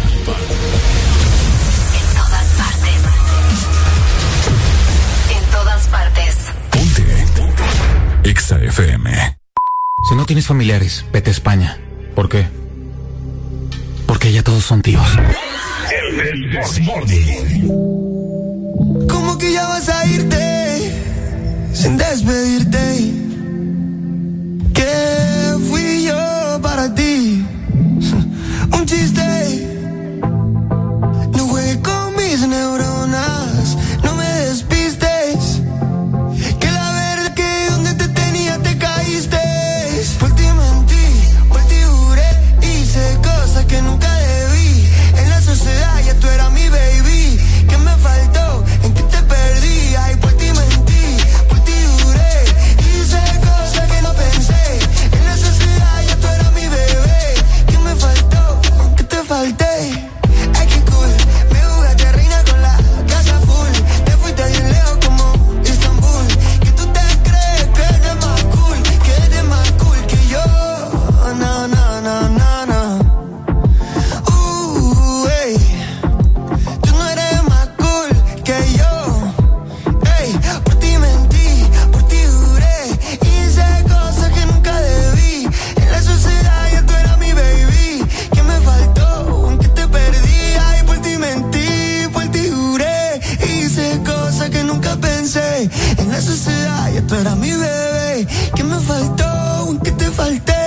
Exa FM. Si no tienes familiares, vete a España. ¿Por qué? Porque ya todos son tíos. El Desmorning. ¿Cómo que ya vas a irte sin despedirte? En la sociedad ya tú eras mi bebé. ¿Qué me faltó? ¿En qué te falté?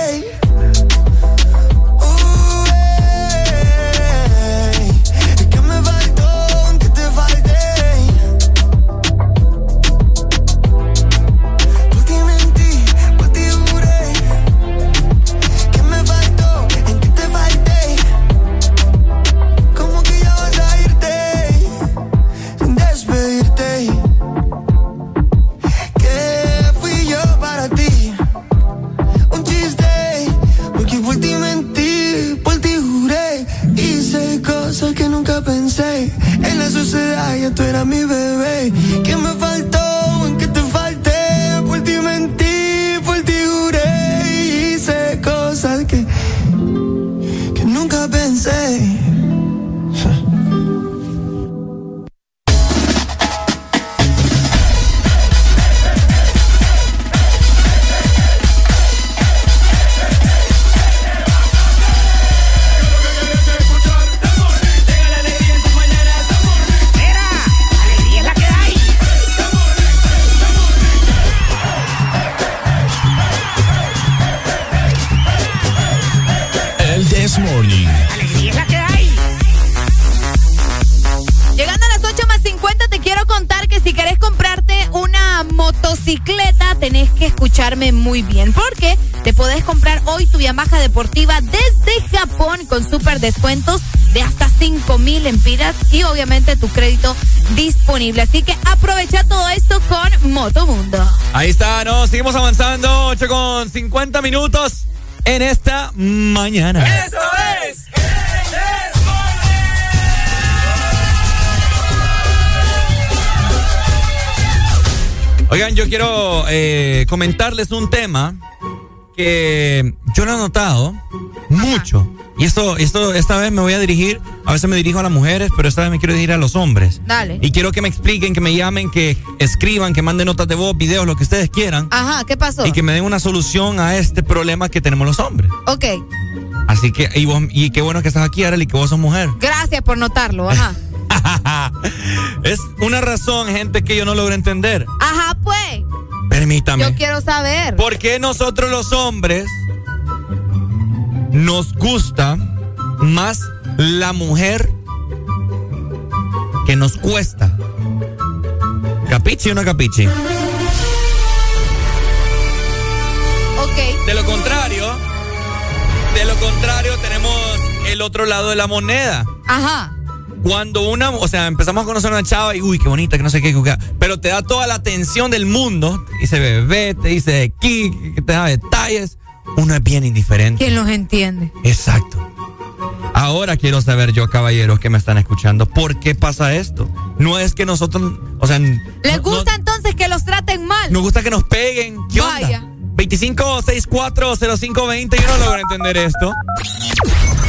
50 minutos en esta mañana. ¡Eso es! Oigan, yo quiero eh, comentarles un tema que yo lo he notado mucho, Y esto, esto, esta vez me voy a dirigir, veces me dirijo a las mujeres, pero esta vez me quiero dirigir a los hombres. Dale. Y quiero que me expliquen, que me llamen, que escriban, que manden notas de voz, videos, lo que ustedes quieran. Ajá, ¿qué pasó? Y que me den una solución a este problema que tenemos los hombres. Ok, Así que, y, vos, y qué bueno que estás aquí, Arely, que vos sos mujer. gracias por notarlo, ajá. Es una razón, gente, que yo no logro entender. Ajá, pues, Permítame. yo quiero saber. ¿Por qué nosotros los hombres nos gusta más la mujer que nos cuesta? ¿Capichi o no capichi? Ok. De lo contrario, de lo contrario tenemos el otro lado de la moneda. Ajá. Cuando una, o sea, empezamos a conocer a una chava y uy, qué bonita, que no sé qué, pero te da toda la atención del mundo, te dice bebé, te dice aquí, que te da detalles, uno es bien indiferente. ¿Quién los entiende? Exacto. Ahora quiero saber yo, caballeros que me están escuchando, ¿por qué pasa esto? No es que nosotros, o sea, ¿Les gusta entonces que los traten mal? nos gusta que nos peguen. ¿Qué Vaya. onda? 25640520, yo no logro entender esto.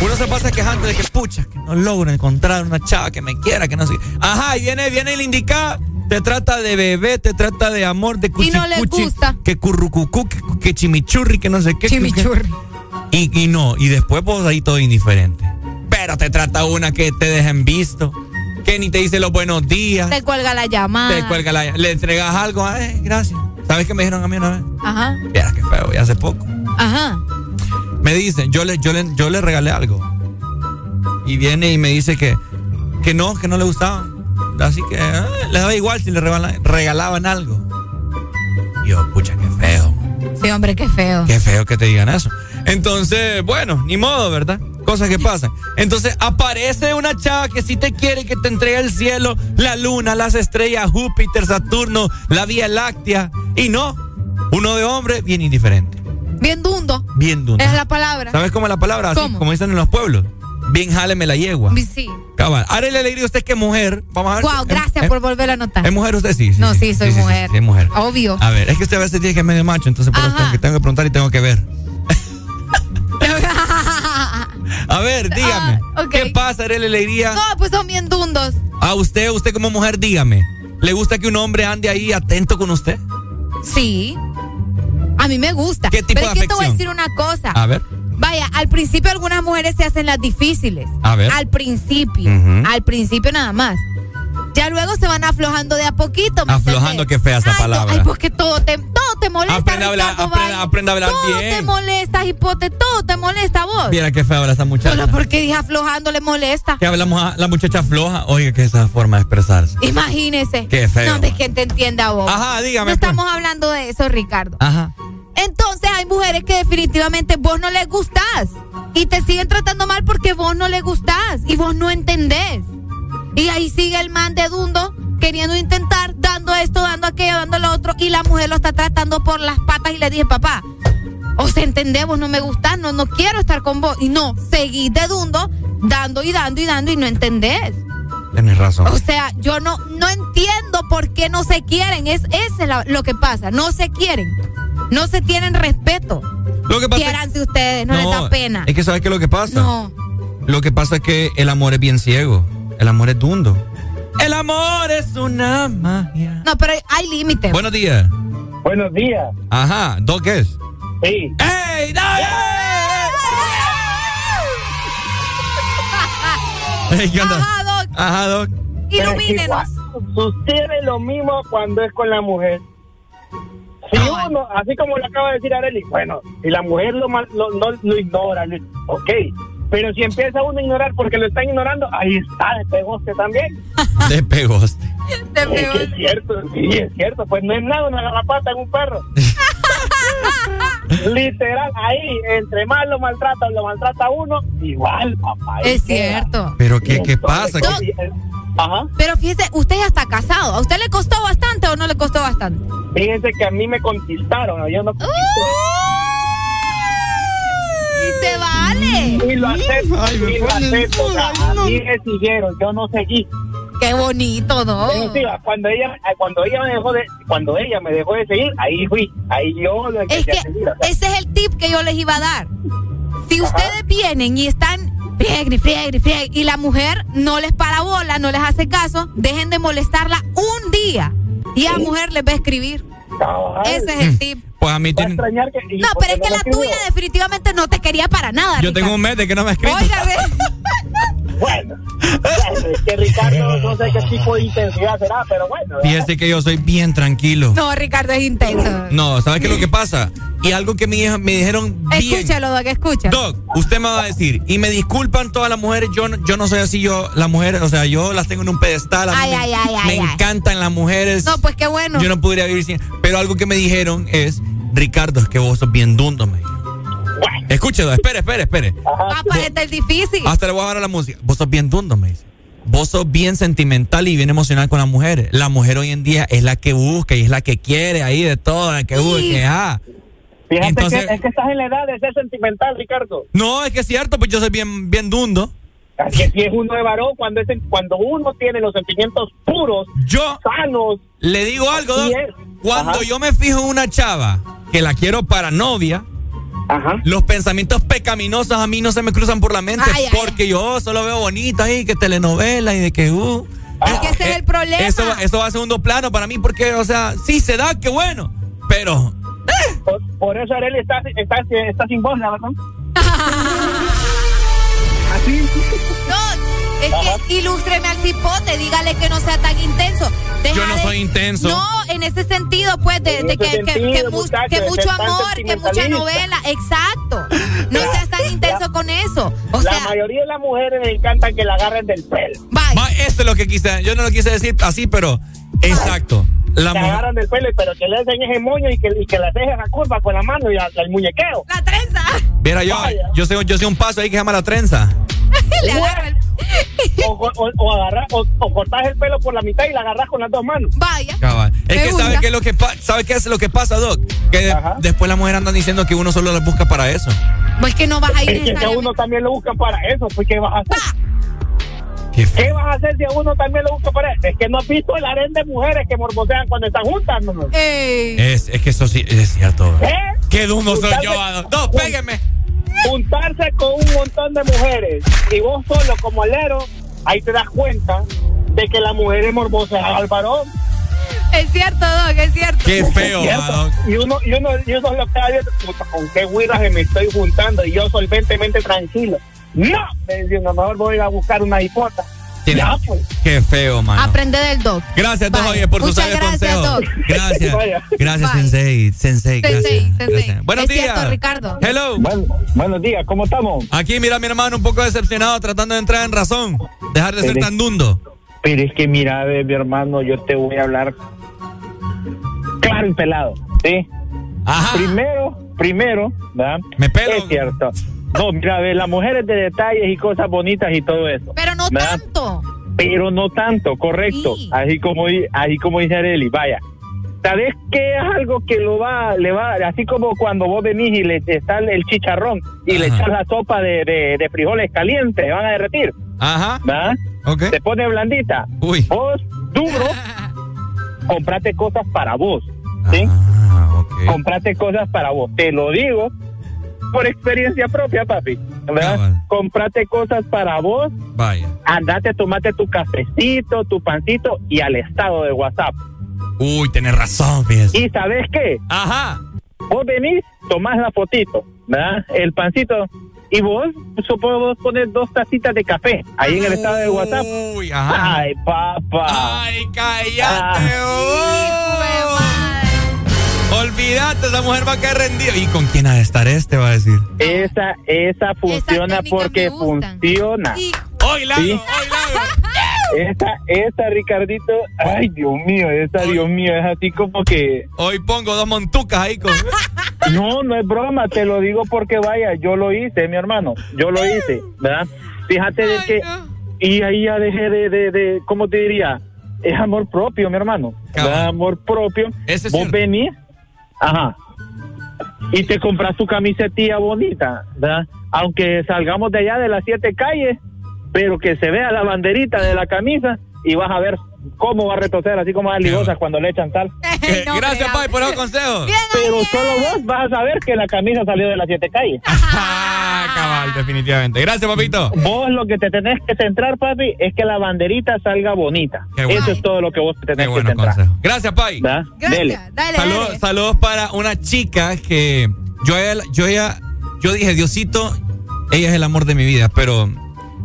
Uno se pasa quejando de que, pucha, que no logro encontrar una chava que me quiera, que no sé. Ajá, y viene, viene el indicado, te trata de bebé, te trata de amor, de cuchi, Y no les gusta. Que currucucú, que, que chimichurri, que no sé qué. Chimichurri. Y, y no, y después vos ahí todo indiferente. Pero te trata una que te dejen visto, que ni te dice los buenos días, Te cuelga la llamada. te cuelga la, le entregas algo, ay, gracias. ¿Sabes qué me dijeron a mí una vez? Ajá. Mira, qué feo, y hace poco. Ajá. Me dicen, yo le, yo le, yo le regalé algo. Y viene y me dice que, que no, que no le gustaba. Así que le daba igual si le regalaban, regalaban algo. Y yo, pucha, qué feo. Sí, hombre, qué feo. Qué feo que te digan eso. Entonces, bueno, ni modo, ¿verdad? Cosas que pasan. Entonces, aparece una chava que sí te quiere, que te entrega el cielo, la luna, las estrellas, Júpiter, Saturno, la Vía Láctea. Y no, uno de hombre bien indiferente, Bien dundo. bien duro. Es la palabra. ¿Sabes cómo es la palabra? Así, ¿Cómo? como dicen en los pueblos. Bien jáleme la yegua. Sí. Cabal. Haré la alegría usted que es mujer. Vamos a ver. Wow, gracias ¿es- por volver a notar. ¿Es mujer usted? Sí. sí, No, sí, soy sí, mujer. Sí, es mujer. Obvio. A ver, es que usted a veces tiene que es medio macho, entonces por tengo que, tengo que preguntar y tengo que ver. A ver, dígame. Ah, ok. ¿Qué pasa, Haré la alegría? No, pues son bien dundos. A usted, usted como mujer, dígame. ¿Le gusta que un hombre ande ahí atento con usted? Sí. A mí me gusta. ¿Qué tipo Pero de es que te voy a decir una cosa. A ver. Vaya, al principio algunas mujeres se hacen las difíciles. A ver. Al principio. Al principio nada más. Ya luego se van aflojando de a poquito. ¿me Aflojando, entendés? qué fea esa Ay, no, palabra. ay, porque todo te, todo te molesta. Aprende a hablar, vaya. aprende a hablar todo bien. te molesta, hipote, todo te molesta a vos. Viera qué fea habla esta muchacha. Solo porque dije aflojando le molesta. Que hablamos a la muchacha floja. Oiga, que esa forma de expresarse. Imagínese. Qué feo. No, hombre, que te entienda a vos. Ajá, dígame, No pues. estamos hablando de eso, Ricardo. Ajá. Entonces hay mujeres que definitivamente vos no les gustás y te siguen tratando mal porque vos no les gustás y vos no entendés. Y ahí sigue el man de Dundo queriendo intentar, dando esto, dando aquello, dando lo otro y la mujer lo está tratando por las patas y le dije, papá, o sea, entendés, vos no me gustás, no, no quiero estar con vos. Y no, seguís de Dundo, dando y dando y dando y no entendés. Tienes razón. O sea, yo no, no entiendo por qué no se quieren. Es ese la- lo que pasa. No se quieren. No se tienen respeto. Lo que pasa Quiéranse ustedes, no, les da pena. Es que ¿sabes qué es lo que pasa? No. Lo que pasa es que el amor es bien ciego. El amor es dundo. El amor es una magia. No, pero hay, hay límites. Buenos días. Buenos días. Ajá, ¿Doc qué es? Sí. ¡Ey, dale! Ey, ¿Qué onda? Ajá, Doc. Ajá, Doc. Ilumínenos. Sucede lo mismo cuando es con la mujer. Si uno, así como lo acaba de decir Arely, bueno, si la mujer lo, mal- lo, no, lo ignora, ok. Pero si empieza uno a ignorar porque lo están ignorando, ahí está, de pegoste también. De pegoste. Es que es cierto, sí, es cierto. Pues no es nada una garrapata en un perro. Literal, ahí, entre más lo maltrata o lo maltrata uno, igual, papá. Es queda. cierto. Pero ¿qué, qué pasa? Doc. Ajá. Pero fíjese, usted ya está casado. ¿A usted le costó bastante o no le costó bastante? Fíjense que a mí me conquistaron, yo no Y se vale. Y lo acepto, y lo acepto. o sea, a mí me siguieron, yo no seguí. Qué bonito, ¿no? Sí, cuando ella, cuando ella me dejó de, cuando ella me dejó de seguir, ahí fui, ahí yo lo Es que seguir. o sea, ese es el tip que yo les iba a dar. Si ustedes vienen y están friegue, friegue, friegue, y la mujer no les para bola, no les hace caso, dejen de molestarla un día. Y a la mujer les va a escribir. Ese es el tip. Pues a mí tiene- extrañar que. y No, pero es que la escribió. tuya definitivamente no te quería para nada. Yo tengo un mes de que no me escrito. Oiga, Bueno, es que Ricardo no sé qué tipo de intensidad será, pero bueno. Fíjese que yo soy bien tranquilo. No, Ricardo es intenso. No, ¿sabes qué es lo que pasa? Y algo que me, dijeron bien. Escúchalo, Doc, escucha. Doc, usted me va a decir, y me disculpan todas las mujeres, yo, no- yo no soy así, yo, las mujeres, o sea, yo las tengo en un pedestal, Ay, me, ay, ay, me ay, ay. encantan las mujeres. No, pues qué bueno. Yo no podría vivir sin. Pero algo que me dijeron es, Ricardo, es que vos sos bien dundo, me dijeron. Escuche, Doc, espere, espere, espere. Papá, este es difícil. Hasta le voy a bajar a la música. Vos sos bien dundo, me dice. Vos sos bien sentimental y bien emocional con las mujeres. La mujer hoy en día es la que busca y es la que quiere ahí de todo, la que busca, que ah. Fíjate Entonces- que es que estás en la edad de ser sentimental, Ricardo. No, es que es cierto, pues yo soy bien, bien dundo. Que si es uno de varón, cuando, es, cuando uno tiene los sentimientos puros, yo, sanos. Le digo algo, así. Cuando Ajá. yo me fijo en una chava que la quiero para novia, los pensamientos pecaminosos a mí no se me cruzan por la mente Ay, ay, porque yo solo veo bonita ahí, que telenovela y de que, uh. Es que ese es el problema. Eso, va- eso va a segundo plano para mí porque, o sea, sí se da, qué bueno, pero... Por, por eso Arely está, está, está sin voz, la verdad. Así. No, es que ilústreme al cipote, dígale que no sea tan intenso. Deja Yo no de- soy intenso. No, en ese sentido, pues, de, que, que- sentido, que mu- muchacho, que de mucho amor, que mucha novela. Exacto. No seas tan intenso con eso. O la sea, mayoría de las mujeres les encanta que la agarren del pelo. Va, esto es lo que quise, yo no lo quise decir así, pero exacto. La que agarran del pelo, pero que le hacen ese moño y que, y que las dejen a curva con la mano y el muñequeo. La trenza. Mira, yo, yo, sé, yo sé un paso ahí que se llama la trenza. Le agarra el- o, o, o agarrar, o, o cortas el pelo por la mitad y la agarras con las dos manos. Vaya. Cabal. Es que gusta. sabe qué es lo que sabe qué es lo que pasa, Doc, que de- después las mujeres andan diciendo que uno solo las busca para eso. Pues que no vas a ir Es que si a necesariamente. uno también lo buscan para eso, pues ¿qué vas a hacer? ¿Qué vas a hacer si a uno también lo buscan para eso? Es que no has visto el harén de mujeres que morbosean cuando están juntas, no, no. Es, es que eso sí es cierto. ¿Eh? Qué dundo soy yo. Doc. Pégueme. Juntarse con un montón de mujeres y vos solo como alero, ahí te das cuenta de que la mujer es morbosean al varón. Es cierto, Doc, es cierto. Qué feo, Doc. Y uno, y uno, y uno lo puta, con qué güiras me estoy juntando y yo solventemente tranquilo. No, me diciendo, mejor voy a buscar una hipota. Tiene- Ya, pues. Qué feo, mano. Aprende del Doc. Gracias, Doc, oye, por Muchas sabios gracias, consejos. Doc. Gracias. Vaya. Gracias, Bye. Sensei. Sensei, gracias. Sensei, sensei. gracias. Buenos Es días. cierto, Ricardo. Hello. buenos días, ¿cómo estamos? Aquí, mira, mi hermano, un poco decepcionado, tratando de entrar en razón. Dejar de ser tan dundo. Pero es que mira, ve, mi hermano, yo te voy a hablar claro y pelado, ¿sí? Primero, primero, ¿verdad? Me pelo. Es cierto. No, mira, ve, las mujeres de detalles y cosas bonitas y todo eso. Pero no ¿verdad? tanto. Pero no tanto, correcto. Así como así como dice Areli, vaya. ¿Sabes qué es algo que lo va, le va, así como cuando vos venís y le está el chicharrón y le echas la sopa de, de, de frijoles calientes, van a derretir? Ajá. ¿verdad? Ok. Se pone blandita. Uy. Vos, duro, comprate cosas para vos. ¿Sí? Ah, Comprate cosas para vos. Te lo digo por experiencia propia, papi. ¿verdad? Comprate cosas para vos. Vaya. Andate, tomate tu cafecito, tu pancito y al estado de WhatsApp. Uy, tenés razón, fíjese. ¿Y sabes qué? Ajá. Vos venís, tomás la fotito, ¿verdad? El pancito. Y vos, supongo vos pones dos tacitas de café ahí en el estado de WhatsApp. Uy, ajá. Ay, papá. Ay, cállate. Uy. Olvídate, esa mujer va a caer rendida. ¿Y con quién ha de estar este? Va a decir. Esa, esa funciona porque funciona. Oiga, ¿Sí? Esa, esa, Ricardito, ay, Dios mío, esa, Dios mío, es así como que... Hoy pongo dos montucas ahí con... No, no es broma, te lo digo porque vaya, yo lo hice, mi hermano, yo lo hice, ¿verdad? Fíjate de que... Y ahí ya dejé de, de, de, ¿cómo te diría? Es amor propio, mi hermano. Amor propio. Ese es Vos cierto. venís, ajá, y te compras tu camisetilla bonita, ¿verdad? Aunque salgamos de allá de las siete calles, pero que se vea la banderita de la camisa y vas a ver ¿cómo va a retroceder? Así como las ligosas cuando le echan sal. Eh, gracias, Pai, por esos consejos. Pero solo vos vas a saber que la camisa salió de las siete calles. Ah, cabal, definitivamente. Gracias, papito. Vos lo que te tenés que centrar, papi, es que la banderita salga bonita. Bueno. Eso es todo lo que vos te tenés Qué que centrar. consejos. Gracias, Pai. ¿verdad? Dele. Dale, Saludos, dale. saludos para una chica que yo ella, yo ella, yo dije, Diosito, ella es el amor de mi vida, pero,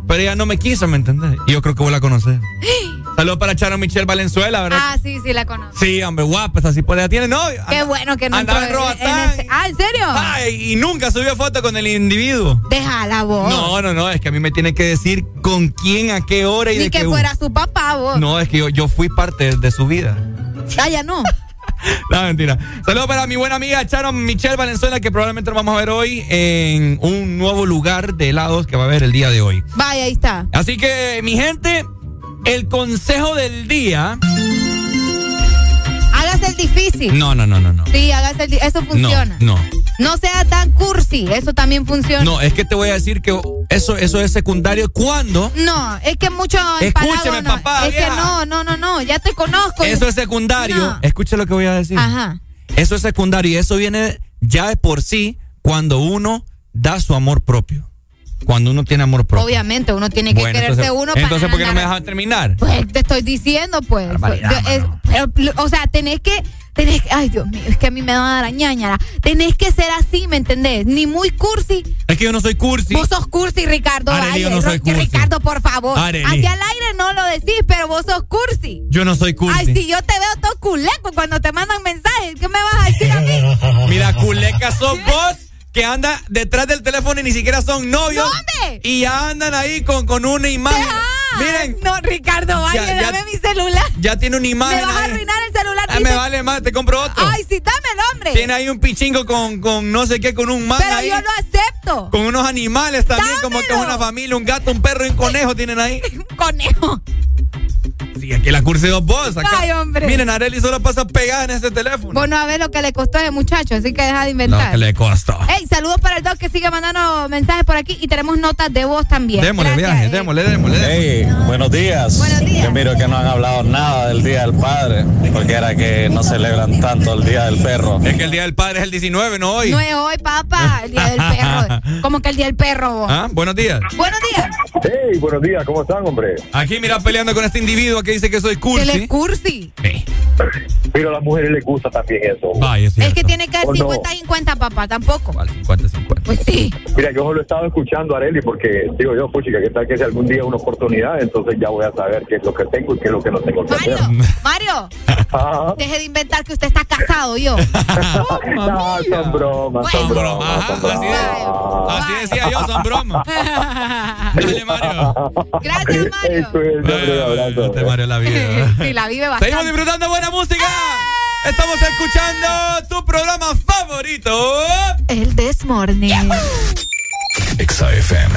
pero ella no me quiso, ¿me entendés? Y yo creo que vos la conocés. Saludos para Charo Michelle Valenzuela, ¿verdad? Ah, sí, sí, la conozco. Sí, hombre, guapa, esa sí puede, tiene novio. Qué bueno que no andaba en Roatán. este- Ah, ¿en serio? Ay, y nunca subió foto con el individuo. Déjala vos. No, no, no, es que a mí me tiene que decir con quién, a qué hora y Ni de que qué. fuera su papá vos. No, es que yo, yo fui parte de su vida. Ah, ya no. No, mentira. Saludos para mi buena amiga Charo Michelle Valenzuela, que probablemente lo vamos a ver hoy en un nuevo lugar de helados que va a haber el día de hoy. Vaya, ahí está. Así que, mi gente, el consejo del día. Hágase el difícil. No, no, no, no, no. Sí, hágase el Eso funciona. No, no. No sea tan cursi. Eso también funciona. No, es que te voy a decir que eso, eso es secundario cuando. No, es que mucho Escúcheme, no. papá, Es que no, no, no, no. Ya te conozco. Eso es secundario. No. Escuche lo que voy a decir. Ajá. Eso es secundario y eso viene ya de por sí cuando uno da su amor propio. Cuando uno tiene amor propio. Obviamente, uno tiene que Bueno, quererse entonces, uno para entonces ¿por qué no me dejan terminar? Pues te estoy diciendo, pues. Barbaridad, Yo- es- pero, o sea, tenés que, tenés, ay Dios mío, es que a mí me va a dar ñañara. Tenés que ser así, ¿me entendés? Ni muy cursi. Es que yo no soy cursi. Vos sos cursi, Ricardo. Arely, yo no soy cursi. Ricardo, por favor. Arely. Hacia al aire no lo decís, pero vos sos cursi. Yo no soy cursi. Ay, si yo te veo todo culeco cuando te mandan mensajes, ¿qué me vas a decir a mí? Mira, culeca sos vos que anda detrás del teléfono y ni siquiera son novios. ¿Dónde? Y ya andan ahí con, con una imagen. Miren, No, Ricardo, vaya, Ya, ya- dame mi celular. ya tiene una imagen. Me vas a arruinar el celular. Ah, me vale más, te compro otro. Ay, sí, dame el hombre. Tiene ahí un pichingo con, con no sé qué, con un man Pero ahí. yo lo acepto. Con unos animales también, como que es una familia, un gato, un perro y un conejo tienen ahí. Un conejo. Sí, aquí la cursi dos vos. Acá. Ay, hombre. Miren, Areli solo pasa pegada en este teléfono. Vos no a ver lo que le costó a ese muchacho, así que deja de Lo inventar. que le costó. Ey, saludos para el doc que sigue mandando mensajes por aquí y tenemos notas de voz también. Démosle Gracias, viaje, eh. démosle, démosle. démosle. Hey, buenos días. Buenos días. Yo miro que no han hablado nada del Día del Padre, porque era que no celebran tanto el Día del Perro. Es que el Día del Padre es el 19, no hoy. No es hoy, papá, el día del perro. ¿Cómo que el día del perro? ¿Ah? Buenos días. Buenos días. Hey, buenos días, ¿cómo están, hombre? Aquí mira peleando con este individuo que dice que soy Que cursi. le cursi. Pero a las mujeres les gusta también eso. Vaya, es que tiene que ser ¿O no? 50 y 50, papá, tampoco. Vale, 50, 50. Pues sí. Mira, yo solo he estado escuchando a Areli porque digo yo, puchica, que tal que sea algún día una oportunidad, entonces ya voy a saber qué es lo que tengo y qué es lo que no tengo que hacer. Mario, Mario, Ajá. deje de inventar que usted está casado, yo. No, son bromas, son Bueno. bromas, así, bromas. así decía yo, son bromas. Dale, Mario. Gracias, Mario. Eso es, hombre, un abrazo. Este Mario la vida. Sí, la vive Seguimos disfrutando de buena música. Estamos escuchando tu programa favorito. El This Morning. Exa FM.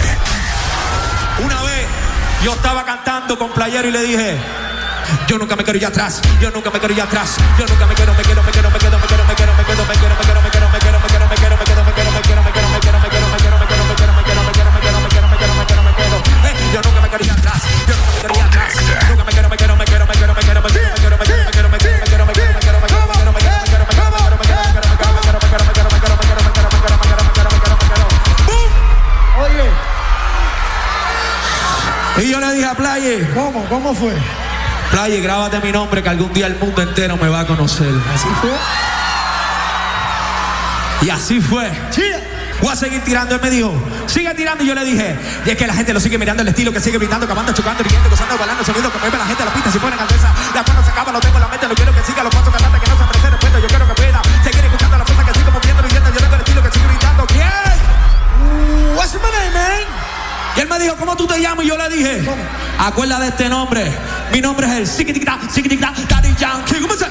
Una vez yo estaba cantando con playero y le dije, yo nunca me quiero ir atrás, yo nunca me quiero ir atrás, yo nunca me quiero, me quiero, me quiero, me quiero, me quiero, me quiero, me quiero, me quiero. Y yo le dije a Playe. ¿Cómo? ¿Cómo fue? Playe, grábate mi nombre que algún día el mundo entero me va a conocer. ¿Así fue? Y así fue. Voy a seguir tirando. Él me dijo, sigue tirando. Y yo le dije, y es que la gente lo sigue mirando el estilo, que sigue brindando, acabando, chocando, riendo, gozando, balando, sonido que mueve la gente a la pista. Si ponen alteza, la cuando se acaba, lo tengo en la mente. Lo quiero que siga los pasos cantantes que no se apresen respeto. Yo quiero que pueda seguir escuchando la fuerza que sigo moviendo, viendo. Yo tengo el estilo que sigo gritando. ¿Quién? What's my name, man? Y él me dijo, ¿cómo tú te llamas? Y yo le dije, acuerda de este nombre. Mi nombre es el Sikitikita, Sikitikita, Daddy Yankee. ¿Cómo se?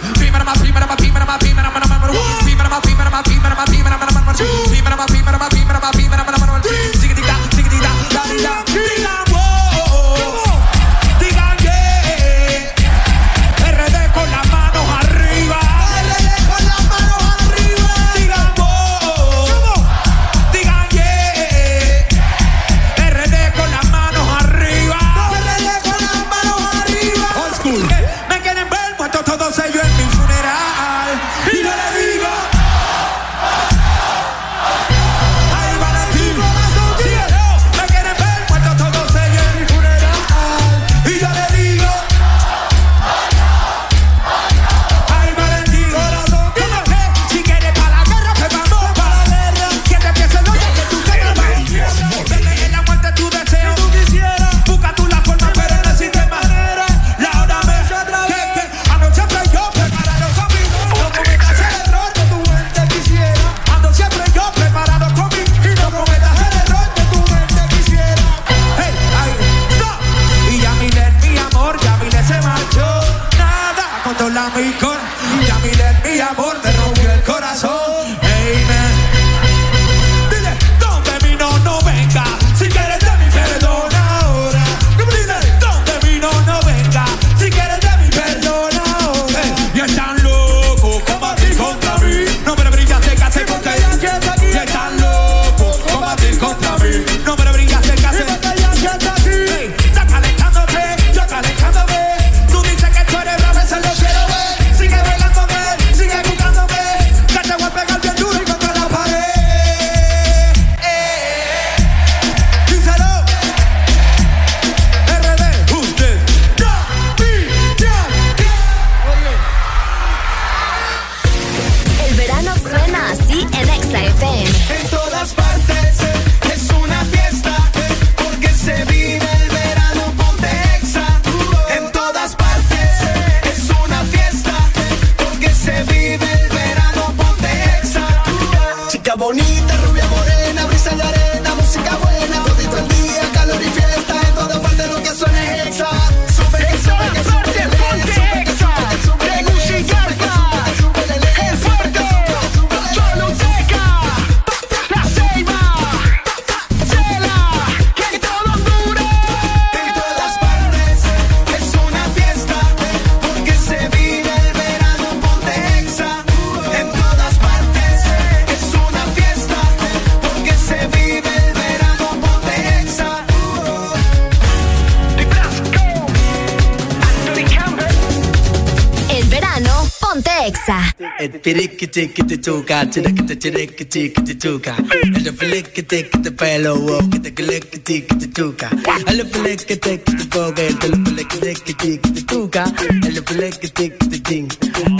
pirikitiquitituca, chiriquitiquitituca. El pelo, que te cliquitiquitituca. El pelequitiquitipoca, el pelequitiquitituca. El pelequitiquitin,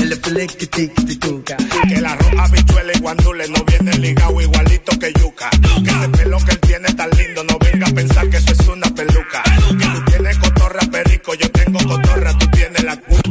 el pelequitiquituca. Que la roja bichuela y guandule no viene ligado igualito que yuca. Que ese pelo que él tiene tan lindo, no venga a pensar que eso es una peluca. Que tú tienes cotorra perico, yo tengo cotorra, tú tienes la cuca.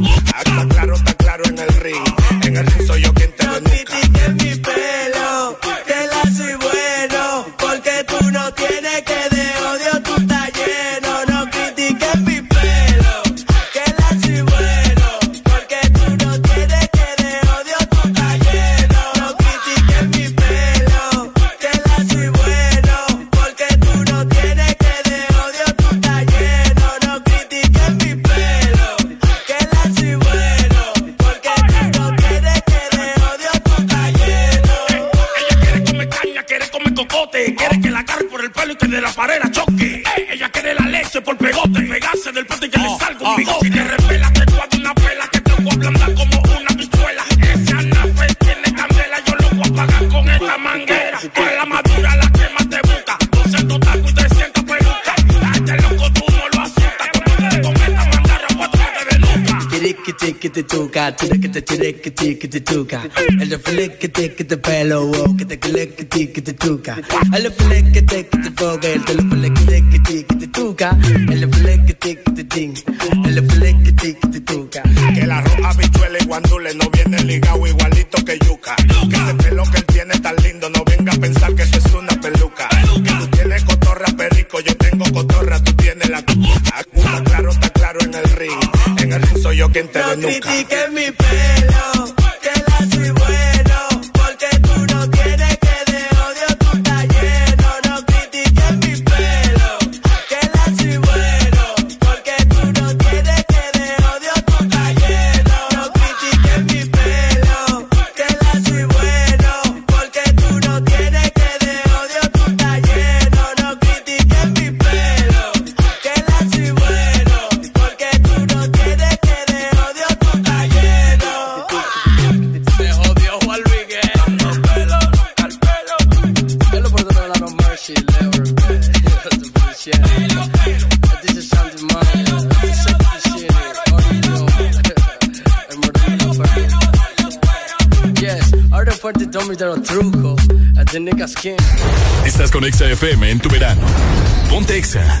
te toca, tira que te tire que ti que te toca. El reflex que te que te pelo, que te click que ti que te toca. El reflex que te que te toca, el reflex que te que ti que te toca. El reflex que te que te ting, el reflex que te que te toca. Que la roja bichuela y guandule no viene ligado igualito no critiques mi pelo. Estás con Exa FM en tu verano. Ponte Exa.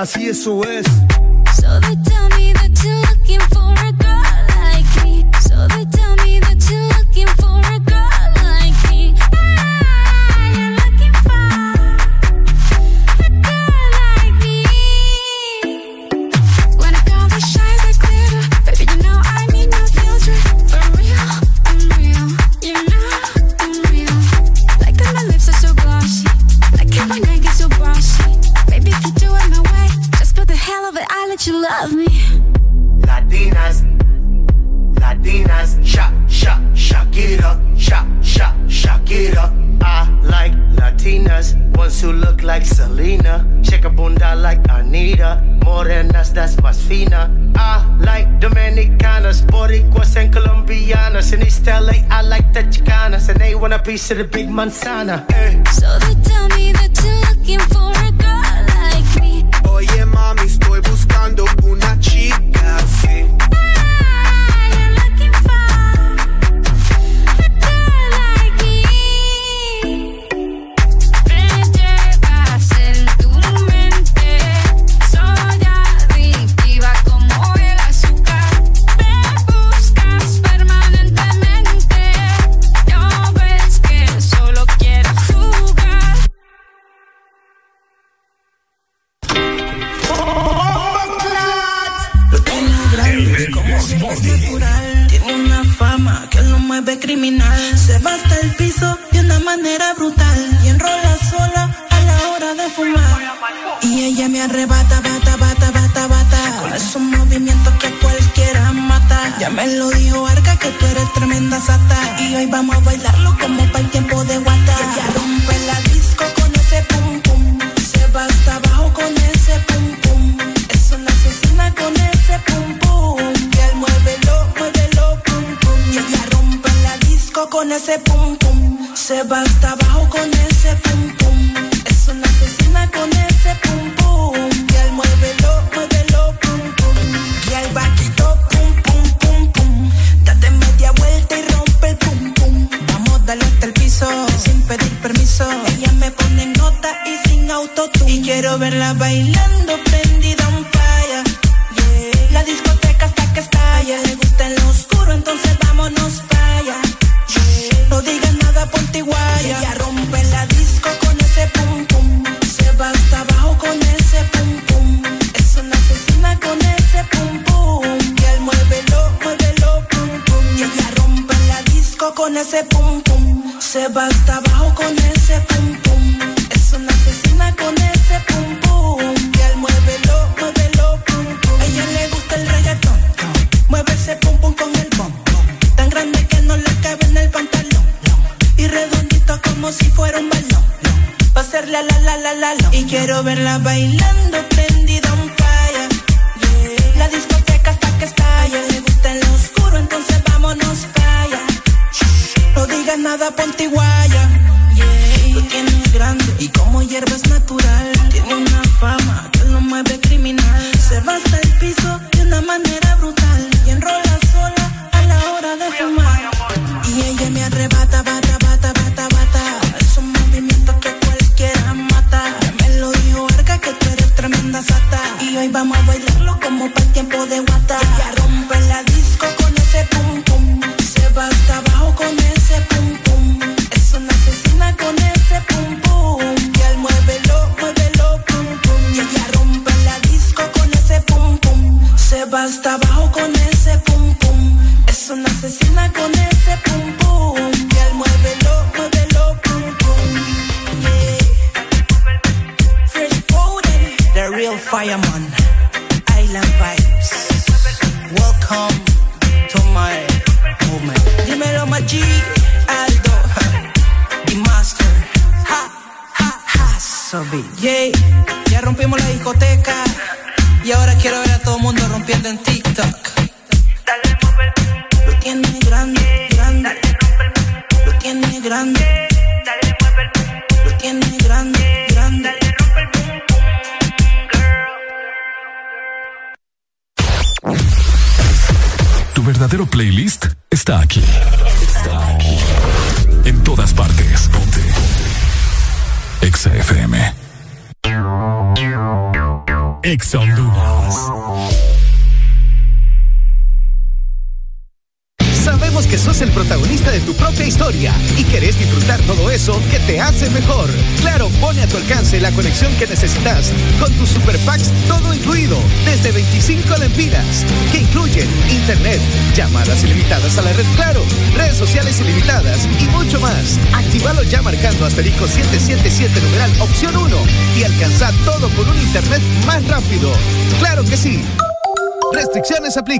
así eso es. Mansana.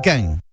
Restricciones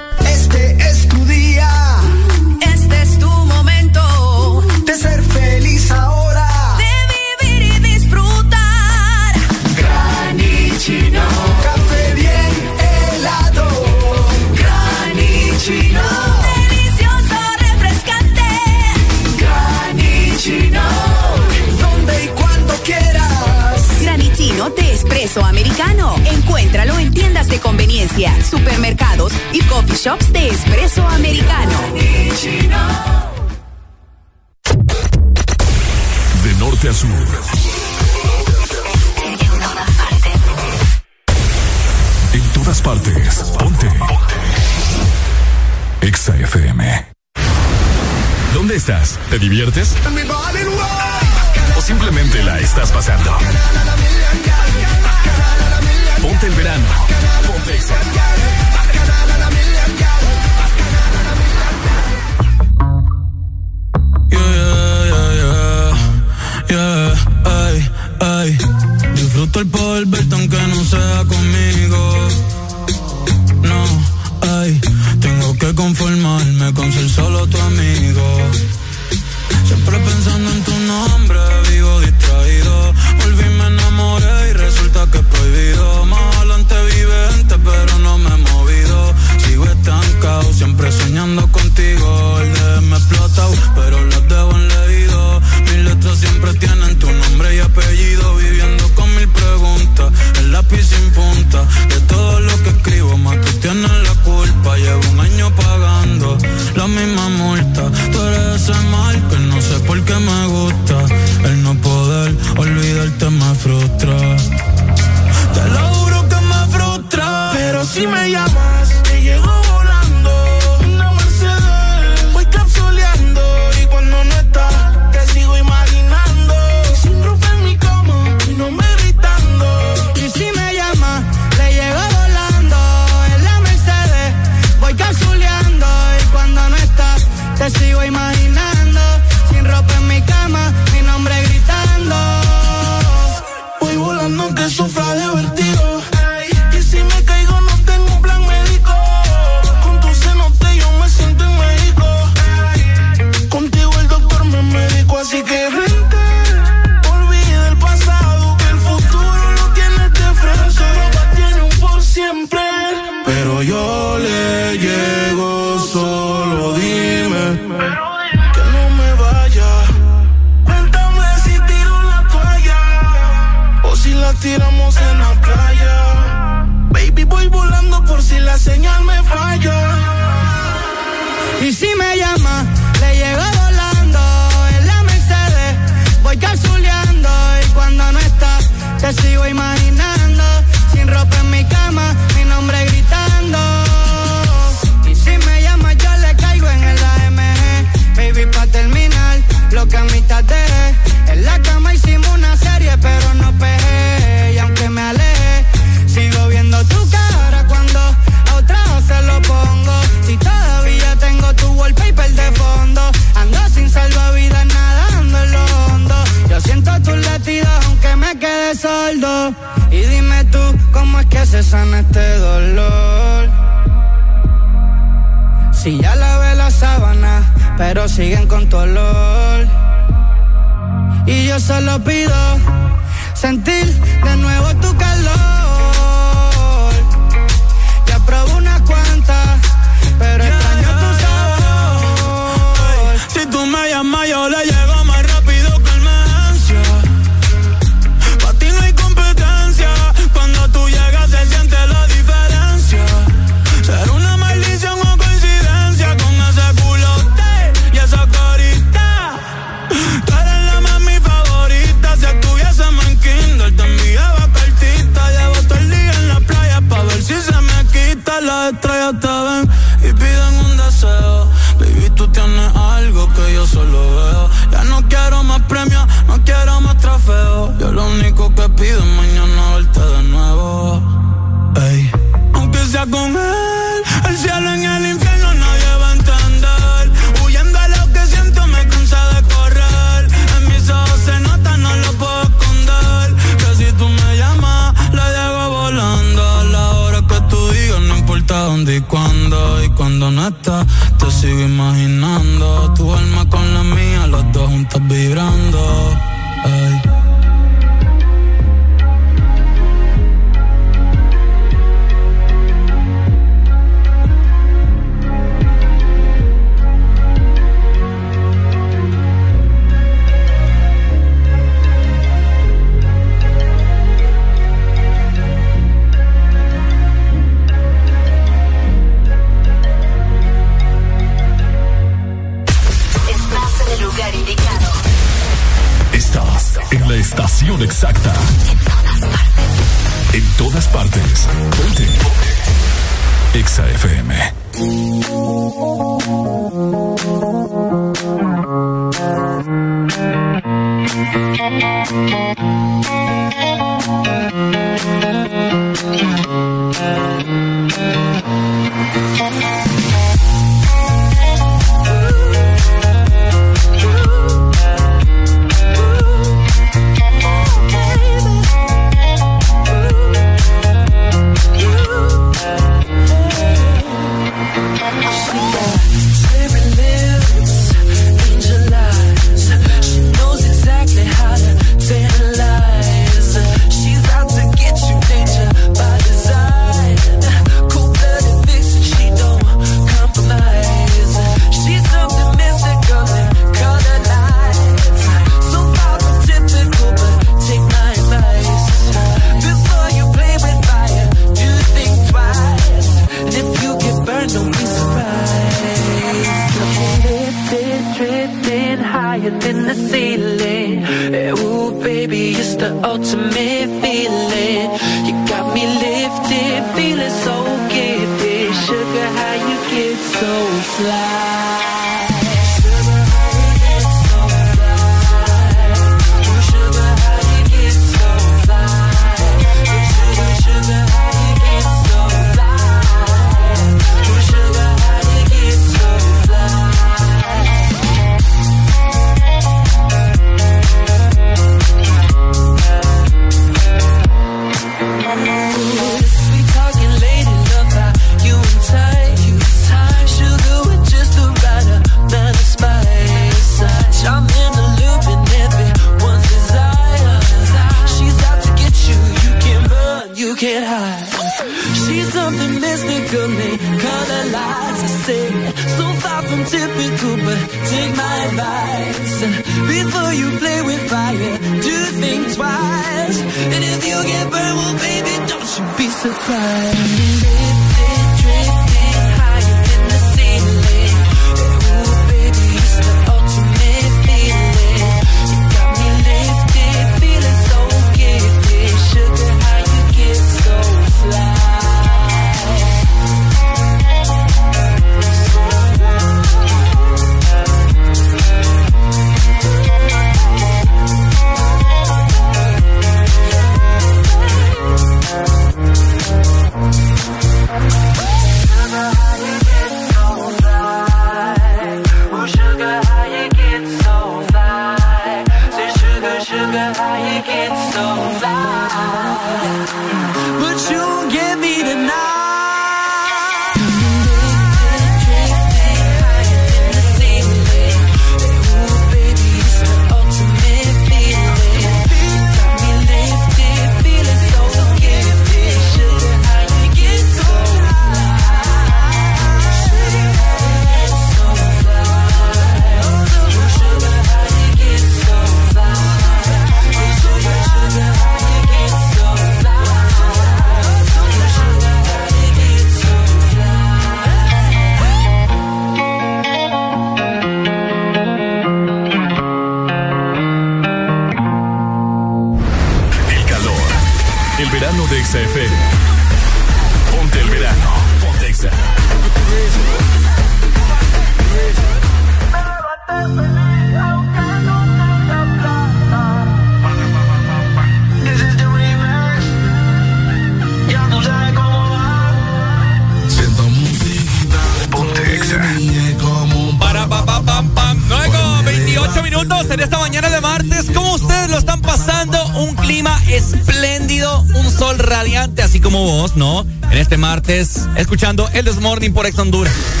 escuchando el This Morning por Ex Honduras.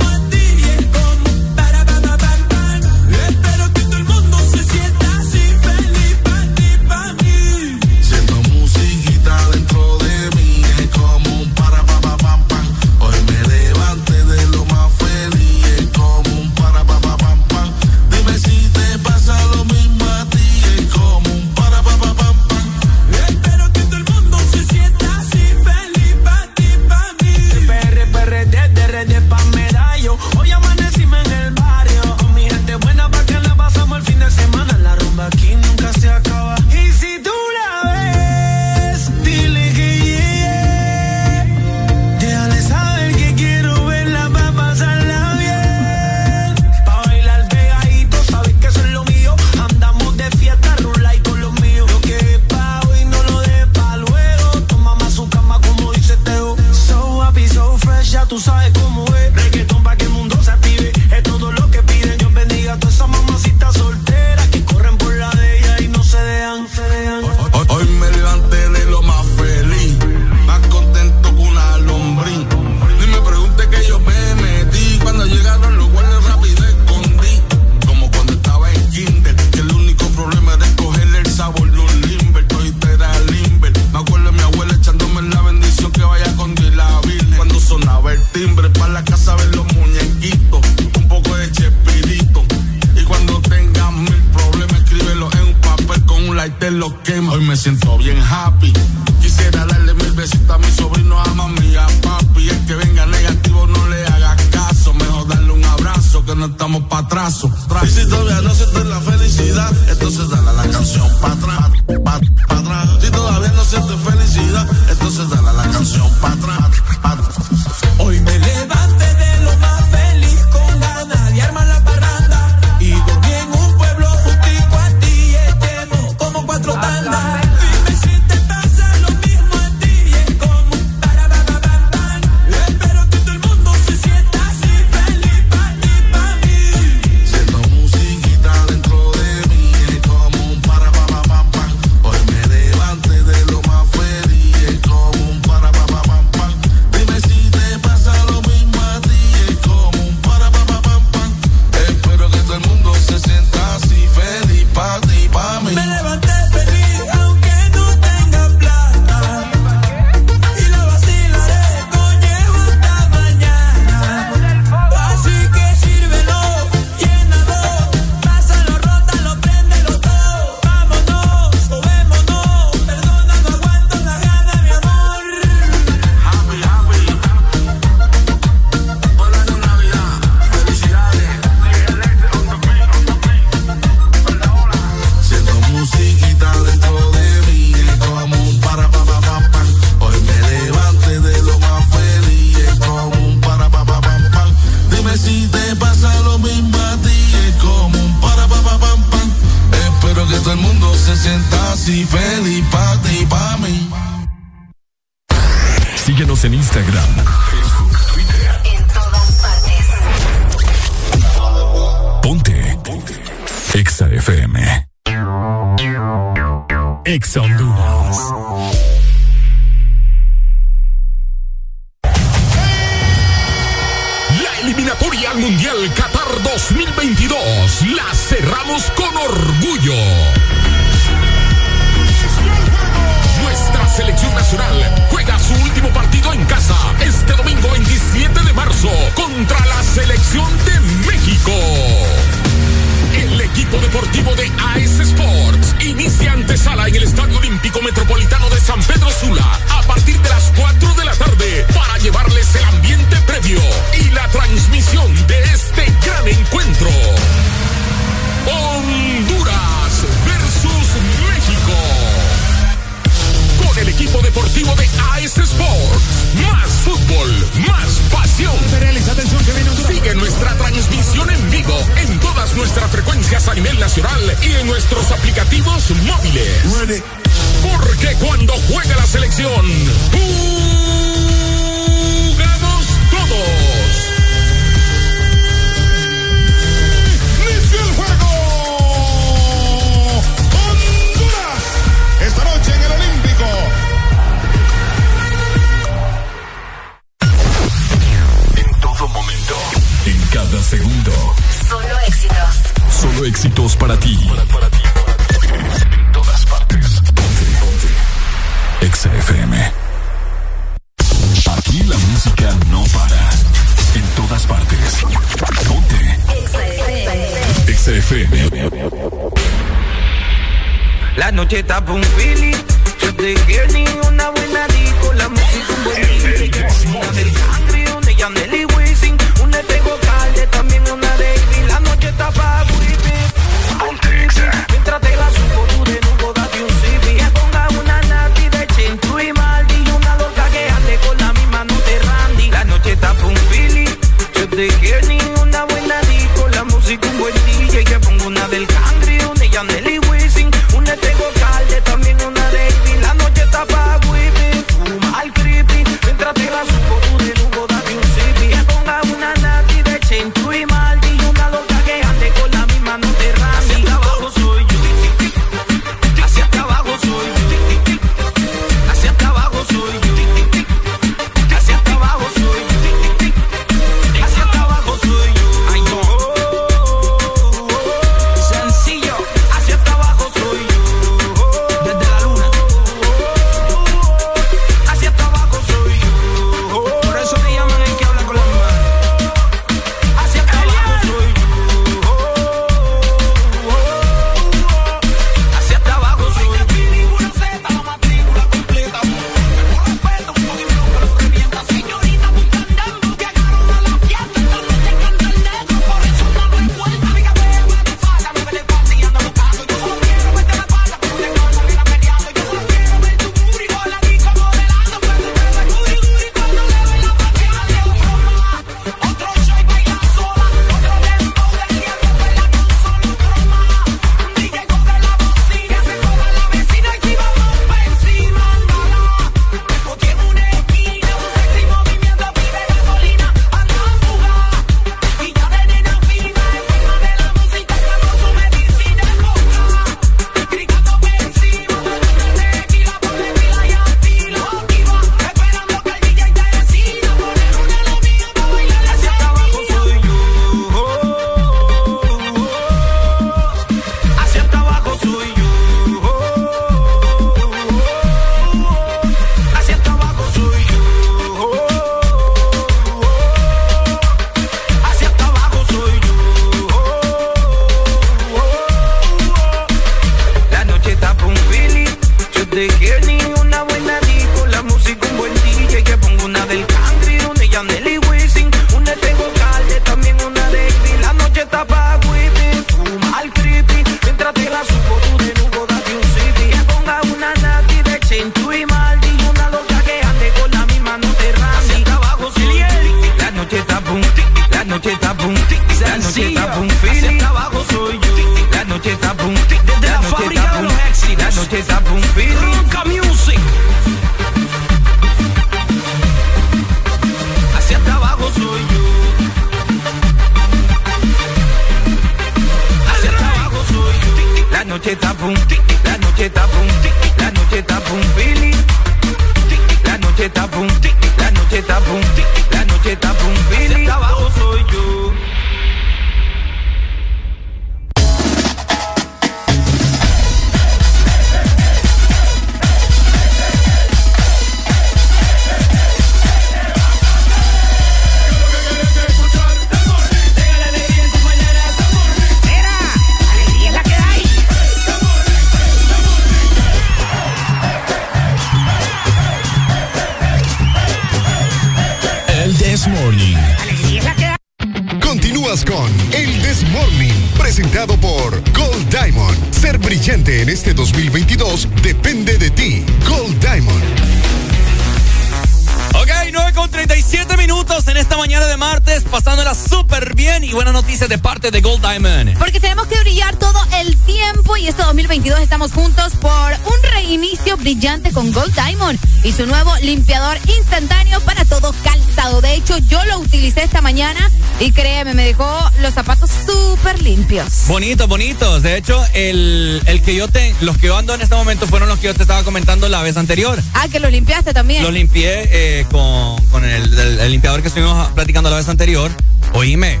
y su nuevo limpiador instantáneo para todo calzado. De hecho, yo lo utilicé esta mañana y créeme, me dejó los zapatos súper limpios. Bonitos, bonitos. De hecho, el, el que yo te, los que yo ando en este momento fueron los que yo te estaba comentando la vez anterior. Ah, que los limpiaste también. Los limpié eh, con, con el, el, limpiador que estuvimos platicando la vez anterior. Oíme,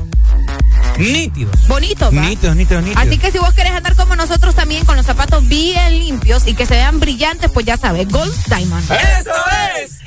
Nítidos. Bonitos, ¿va? Nítidos, nítidos, nítidos. Así que si vos querés andar como nosotros también con los zapatos bien limpios y que se vean brillantes, pues ya sabes, Gold Diamond. ¡Eso es!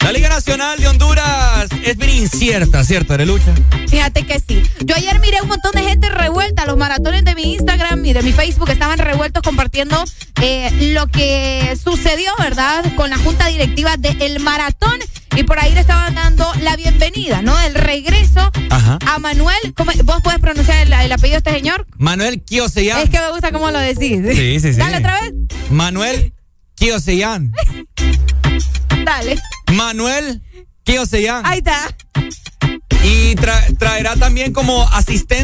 La Liga Nacional de Honduras es bien incierta, ¿cierto, Arelucha? Fíjate que sí. Yo ayer miré un montón de gente revuelta. Los maratones de mi Instagram y de mi Facebook estaban revueltos compartiendo eh, lo que sucedió, ¿verdad? Con la junta directiva del maratón. Y por ahí le estaban dando la bienvenida, ¿no? El regreso Ajá. a Manuel. ¿cómo- ¿Vos puedes pronunciar el, el apellido de este señor? Manuel Kioseyan. Es que me gusta cómo lo decís. Sí, sí, sí. Dale otra vez. Manuel Kioseyan. Dale. Manuel Kioseyan. Ahí está. Y tra- traerá también como asistente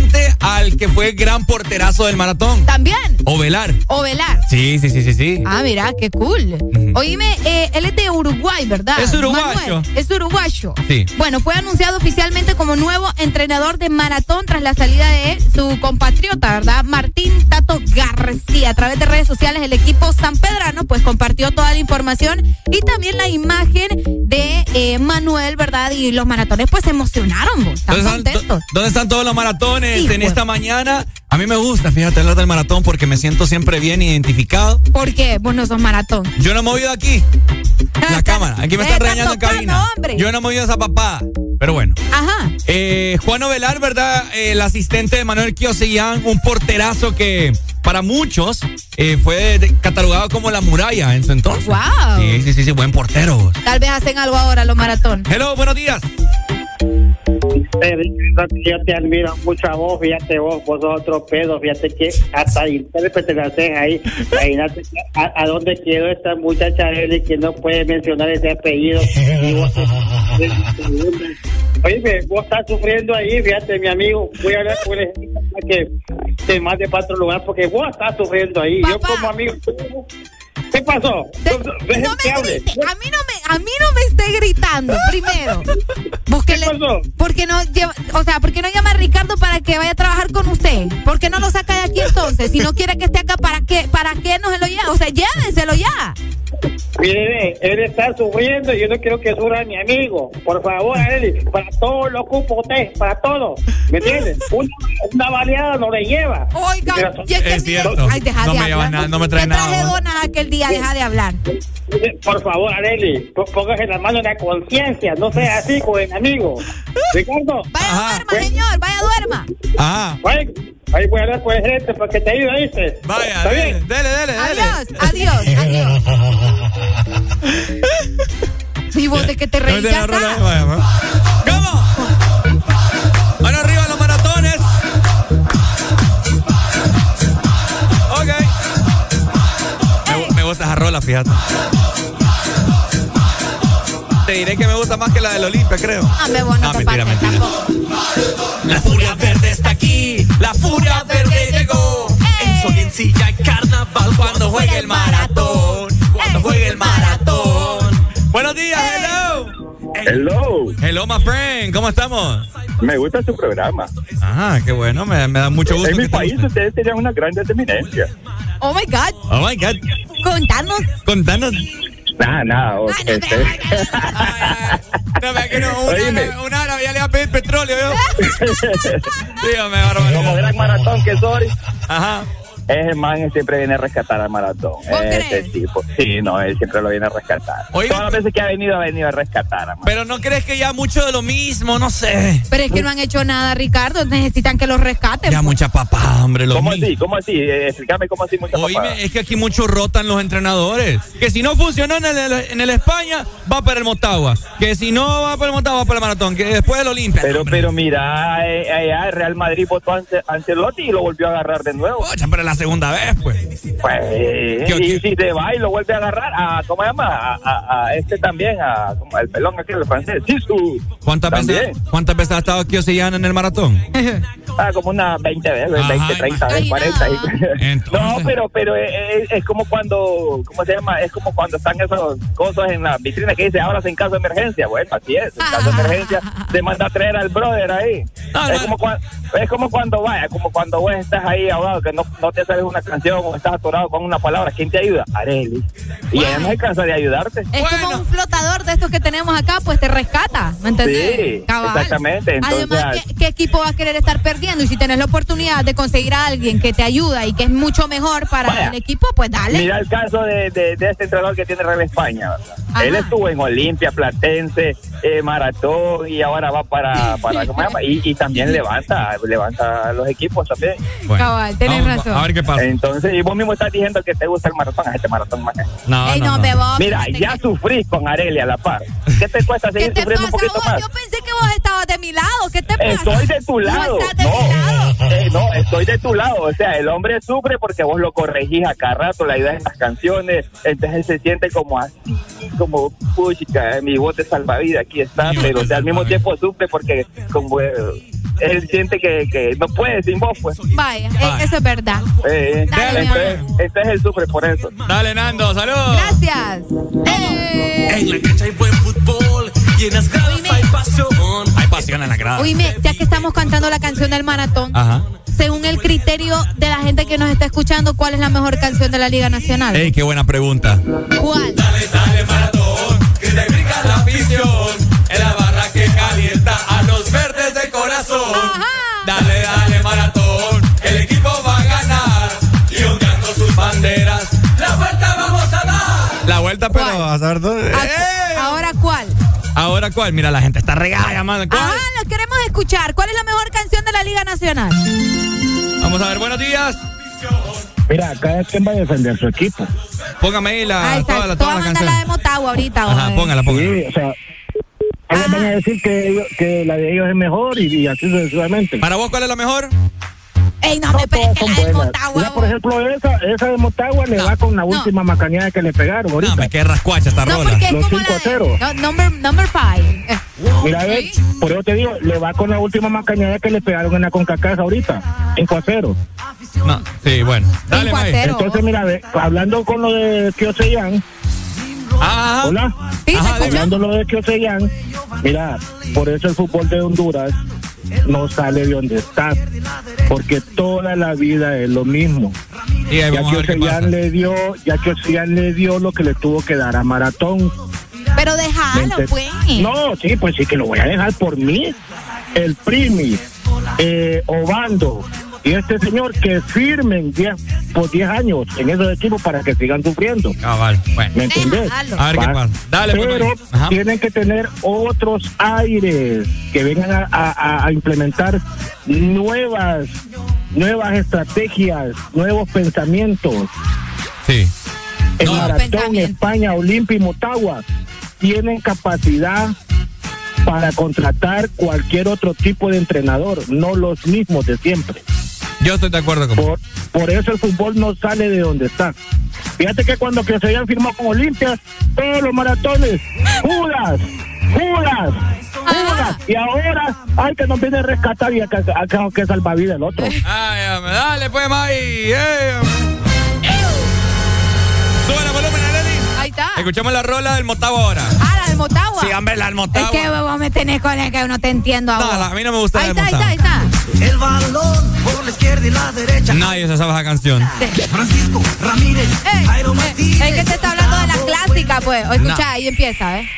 al que fue gran porterazo del maratón. También. Ovelar. Ovelar. Sí, sí, sí, sí, sí. Ah, mira, qué cool. Oíme, eh, él es de Uruguay, ¿verdad? Es uruguayo. Manuel, es uruguayo. Sí. Bueno, fue anunciado oficialmente como nuevo entrenador de maratón tras la salida de su compatriota, ¿verdad? Martín García. A través de redes sociales, el equipo San Pedrano, pues compartió toda la información y también la imagen de eh, Manuel, ¿verdad? Y los maratones, pues se emocionaron, vos. Están ¿Dónde están, contentos. ¿Dónde están todos los maratones en de- esta mañana? A mí me gusta, fíjate, hablar del maratón porque me siento siempre bien identificado. ¿Por qué? Vos no sos maratón. Yo no he movido aquí la cámara. Aquí me Me están regañando en cabina. hombre. Yo no he movido esa papada. Pero bueno. Ajá. Eh, Juan Ovelar, ¿verdad? El asistente de Manuel Kiosellán, un porterazo que para muchos eh, fue catalogado como la muralla en su entonces. Wow. Sí, sí, sí, sí, buen portero. Tal vez hacen algo ahora los maratones. Hello, buenos días. Yo te admiro mucho a vos, fíjate vos, vos sos otro pedo, fíjate que hasta intérprete la haces ahí. Imagínate a, a dónde quedó esta muchacha Eli que no puede mencionar ese apellido. Y vos- Oye, vos estás sufriendo ahí, fíjate, mi amigo. Voy a hablar con el que te mande para otro lugar porque vos estás sufriendo ahí. Yo como amigo. ¿Qué pasó? No me grite, a mí no me, a mí no me esté gritando, primero. Búsquele, porque no lleva, o sea, ¿por qué no llama a Ricardo para que vaya a trabajar con usted? ¿Por qué no lo saca de aquí entonces? Si no quiere que esté acá, ¿para qué, para qué no se lo lleva? O sea, llévenselo ya. Mire, él está sufriendo y yo no quiero que sufra mi amigo. Por favor, Eli, para todo lo ocupo usted, para todo. ¿Me entiendes? Una, una baleada no le lleva. Oiga, es cierto. Ay, deja No de me llevas hablar. nada, no me trae traje nada, donas aquel día, deja de hablar. Por favor, Areli, póngase la mano en la conciencia, no sea así con el amigo. Ricardo. Vaya duerma, señor, vaya duerma. Ah. Ahí, ahí voy a hablar con el gerente para que te ayude, ¿viste? Vaya, ¿Está bien? dele, dele, Adiós, adiós, adiós. ¿Y vos de qué te reís? Ya está. ¿Cómo? Gusta esa rola, fíjate. Te diré que me gusta más que la del Olimpia, creo. Ah, te mentira, mentira. La furia verde está aquí, la furia verde llegó. En Soliencilla y carnaval cuando juegue el maratón. Cuando juegue el maratón. Buenos días, hello. Hello. Hello, my friend, ¿cómo estamos? Me gusta su programa. Ah, qué bueno, me, me da mucho gusto. En mi país guste. ustedes tenían una gran eminencia. Oh my God. Oh my God. Contanos. Contanos. Nada, nada. o- este- No, vea que no, una, una hora ya le va a pedir petróleo. Dígame, bárbaro. Como gran maratón que soy. Ajá. Ese man siempre viene a rescatar al maratón. Ese tipo. Sí, no, él siempre lo viene a rescatar. Oiga, Todas las veces que ha venido, ha venido a rescatar. al Pero no crees que ya mucho de lo mismo, no sé. Pero es que no han hecho nada, Ricardo. Necesitan que los rescaten. Ya mucha papada, hombre. Lo ¿Cómo mismo. así? ¿Cómo así? Eh, explícame cómo así mucha. Oíme, es que aquí muchos rotan los entrenadores. Que si no funcionó en el, en el España, va para el Motagua. Que si no va para el Motagua, va para el Maratón. Que después del Olimpia. Pero, pero mira, eh, allá el Real Madrid votó a Ance- Ancelotti y lo volvió a agarrar de nuevo. Ocha, pero la segunda vez, pues. Pues, y si te va y lo vuelve a agarrar, a, ¿cómo se llama? A, a- a este también, a, como el pelón aquel, el francés. Sí, su. ¿Cuántas veces. ¿Cuántas veces ha estado aquí Osillana en el maratón? Ah, como unas 20 veces, Ajá, 20, 30 veces, 40. No, pero, pero es, es- es como cuando, ¿cómo se llama? Es como cuando están esas cosas en la vitrina que dice, ahora en caso de emergencia. Bueno, así es, en caso de emergencia, te manda a traer al brother ahí. es, como cuando, es como cuando vaya, como cuando vos estás ahí ahogado, que no, no te sabes una canción o estás atorado con una palabra. ¿Quién te ayuda? Areli. Y ella no se cansa de ayudarte. Es como un flotador de estos que tenemos acá, pues te rescata, ¿me entendés? Sí, Cabal. exactamente. Entonces, Además, ¿qué, qué equipo va a querer estar perdiendo? Y si tenés la oportunidad de conseguir a alguien que te ayuda y que es mucho mejor para Vaya. el equipo, pues dale. Mira el caso de, de, de este entrenador que tiene Real España. ¿verdad? Él estuvo en Olimpia, Platense, eh, Maratón y ahora va para, para ¿cómo se llama? Y, y también levanta, levanta los equipos también. Cabal, tenés razón. A ver qué pasa. Entonces, y vos mismo estás diciendo que te gusta el maratón, a este maratón más. No, Ey, no, no, bebo, Mira, ya sufrís con Arelia a la par. ¿Qué te cuesta seguir sufriendo un poquito más? Yo pensé que vos estabas de mi lado. ¿Qué te pasa? Estoy de tu lado. No estás de mi lado. Eh, no, estoy de tu lado. O sea, el hombre sufre porque vos lo corregís a cada rato, la idea en las canciones. Entonces él se siente como así, como, puchica, mi bote salvavidas, aquí está. Pero o sea, al mismo tiempo sufre porque como eh, él siente que, que no puede sin vos, pues. Vaya, eh, eso es verdad. Eh, Dale, entonces, entonces él sufre por eso. Dale, Nando, saludos. Gracias. En la cancha hay buen fútbol y en las gradas hay pasión. Hay pasión en la grada. Oíme, ya que estamos cantando la canción del maratón, Ajá. según el criterio de la gente que nos está escuchando, ¿cuál es la mejor canción de la Liga Nacional? Ey, qué buena pregunta. ¿Cuál? Que te brinca la afición vuelta, pero a saber dónde. Ah, ¿Ahora cuál? Ahora cuál, mira, la gente está regada llamando. ¿Cuál? Ajá, lo queremos escuchar. ¿Cuál es la mejor canción de la Liga Nacional? Vamos a ver, buenos días. Mira, cada quien va a defender su equipo. Póngame ahí la, Ah, toda la, toda la canción. la de Motagua ahorita. Ajá, póngala, póngala. Sí, o sea, ellos van a decir que, ellos- que la de ellos es mejor y, y así sucesivamente. ¿Para vos cuál es la mejor? Ey, no, me pegues que la de Motagua. Mira, por ejemplo, esa, esa de Motagua le va con la última macaneada que le pegaron ahorita. No, me qué rascuacha esta No, rola. porque es Los como 5 la a 0. de, no, number, number five. Eh, Mira, a ver, por eso te digo, le va con la última macaneada que le pegaron en la CONCACAF ahorita, 5 a 0. No, sí, bueno. Dale, May. Entonces, mira, ve, hablando con lo de Kioseyan, Ajá. hola, Ajá, dime. hablando lo de Kioseyan, mira, por eso el fútbol de Honduras no sale de donde está, porque toda la vida es lo mismo. Y Ya pasa. Kioseyan le dio, ya Kioseyan le dio lo que le tuvo que dar a Maratón. Pero déjalo, ¿Me ente- pues. No, sí, pues sí que lo voy a dejar por mí. El Primi, eh, Obando y este señor que firmen 10 por 10 años en esos equipos para que sigan sufriendo. Ah, vale. Bueno. ¿Me entendés? A ver qué Va. pasa. Dale, pues, Pero tienen que tener otros aires que vengan a, a- a implementar nuevas nuevas estrategias, nuevos pensamientos. Sí. En No. Maratón, España, Olimpia y Motagua tienen capacidad para contratar cualquier otro tipo de entrenador, no los mismos de siempre. Yo estoy de acuerdo con Por, por eso el fútbol no sale de donde está. Fíjate que cuando que se habían firmado con Olimpia, todos los maratones, Judas, Judas, Judas, y ahora hay que nos viene a rescatar y acá, acá que salvavidas el otro. Ay, dale, pues, May. Sube Arely. Ahí está. Escuchamos la rola del Motagua ahora. Ah, la del Motagua. Sí, hombre, la del Motagua. Es que vos me tenés con el que no te entiendo No, ahora. la- a mí no me gusta Ahí la está, del ahí está, ahí está. El balón por la izquierda y la derecha. Nadie se sabe esa canción. Francisco Ramírez, Ey, Jairo ey, Martínez. Es que te está hablando de la clásica, pues. O escucha, No. ahí empieza, ¿eh?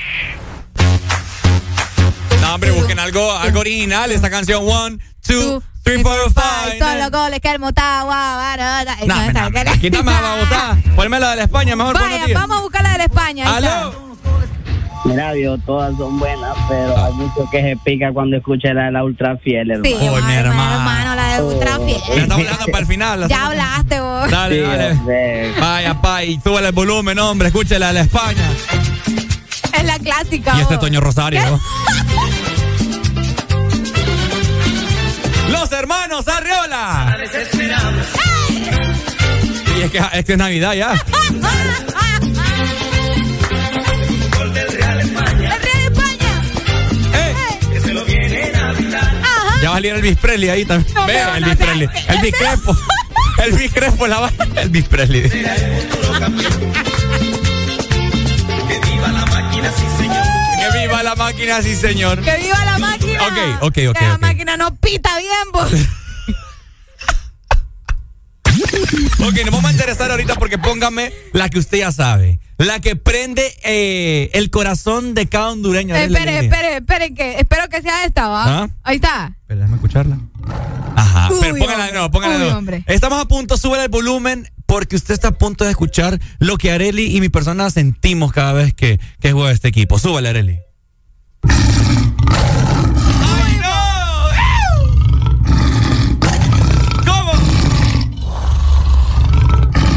No, hombre, busquen algo, algo original. Esta canción, one, two, three, four, Ay, five. son los goles que el Motagua. barata. No, Quítame la babosada. Ponme la de la España, mejor Vaya, vamos a buscar la de la España. ¡Aló! Mira, Dios, todas son buenas, pero hay mucho que se pica cuando escucha la de la ultra fiel, hermano. Sí, Uy, mi hermano. hermano, la de Ultra Ya Fiel. estamos hablando para el final. Ya hablaste vos. Dale, Sí, dale. hombre. Vaya, pa, y súbele el volumen, hombre. Escúchela de la España. Es la clásica. Y este vos. Toño Rosario. Los hermanos Arriola. Y es que, es Navidad ya. Gol del Real España. El Real España. Eh, Que se lo vienen a gritar. Ajá. ya va a salir el Bis Presley ahí también. No, Ve, el no Bis sé. Presley. El Bis Crespo. El Bis Crespo la va. El Bis Presley. Que viva la la la máquina, sí, señor. ¡Que viva la máquina! Ok, ok, ok. Que la ok. máquina no pita bien, vos. Ok, nos vamos a interesar ahorita porque póngame la que usted ya sabe. La que prende eh, el corazón de cada hondureño. Espere, espere, espere, que espero que sea esta, ¿va? ¿Ah? Ahí está. Espera, déjame escucharla. Ajá, Uy, pero póngala de nuevo, póngala de nuevo. Estamos a punto, sube el volumen porque usted está a punto de escuchar lo que Areli y mi persona sentimos cada vez que, que juega este equipo. Súbele, Areli. ¡Ay, no! ¿Cómo?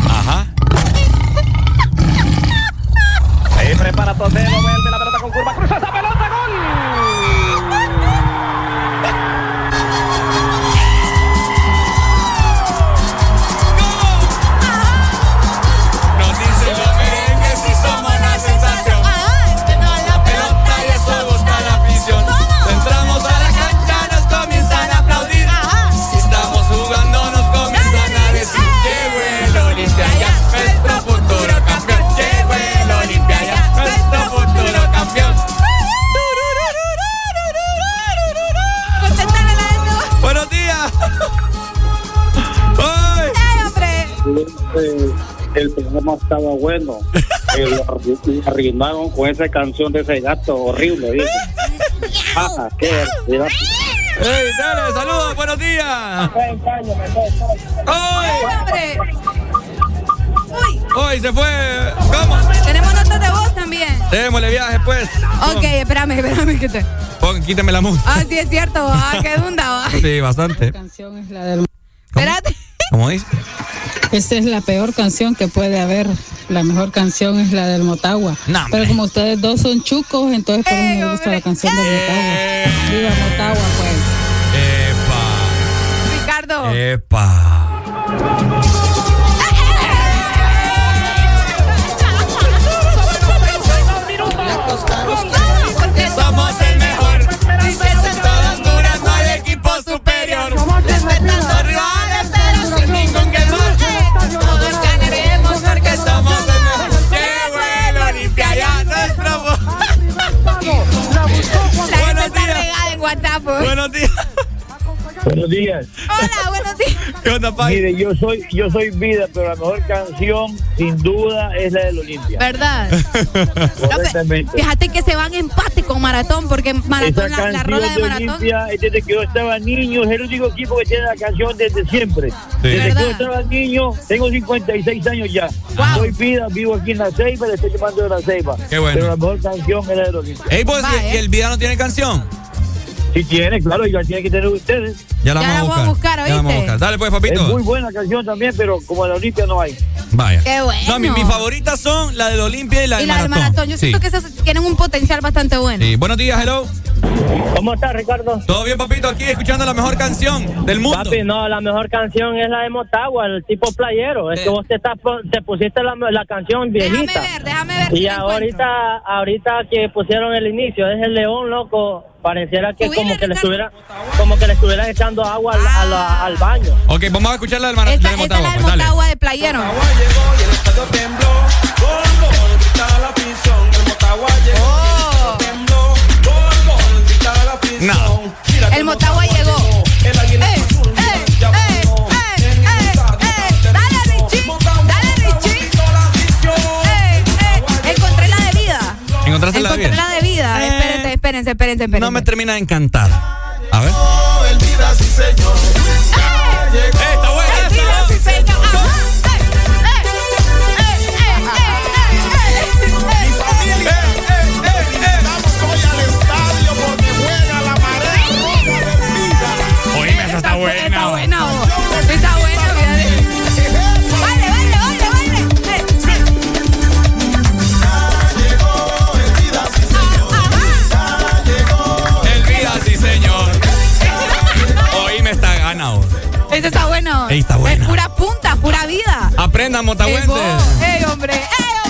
Ajá. Ahí prepara Toledo, vuelve la pelota con curva, cruza Eh, el programa estaba bueno. Eh, lo arru- arruinaron con esa canción de ese gato horrible, ¿viste? Ah, qué. ¡Ey, dale, saludos, buenos días! ¡Ay! hombre! ¡Hoy se fue! ¿Cómo? Tenemos notas de voz también. Démosle viaje, pues. Ok, espérame, espérame que te. Pon, quítame la música. Ah, sí, es cierto. Ah, qué dunda, va. Sí, bastante. canción es la del... Espérate. ¿Cómo dice? Esta es la peor canción que puede haber. La mejor canción es la del Motagua. No, Pero como ustedes dos son chucos, entonces por eso me gusta la canción del Motagua. Viva Motagua, pues. ¡Epa! Ricardo. ¡Epa! WhatsApp. pues. Buenos días. Buenos días. Hola, buenos días. ¿Qué onda, Pai? Mire, yo soy, yo soy vida, pero la mejor canción, sin duda, es la del Olimpia. ¿Verdad? Correctamente. Fíjate que se van empate con Maratón, porque Maratón, la, la canción rola de de Maratón. Olimpia es desde que yo estaba niño, es el único equipo que tiene la canción desde siempre. Desde ¿Verdad? que yo estaba niño, tengo 56 años ya. Soy vida, vivo aquí en La Ceiba, le estoy llamando de La Ceiba. Qué bueno. Pero la mejor canción es la del Olimpia. Ey, pues, ¿y, y el video no tiene canción? Sí tiene, claro, y la tiene que tener ustedes. Ya la vamos a buscar. Ya la vamos a buscar. Dale, pues, papito. Es muy buena canción también, pero como la Olimpia no hay. Vaya. Qué bueno. No, mi- mis favoritas son la del Olimpia y la y del la del Maratón. Maratón. Yo Sí. siento que esas tienen un potencial bastante bueno. Sí. Buenos días, hello. ¿Cómo estás, Ricardo? ¿Todo bien, papito? Aquí escuchando la mejor canción del mundo. Papi, no, la mejor canción es la de Motagua, el tipo playero. Es que vos te, estás, te pusiste la, la canción viejita. Déjame ver, déjame ver. Y si la encuentro. ahorita, ahorita que pusieron el inicio, es el león loco, pareciera que como que le estuviera, como que le estuvieran echando agua al, a la- al baño. Ok, vamos a escuchar la del Maratón. Esta, de esta es Motagua, la del pues. Motagua de Playero. No. El Motagua llegó. ¡Eh, eh, eh, eh, eh, eh! ¡Dale, Richie! ¡Dale, Richie! Encontré la de vida. ¿Encontraste la Encontré de la de vida. Eh. Espérense, espérense, espérense. No me termina de encantar. A ver. El vida, sí, señor. Ese está bueno. Ey, está buena. Es pura punta, pura vida. Aprendan, Ey, motahuentes. ¡Ey, hombre! ¡Ey, hombre!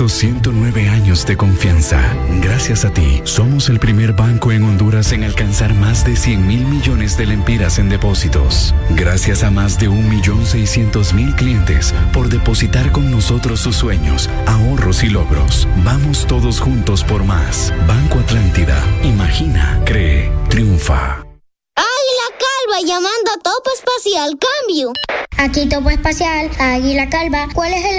estos 109 años de confianza. Gracias a ti, somos el primer banco en Honduras en alcanzar más de 100 mil millones de lempiras en depósitos. Gracias a más de 1.600.000 clientes por depositar con nosotros sus sueños, ahorros y logros. Vamos todos juntos por más. Banco Atlántida. Imagina, cree, triunfa. Águila Calva llamando a Topo Espacial. Cambio. Aquí Topo Espacial, Águila Calva. ¿Cuál es el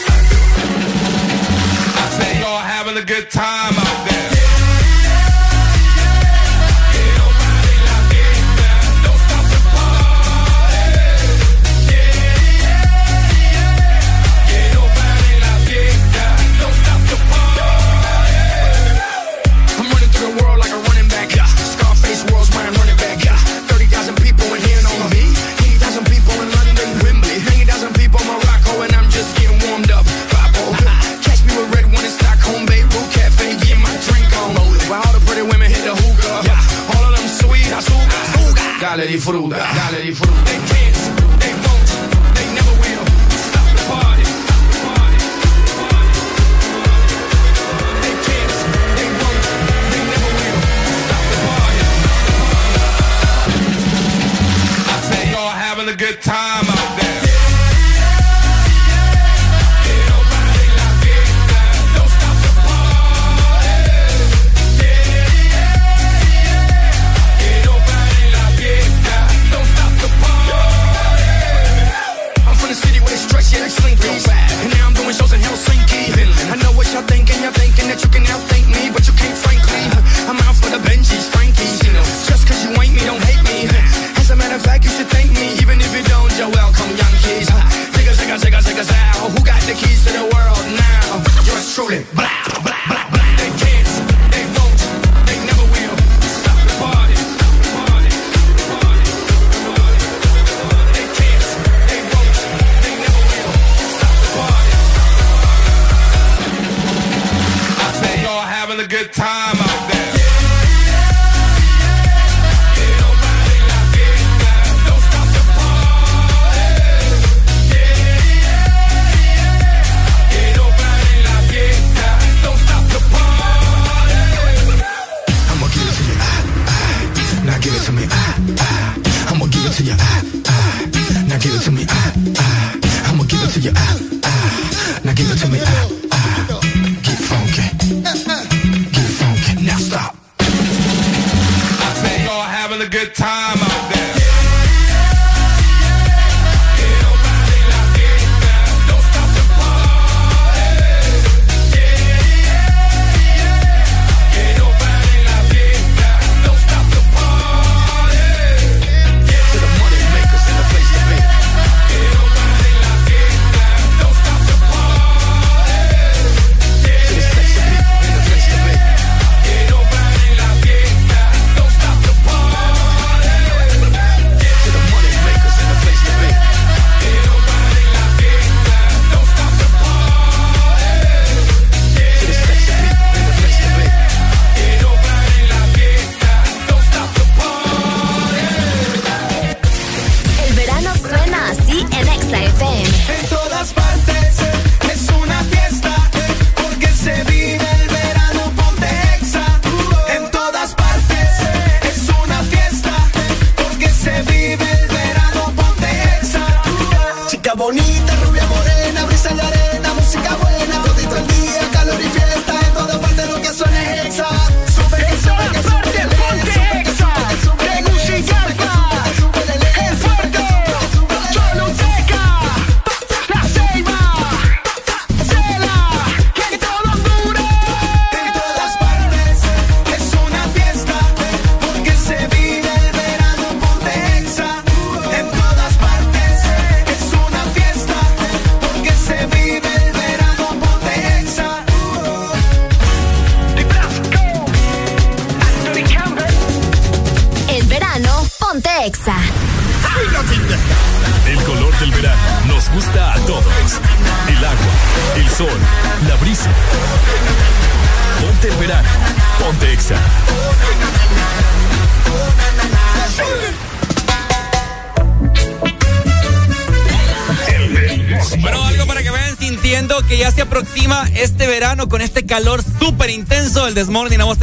disfruta, dale disfruta.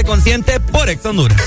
Consciente por Ex Honduras.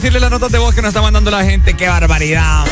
reproducirle las notas de voz que nos está mandando la gente. ¡Qué barbaridad!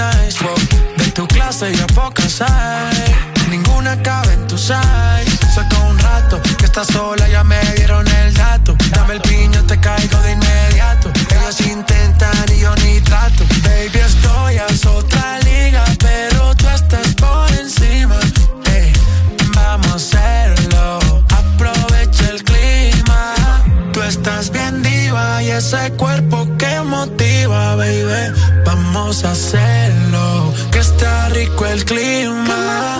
nice. Wow. De tu clase ya pocas hay. Ninguna cabe en tu size. Saca un rato que estás sola, ya me dieron el dato. Dame el piño, te caigo de inmediato. Ellos intentan y yo ni trato. Baby, estoy a otra liga, pero tú estás por encima. Hey, vamos a hacerlo. Aprovecha el clima. Tú estás bien diva y ese cuerpo podemos hacerlo, que está rico el clima.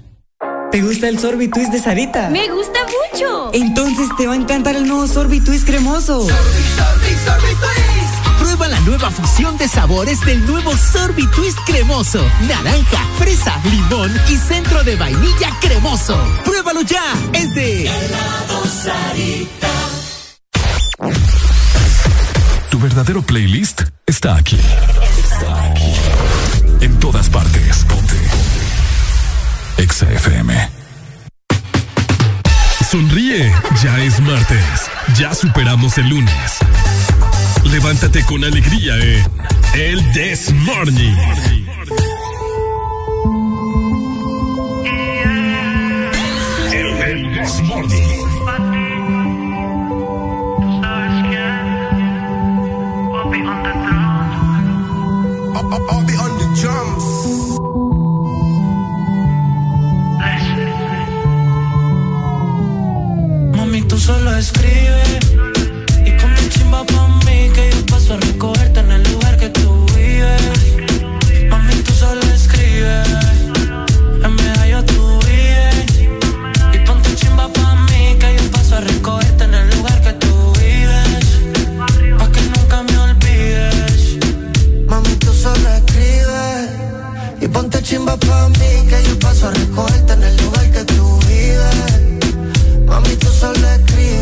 ¿Te gusta el Sorbitwist de Sarita? Me gusta mucho. Entonces te va a encantar el nuevo Sorbitwist cremoso. Prueba la nueva fusión de sabores del nuevo Sorbitwist cremoso. Naranja, fresa, limón y centro de vainilla cremoso. Pruébalo ya. Es de Tu verdadero playlist está aquí. Está aquí. En todas partes. Ponte. Exa FM. Sonríe, ya es martes. Ya superamos el lunes. Levántate con alegría en El This Morning. El This Morning. Escribes y con mi chimba pa' mí que yo paso a recogerte en el lugar que tú vives. Mami, tú solo escribes en medallo tú vives y ponte chimba pa' mí que yo paso a recogerte en el lugar que tú vives. Pa' que nunca me olvides. Mami, tú solo escribes y ponte chimba pa' mí que yo paso a recogerte en el lugar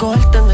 yo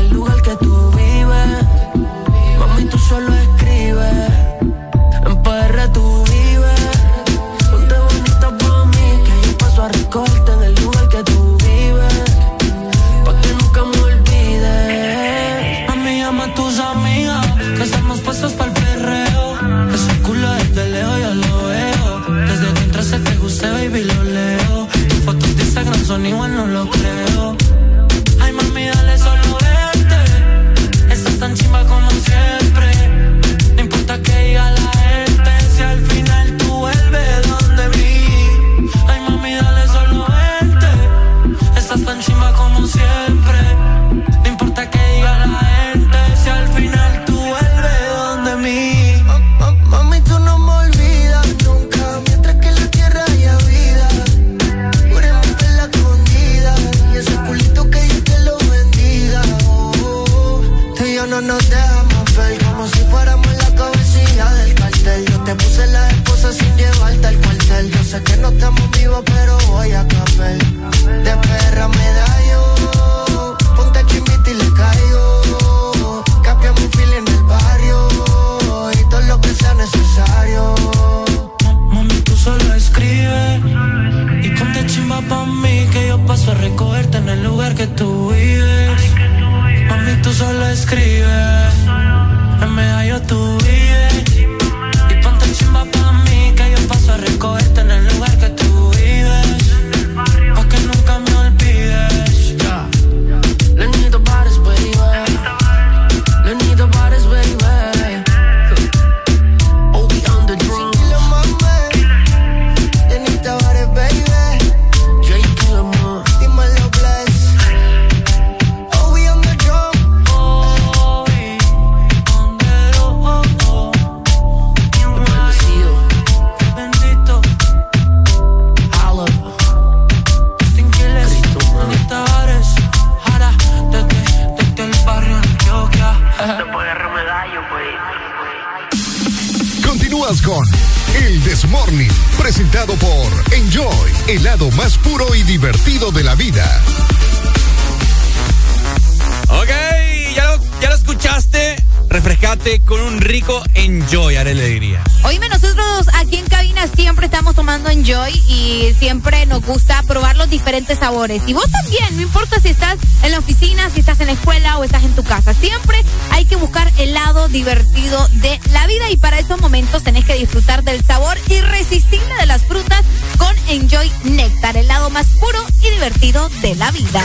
sabores. Y vos también, no importa si estás en la oficina, si estás en la escuela o estás en tu casa. Siempre hay que buscar el lado divertido de la vida y para esos momentos tenés que disfrutar del sabor irresistible de las frutas con Enjoy Néctar, el lado más puro y divertido de la vida.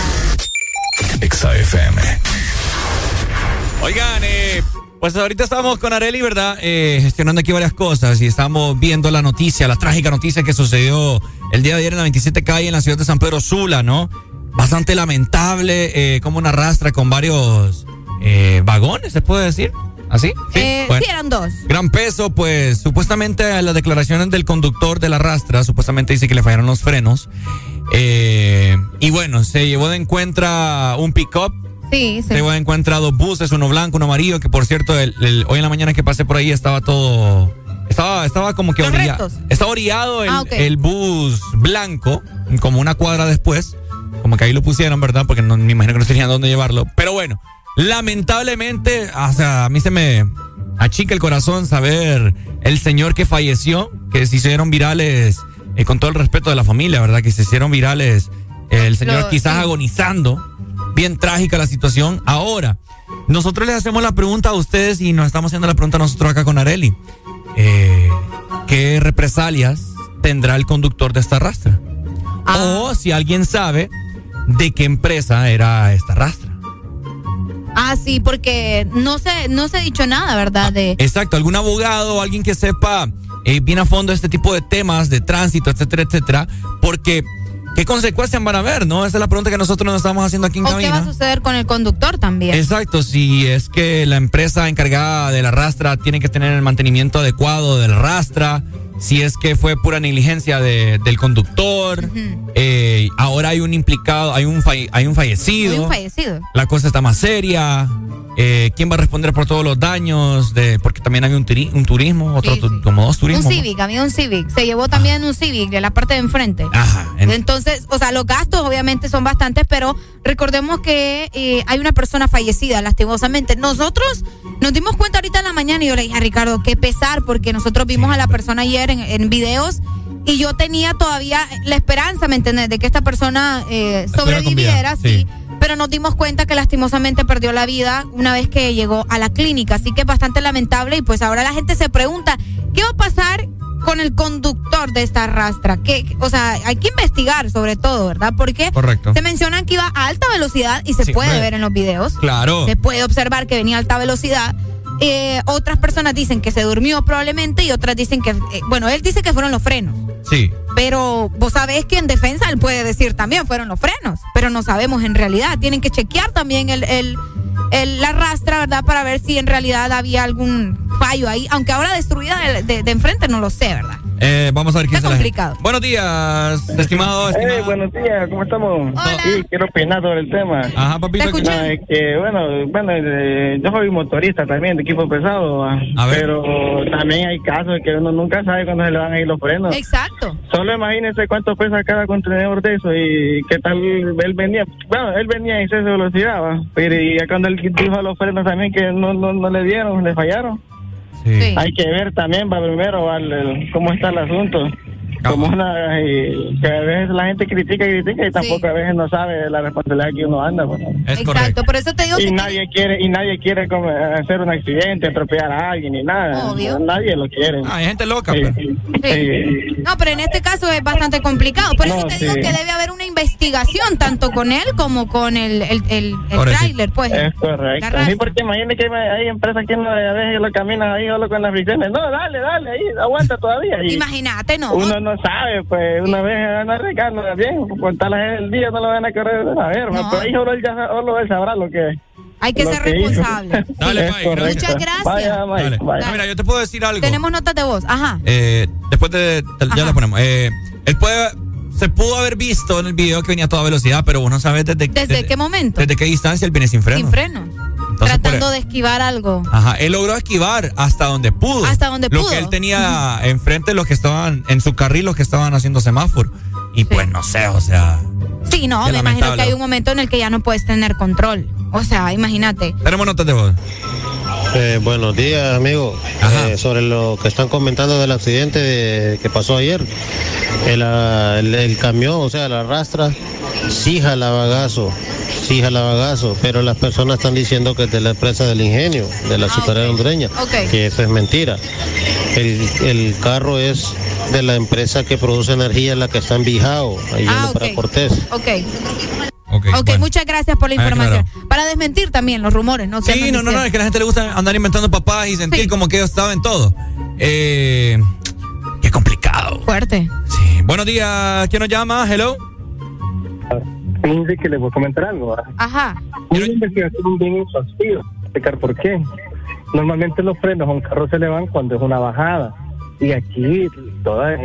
XAFM. Oigan, eh, pues ahorita estamos con Areli, ¿verdad? Eh, gestionando aquí varias cosas y estamos viendo la noticia, la trágica noticia que sucedió el día de ayer en la 27 calle en la ciudad de San Pedro Sula, ¿no? Bastante lamentable, eh, como una arrastra con varios eh, vagones, ¿se puede decir? ¿Así? Eh, Bueno. Sí, eran dos. Gran peso, pues supuestamente las declaraciones del conductor de la rastra, supuestamente dice que le fallaron los frenos. Eh, y bueno, se llevó de encuentra un pick-up. Sí, Se llevó de encuentra dos buses, uno blanco, uno amarillo, que por cierto, el- el- hoy en la mañana que pasé por ahí estaba todo... Estaba, estaba como que Los orilla- restos. Estaba orillado el, Ah, el bus blanco, como una cuadra después. Como que ahí lo pusieron, ¿verdad? Porque no, me imagino que no tenían dónde llevarlo. Pero bueno, lamentablemente, o sea, a mí se me achica el corazón saber el señor que falleció, que se hicieron virales, eh, con todo el respeto de la familia, ¿verdad? Que se hicieron virales, eh, el señor Lo- quizás sí. agonizando. Bien trágica la situación. Ahora, nosotros les hacemos la pregunta a ustedes y nos estamos haciendo la pregunta a nosotros acá con Areli. Eh, ¿Qué represalias tendrá el conductor de esta rastra? O si alguien sabe de qué empresa era esta rastra. Ah, sí, porque no se, no se ha dicho nada, ¿verdad? De, Exacto, algún abogado alguien que sepa eh, bien a fondo este tipo de temas de tránsito, etcétera, etcétera, porque ¿qué consecuencias van a haber, no? Esa es la pregunta que nosotros nos estamos haciendo aquí en o qué va a suceder con el conductor también. Exacto, si es que la empresa encargada de la rastra tiene que tener el mantenimiento adecuado del rastra, si es que fue pura negligencia de- del conductor, eh, ahora hay un implicado, hay un, falle- hay un fallecido. Hay un fallecido. La cosa está más seria. Eh, ¿Quién va a responder por todos los daños? De, porque también hay un, turi- un turismo, otro, Sí, tu- sí. como dos turismos. Un. Civic, había un Civic. Se llevó también un Civic de la parte de enfrente. Ajá. en- Entonces, o sea, los gastos obviamente son bastantes, pero recordemos que eh, hay una persona fallecida, lastimosamente. Nosotros nos dimos cuenta ahorita en la mañana y yo le dije a Ricardo, qué pesar, porque nosotros vimos a la persona ayer en, en videos y yo tenía todavía la esperanza, ¿me entiendes?, de que esta persona eh, vida, sobreviviera, sí. sí. Pero nos dimos cuenta que lastimosamente perdió la vida una vez que llegó a la clínica. Así que es bastante lamentable. Y pues ahora la gente se pregunta, ¿qué va a pasar con el conductor de esta rastra? ¿Qué, o sea, hay que investigar sobre todo, ¿verdad? Porque Correcto. se mencionan que iba a alta velocidad y se Sí, puede hombre. ver en los videos. Claro. Se puede observar que venía a alta velocidad. Eh, otras personas dicen que se durmió probablemente y otras dicen que, eh, bueno, él dice que fueron los frenos. Sí. Pero vos sabés que en defensa él puede decir también fueron los frenos, pero no sabemos en realidad. Tienen que chequear también el, el, el- la rastra, ¿verdad? Para ver si en realidad había algún fallo ahí. Aunque ahora destruida de, de- de enfrente no lo sé, ¿verdad? Eh, vamos a ver quién Está se la- complicado. Buenos días, estimado. estimado. Buenos días, ¿cómo estamos? Sí, quiero opinar sobre el tema. Ajá, papito. Te. No, es que, bueno, bueno eh, yo soy motorista también de equipo pesado. A ver. pero también hay casos que uno nunca sabe cuándo se le van a ir los frenos. Exacto. Solo imagínense cuánto pesa cada contenedor de eso y qué tal él venía, bueno, él venía a exceso de velocidad, ¿va? pero y ya cuando él dijo los frenos también que no, no, no le dieron, le fallaron. Hay que ver también, va primero, va, el- cómo está el asunto. Como una, y que a veces la gente critica y critica y tampoco a veces no sabe la responsabilidad que uno anda. pues, ¿no? Es Exacto, por eso te digo Y que nadie quiere y nadie quiere como hacer un accidente, atropellar a alguien ni nada. Obvio. Nadie lo quiere. Ah, hay gente loca, Sí, pues. sí, sí. No, pero en este caso es bastante complicado. Por eso No, te digo sí. que debe haber una investigación tanto con él como con el, el, el, el tráiler, pues. Es correcto. Sí, porque imagínate que hay empresas que no, a veces lo caminan ahí solo con las fricciones. No, dale, dale, ahí, aguanta todavía. Imagínate, ¿no? Uno no sabe, pues una vez van a arriesgarlo bien, con tal el día no lo van a correr a ver, No. pero ahí solo él, ya, solo él sabrá lo que Hay que lo ser que hizo. responsable. Dale, correcto. Muchas gracias. Vaya, Dale. vaya. Ah, mira, yo te puedo decir algo. Tenemos notas de voz. Ajá. Eh, después de. Ya la ponemos. Eh, él puede. Se pudo haber visto en el video que venía a toda velocidad, pero vos no sabes desde, ¿Desde qué momento? desde qué distancia él viene sin freno. Sin Tratando de esquivar algo. Ajá, él logró esquivar hasta donde pudo. Hasta donde lo pudo. que él tenía enfrente, los que estaban en su carril, los que estaban haciendo semáforo. Y pues no sé, o sea. Sí, no, me imagino que hay un momento en el que ya no puedes tener control. O sea, imagínate. Tenemos notas de voz. Eh, buenos días, amigo. Eh, sobre lo que están comentando del accidente de- que pasó ayer. El, ah, el- el camión, o sea, la rastra, sí jala bagazo, sí jala bagazo, pero las personas están diciendo que es de la empresa del ingenio, de la azucarera hondureña, Ok. que eso es mentira. El, el carro es de la empresa que produce energía, la que está en Bijao, ahí Ah, yendo ok. para Cortés. Ok. Ok, Ok, bueno. muchas gracias por la Ah, información. Para desmentir también los rumores, ¿no? Que Sí, no, no, no, es que a la gente le gusta andar inventando papás y sentir como que ellos saben todo. Eh, qué complicado. Fuerte. Sí. Buenos días, ¿quién nos llama? Hello. Fíjense que les voy a comentar algo. ¿verdad? Ajá. Una investigación bien exhaustiva. Explicar por qué. Normalmente los frenos a un carro se le van cuando es una bajada. Y aquí toda,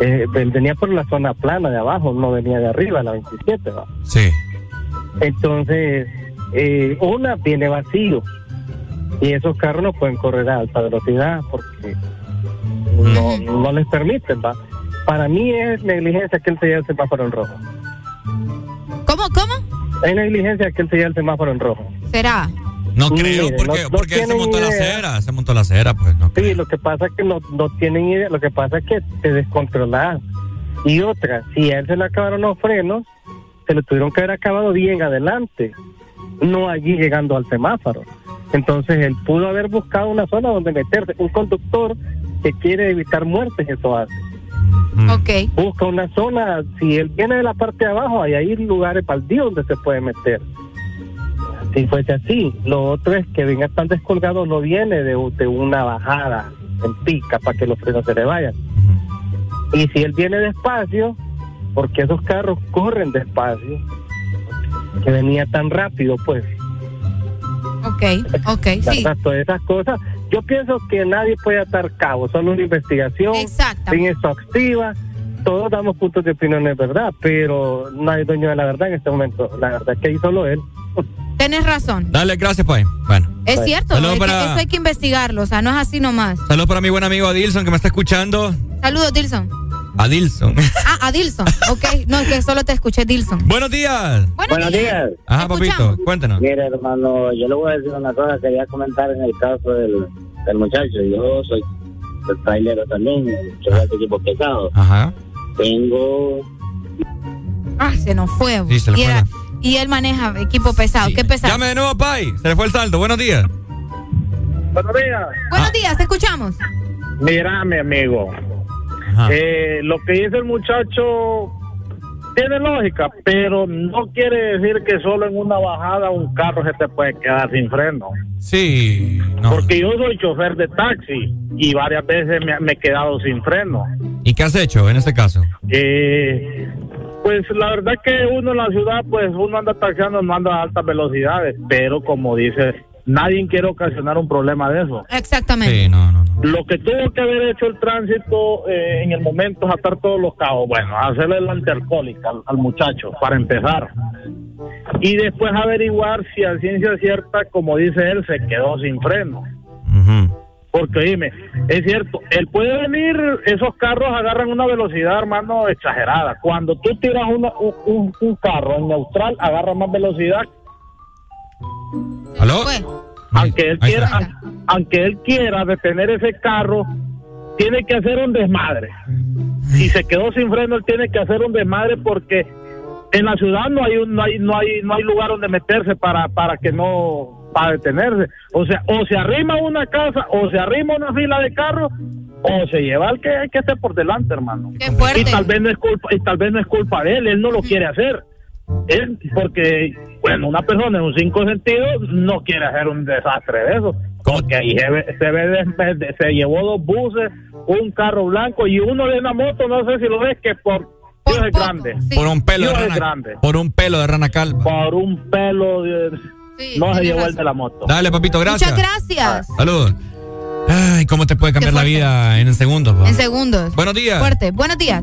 eh, venía por la zona plana de abajo, no venía de arriba, la 27. ¿va? Sí. Entonces, eh, una viene vacío. Y esos carros no pueden correr a alta velocidad porque no, no les permiten. ¿va? Para mí es negligencia que él se lleve el semáforo en rojo. ¿Cómo, cómo? Es negligencia que él se lleve el semáforo en rojo. ¿Será? No creo, Mire, porque, no- no porque él se montó la acera, se montó la acera, pues no. Sí, lo que pasa es que no, no tienen idea, lo que pasa es que te descontrolas. Y otra, si a él se le acabaron los frenos, se le tuvieron que haber acabado bien adelante, no allí llegando al semáforo. Entonces él pudo haber buscado una zona donde meterse. Un conductor que quiere evitar muertes, eso hace. Ok. Busca una zona, si él viene de la parte de abajo, hay ahí lugares baldíos donde se puede meter. Si fuese así, lo otro es que venga tan descolgado, no viene de, de una bajada en pica para que los frenos se le vayan. Y si él viene despacio, porque esos carros corren despacio, que venía tan rápido, pues. Ok, ok, sí. Todas esas cosas. Yo pienso que nadie puede atar cabo, solo una investigación bien exhaustiva. Todos damos puntos de opinión, es verdad, pero nadie es dueño de la verdad en este momento. La verdad es que ahí solo él. Tenés razón. Dale, gracias, Pai. Bueno. Es cierto, Saludos es que para, eso hay que investigarlo, o sea, no es así nomás. saludos para mi buen amigo Adilson que me está escuchando. Saludos, Dilson. Adilson. Ah, a Dilson, ok. No, es que solo te escuché Dilson. Buenos días. Buenos, días. Ajá, papito, cuéntanos. Mire, hermano, yo le voy a decir una cosa que quería comentar en el caso del, del muchacho. Yo soy el trailero también, yo de equipo pesado. Ajá. Tengo Ah, se nos fue. Sí, se le fue era- y él maneja equipo pesado. ¿Qué pesado? Llame de nuevo, Pai. Se le fue el salto. Buenos días. Buenos días. Buenos días, te escuchamos. Mira, mi amigo, eh, lo que dice el muchacho tiene lógica, pero no quiere decir que solo en una bajada un carro se te puede quedar sin freno. Sí. Porque yo soy chofer de taxi y varias veces me, me he quedado sin freno. ¿Y qué has hecho en este caso? Eh, pues la verdad que uno en la ciudad, pues uno anda taxiando, no anda a altas velocidades, pero como dice, nadie quiere ocasionar un problema de eso. Exactamente. Sí, no, no. Lo que tuvo que haber hecho el tránsito eh, en el momento es atar todos los cabos. Bueno, hacerle la antialcohólica al, al muchacho, para empezar. Y después averiguar si a ciencia cierta, como dice él, se quedó sin freno. Porque dime, es cierto, él puede venir, esos carros agarran una velocidad, hermano, exagerada. Cuando tú tiras una- un, un- un carro en neutral, agarra más velocidad. ¿Aló? Aunque él quiera, aunque él quiera detener ese carro, tiene que hacer un desmadre. Si se quedó sin freno, él tiene que hacer un desmadre porque en la ciudad no hay un- no hay no hay no hay lugar donde meterse para para que no para detenerse. O sea, o se arrima a una casa o se arrima a una fila de carros o se lleva al que, que esté por delante, hermano. Y tal vez no es culpa y tal vez no es culpa de él, él no lo quiere hacer. Él, porque, bueno, una persona en un cinco sentidos no quiere hacer un desastre de eso. Porque ahí se ve, se, ve de- de- se llevó dos buses, un carro blanco y uno de una moto, no sé si lo ves, que por Dios es grande. Por un pelo de Dios rana. grande. Por un pelo de rana calva. Por un pelo de- no se llevó el de la moto. Dale, papito, gracias. Muchas gracias. Saludos. Ay, ¿cómo te puede cambiar la vida en segundos? pa? En segundos. Buenos días. Fuerte. Buenos días.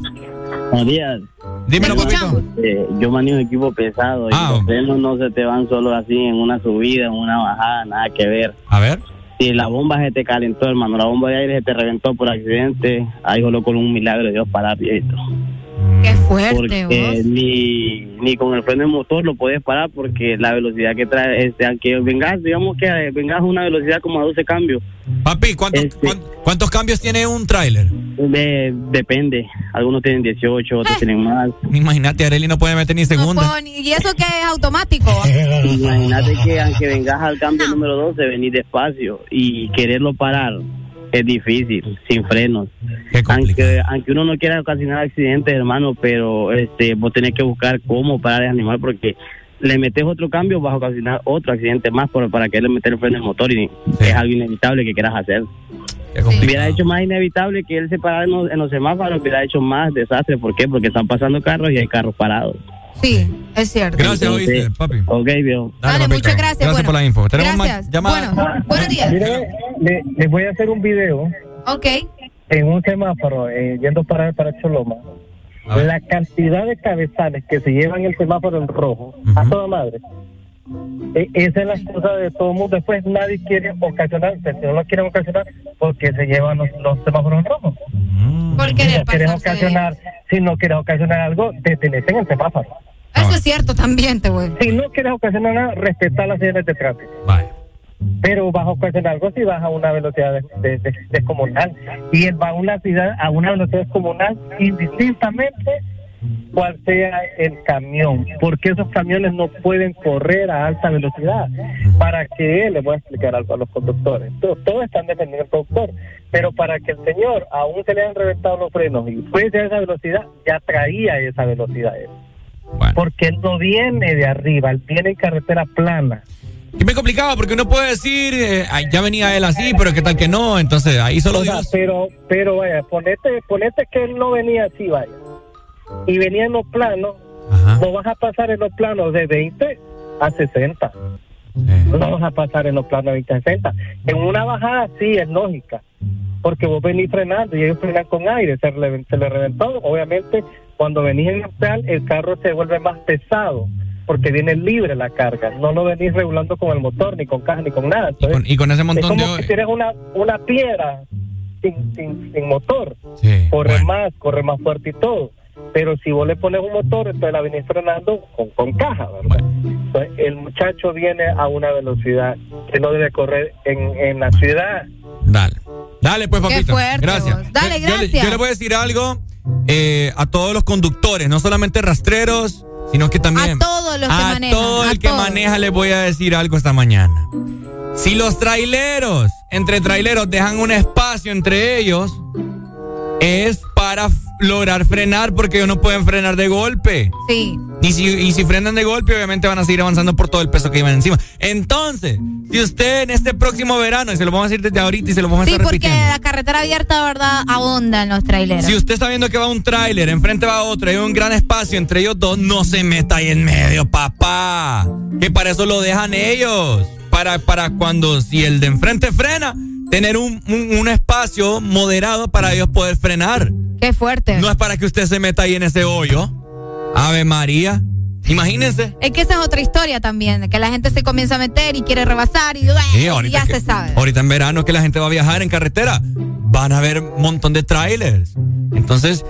Buenos días. Dímelo, papito. Eh, yo manejo equipo pesado y Ah, los hombre. frenos no se te van solo así en una subida, en una bajada, nada que ver. A ver. Si la bomba se te calentó, hermano, la bomba de aire se te reventó por accidente, ahí solo con un milagro de Dios parar, viejito. Qué fuerte, Porque ni, ni con el freno de motor lo puedes parar porque la velocidad que trae, este, aunque vengas, digamos que eh, vengas a una velocidad como a 12 cambios. Papi, ¿cuántos, cuán- cuántos cambios tiene un tráiler? De- depende, algunos tienen 18, otros tienen más. Imagínate, Areli no puede meter ni segunda. ¿Y eso que es automático? Imagínate que aunque vengas al cambio número 12, venir despacio y quererlo parar es difícil, sin frenos. Aunque, aunque uno no quiera ocasionar accidentes, hermano, pero este vos tenés que buscar cómo parar el animal porque le metes otro cambio, vas a ocasionar otro accidente más por, para que le meter el freno al motor y es algo inevitable que quieras hacer. Hubiera hecho más inevitable que él se parara en los, en los semáforos, hubiera hecho más desastre. ¿Por qué? Porque están pasando carros y hay carros parados. Sí, es cierto. Gracias, oíste, papi. Ok, viejo. Dale, papito. muchas gracias. Gracias Bueno, por la info. Tenemos gracias. más llamadas. Bueno, buenos días. Mire, le- les voy a hacer un video Ok. en un semáforo eh, yendo para, para Choloma. La cantidad de cabezales que se llevan el semáforo en rojo, a toda madre. E- esa es la excusa de todo el mundo. Después nadie quiere ocasionar, si no lo quieren ocasionar, porque se llevan los, los semáforos en rojo. Por si no quieres de- ocasionar, si no quieres ocasionar algo, detenete en el semáforo. Eso es cierto también, te voy. Si no quieres ocasionar nada, respetar las señales de tránsito. Pero vas a ocasionar algo si vas a una velocidad de- de- de- descomunal. Y él va a una ciudad a una velocidad descomunal indistintamente cual sea el camión, porque esos camiones no pueden correr a alta velocidad. Para que él, le voy a explicar algo a los conductores, todos, todos están defendiendo al conductor, pero para que el señor aún se le hayan reventado los frenos y fuese a esa velocidad, ya traía esa velocidad él. Porque él no viene de arriba, él viene en carretera plana. Y me complicaba porque uno puede decir, eh, ya venía él así, pero qué tal que no. Entonces ahí solo O sea, Dios. pero, pero vaya, ponete, ponete que él no venía así, vaya. Y venía en los planos, no vas a pasar en los planos de 20 a 60. No vas a pasar en los planos de 20 a 60. En una bajada sí es lógica, porque vos venís frenando y ellos frenan con aire, se le, se le reventó. Obviamente, cuando venís en el plan, el carro se vuelve más pesado, porque viene libre la carga. No lo venís regulando con el motor, ni con caja, ni con nada. Y con, y con ese montón es de... como que tienes una, una piedra sin, sin, sin motor. Sí, corre más, corre más fuerte y todo. Pero si vos le pones un motor, entonces la venís frenando con, con caja, ¿verdad? Entonces, el muchacho viene a una velocidad que no debe correr en, en la ciudad. Dale. Dale, pues, Qué papito. fuerte, gracias. vos. Dale, Yo- yo gracias. Yo, le voy a decir algo eh, a todos los conductores, no solamente rastreros, sino que también. A todos los que a manejan, todo a el que todos. maneja les voy a decir algo esta mañana. Si los traileros, entre traileros, dejan un espacio entre ellos, es para lograr frenar porque ellos no pueden frenar de golpe. Sí. Y si, y si frenan de golpe, obviamente van a seguir avanzando por todo el peso que llevan encima. Entonces, si usted en este próximo verano, y se lo vamos a decir desde ahorita y se lo vamos a Sí, estar porque la carretera abierta, ¿verdad? Abunda en los traileros. Si usted está viendo que va un tráiler, enfrente va otro, hay un gran espacio entre ellos dos, no se meta ahí en medio, papá. Que para eso lo dejan ellos. Para, para cuando, si el de enfrente frena, tener un, un- un espacio moderado para ellos poder frenar. Qué fuerte. No es para que usted se meta ahí en ese hoyo. Ave María. Imagínense. Es que esa es otra historia también, que la gente se comienza a meter y quiere rebasar y, Sí, y ya que- se sabe. Ahorita en verano que la gente va a viajar en carretera, van a ver un montón de trailers. Entonces,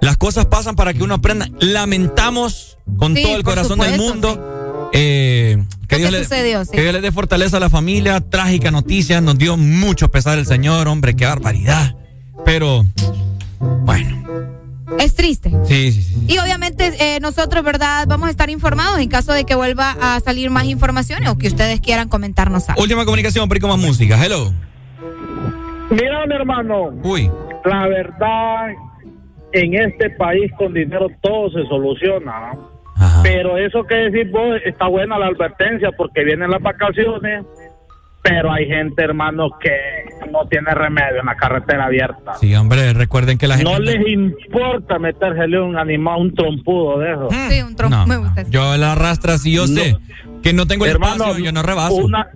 las cosas pasan para que uno aprenda. Lamentamos con Sí, todo el corazón del mundo. eh, que, Dios le, sucedió, que Dios le dé fortaleza a la familia. Trágica noticia. Nos dio mucho pesar el Señor, hombre. Qué barbaridad. Pero, Es triste. sí, sí, sí. Y obviamente eh, nosotros, ¿verdad? Vamos a estar informados en caso de que vuelva a salir más informaciones o que ustedes quieran comentarnos algo. Última comunicación, perico más música. Hello. Mira, mi hermano. Uy. La verdad, en este país con dinero todo se soluciona. ¿no? Pero eso que decís vos, está buena la advertencia porque vienen las vacaciones, pero hay gente, hermano, que no tiene remedio en la carretera abierta. Sí, hombre, recuerden que la gente. No les importa metérsele un animal, un trompudo de eso. Sí, un trompo. No, me gusta. eso. Yo la arrastra si yo sé que no tengo el Hermano, espacio, yo no rebaso. una-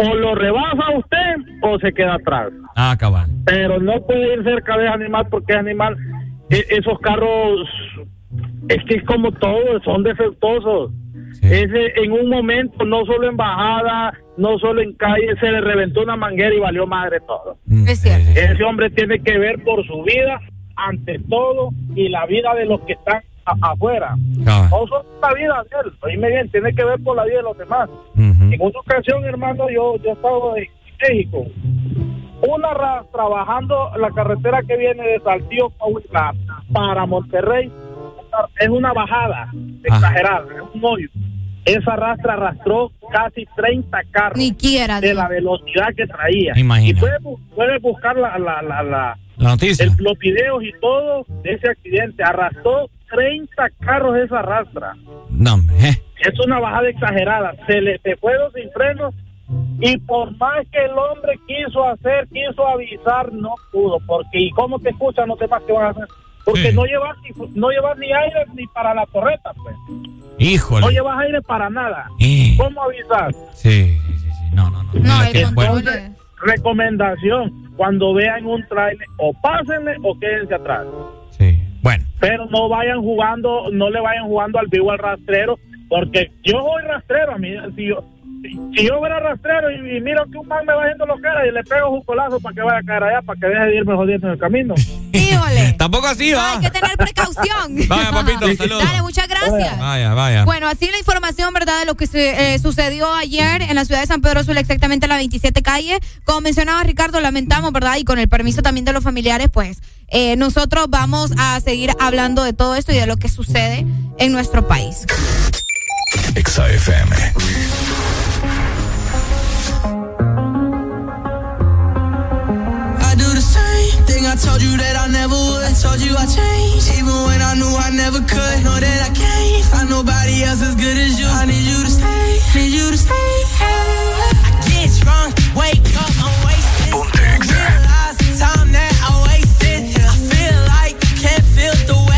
o lo rebasa usted o se queda atrás. Ah, cabal. pero no puede ir cerca de ese animal porque ese animal, e- esos carros es que es como todo, son defectuosos. Ese, en un momento, no solo en bajada, no solo en calle, se le reventó una manguera y valió madre todo. Ese hombre tiene que ver por su vida, ante todo, y la vida de los que están afuera. No solo la vida de él, oíme bien, tiene que ver por la vida de los demás. En otra ocasión, hermano, yo, yo estaba en México. Una rastra bajando la carretera que viene de Saltillo para Monterrey es una bajada exagerada, es un hoyo. Esa rastra arrastró casi 30 carros de la velocidad que traía. Y puede, buscar la, la, la, noticia. los videos y todo de ese accidente. Arrastró 30 carros esa rastra. No, Es una bajada exagerada. Se le se fue sin frenos y por más que el hombre quiso hacer, quiso avisar, no pudo. Porque, ¿y cómo te escuchan los demás que van a hacer? Porque no llevas ni, no llevas ni aire ni para la torreta, pues. Híjole. No llevas aire para nada. ¿Cómo avisar? Sí, sí, sí. No, no, no. No, Entonces, recomendación, cuando vean un trailer, o pásenle o quédense atrás. Sí. Bueno. Pero no vayan jugando, no le vayan jugando al vivo al rastrero, porque yo voy rastrero, a mí, si yo, si yo fuera rastrero y, miro que un man me va haciendo lo que era y le pego un colazo para que vaya a caer allá, para que deje de irme jodiendo en el camino. Híjole. Tampoco así, va. hay que tener precaución. vaya, papito, saludos. Dale, muchas gracias. Vaya, vaya. Bueno, así la información, ¿verdad? De lo que se, eh, sucedió ayer en la ciudad de San Pedro Sula, exactamente en la 27 calle. Como mencionaba Ricardo, lamentamos, ¿verdad? Y con el permiso también de los familiares, pues eh, nosotros vamos a seguir hablando de todo esto y de lo que sucede en nuestro país. XAFM. Told you that I never would. I told you I changed, even when I knew I never could. Know that I can't find nobody else as good as you. I need you to stay, need you to stay. I get drunk, wake up, I'm wasted. Realize the time that I wasted. I feel like you can't feel the way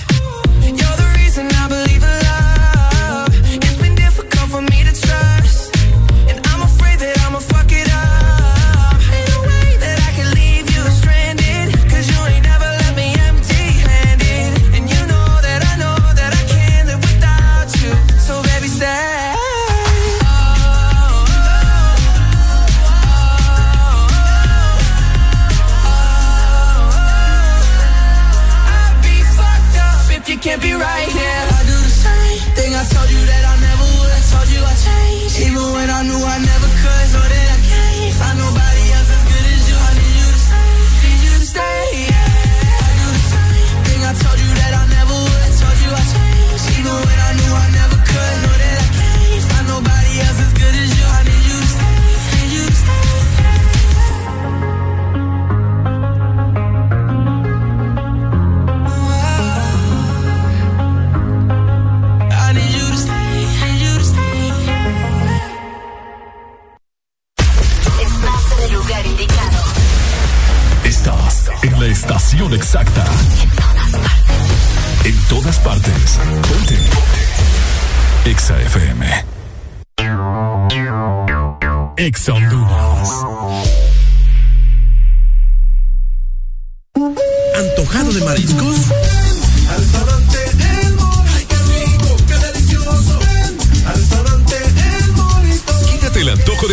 Estación exacta. En todas partes. Ponte. Exa FM. Exa Honduras. ¿Antojado de mariscos?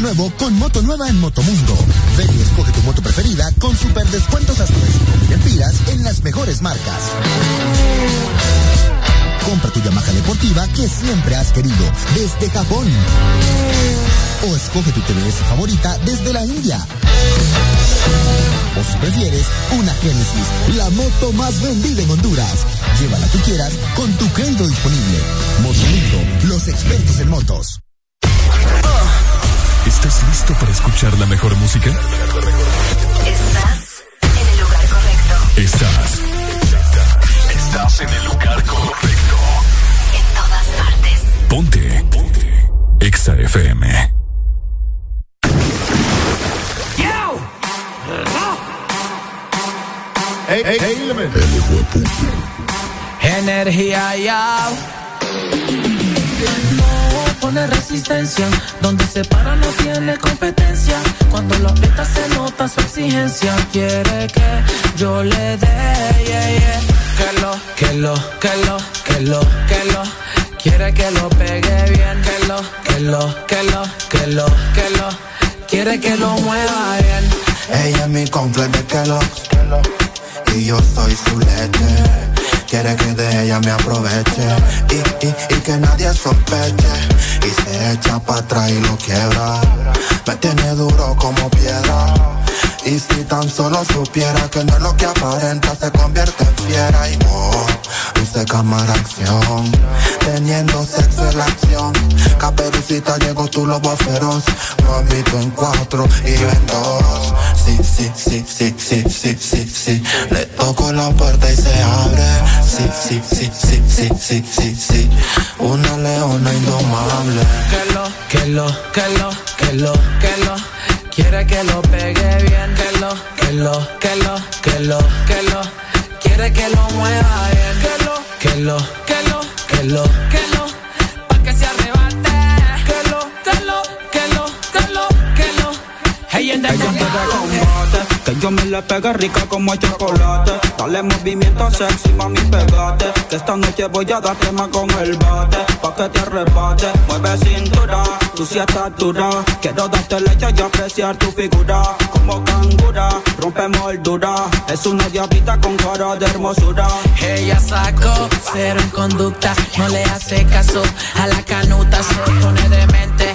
Nuevo con moto nueva en Motomundo. Ven y escoge tu moto preferida con super descuentos hasta de empiras en las mejores marcas. Compra tu Yamaha deportiva que siempre has querido desde Japón. O escoge tu TVS favorita desde la India. O si prefieres, una Genesis, la moto más vendida en Honduras. Llévala tú quieras con tu crédito disponible. Motomundo, los expertos en motos. ¿Estás listo para escuchar la mejor música? Estás en el lugar correcto. Estás. Estás en el lugar correcto. En todas partes. Ponte. Ponte. Exa FM. Hey, hey, hey, Energía ya. Pone resistencia. Donde se para no tiene competencia. Cuando lo aprieta se nota su exigencia. Quiere que yo le dé, yeah, yeah. Que lo, que lo, que lo, que lo, que lo. Quiere que lo pegue bien. Que lo, que lo, que lo, que lo, que lo. Quiere que lo mueva bien. Ella es mi completo de Kellogg's y yo soy su leche. Quiere que de ella me aproveche y, y, y que nadie sospeche. Y se echa para atrás y lo quiebra. Me tiene duro como piedra. Y si tan solo supiera que no es lo que aparenta, se convierte en fiera y oh, luce cámara acción. Teniendo sexo en la acción. Caperucita llegó tu lobo feroz. Lo admito en cuatro y yo en dos. Sí, sí, sí, sí, sí, sí, sí, sí. Le toco la puerta y se abre. Sí, sí, sí, sí, sí, sí, sí, sí. Una leona indomable. Que lo, que lo, que lo, que lo, que lo. Quiere que lo pegue bien, que lo, que lo, que lo, que lo, que lo. Quiere que lo mueva bien, que lo, que lo, lo, que lo, que lo. Pa' que se arrebate, que lo, que lo, que lo, que lo, que lo. Hey, en combate, que yo me le pegue rica como el chocolate. Dale movimiento sexy, mami, pegate. Que esta noche voy a darte más con el bate. Pa' que te arrebate, mueve cintura. Tú sí estás dura. Quiero darte leche y apreciar tu figura. Como cangura, rompe moldura. Es una diablita con cara de hermosura. Ella sacó cero en conducta, no le hace caso a la canuta, se pone demente,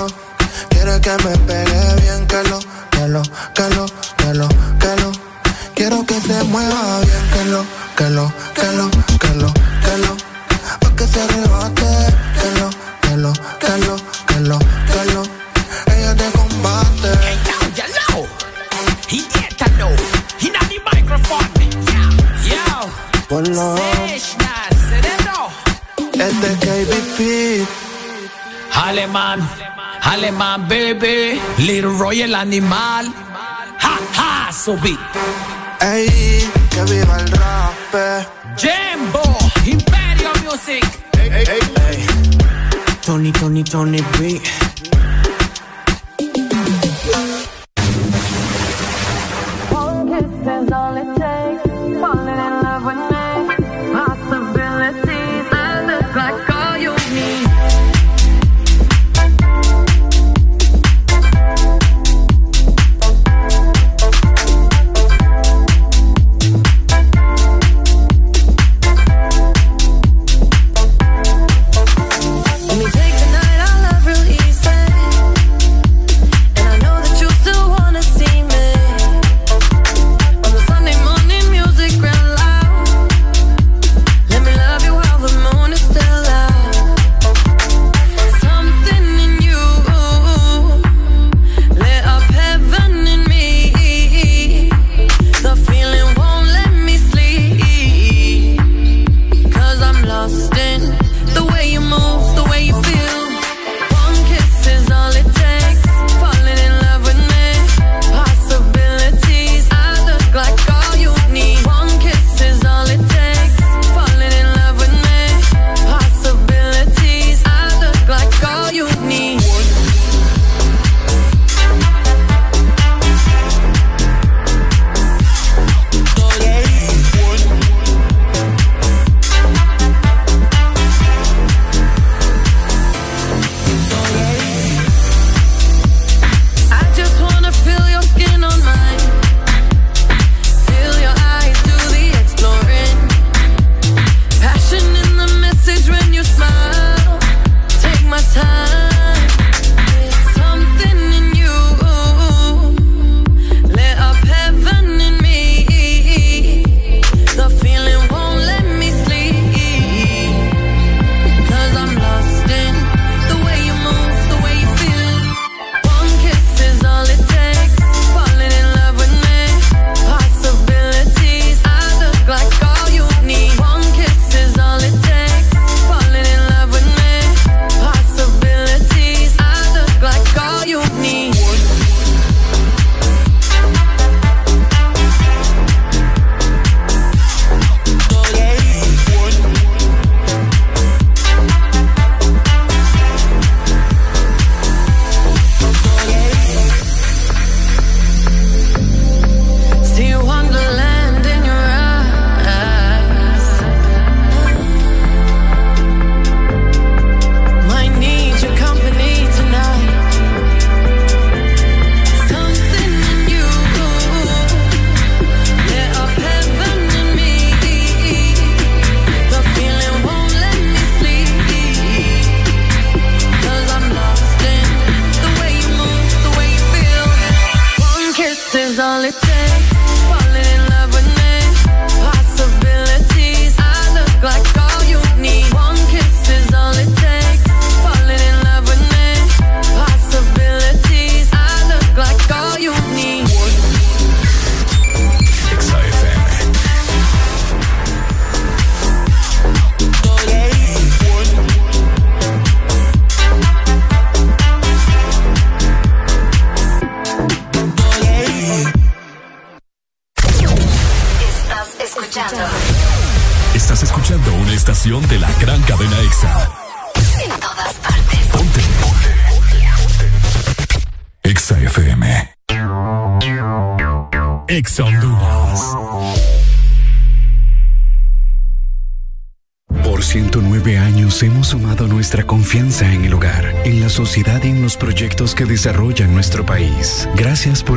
Quiere que me pegue bien, que lo, que lo, que lo, que lo, que lo. Quiero que se mueva bien, que lo, que lo, que lo, que lo, que lo. Pa' que se arrebate, que lo, que lo, que lo, que lo, que lo. Ella te combate. Hey, yo, know. He did to know. He not the microphone. Yo, yo. Ponlo. Cerebro. Este KBP. Alemán, alemán, baby. Little Roy el animal. Ha, ha, subí. Ey, que viva el rap. Jimbo, Imperio Music. Tony, Tony, Tony B. All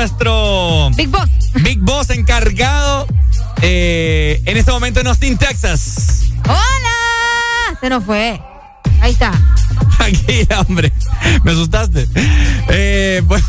Nuestro Big Boss. Big Boss encargado eh, en este momento en Austin, Texas. ¡Hola! Se nos fue. Ahí está. Tranquila, hombre. Me asustaste. Eh, bueno.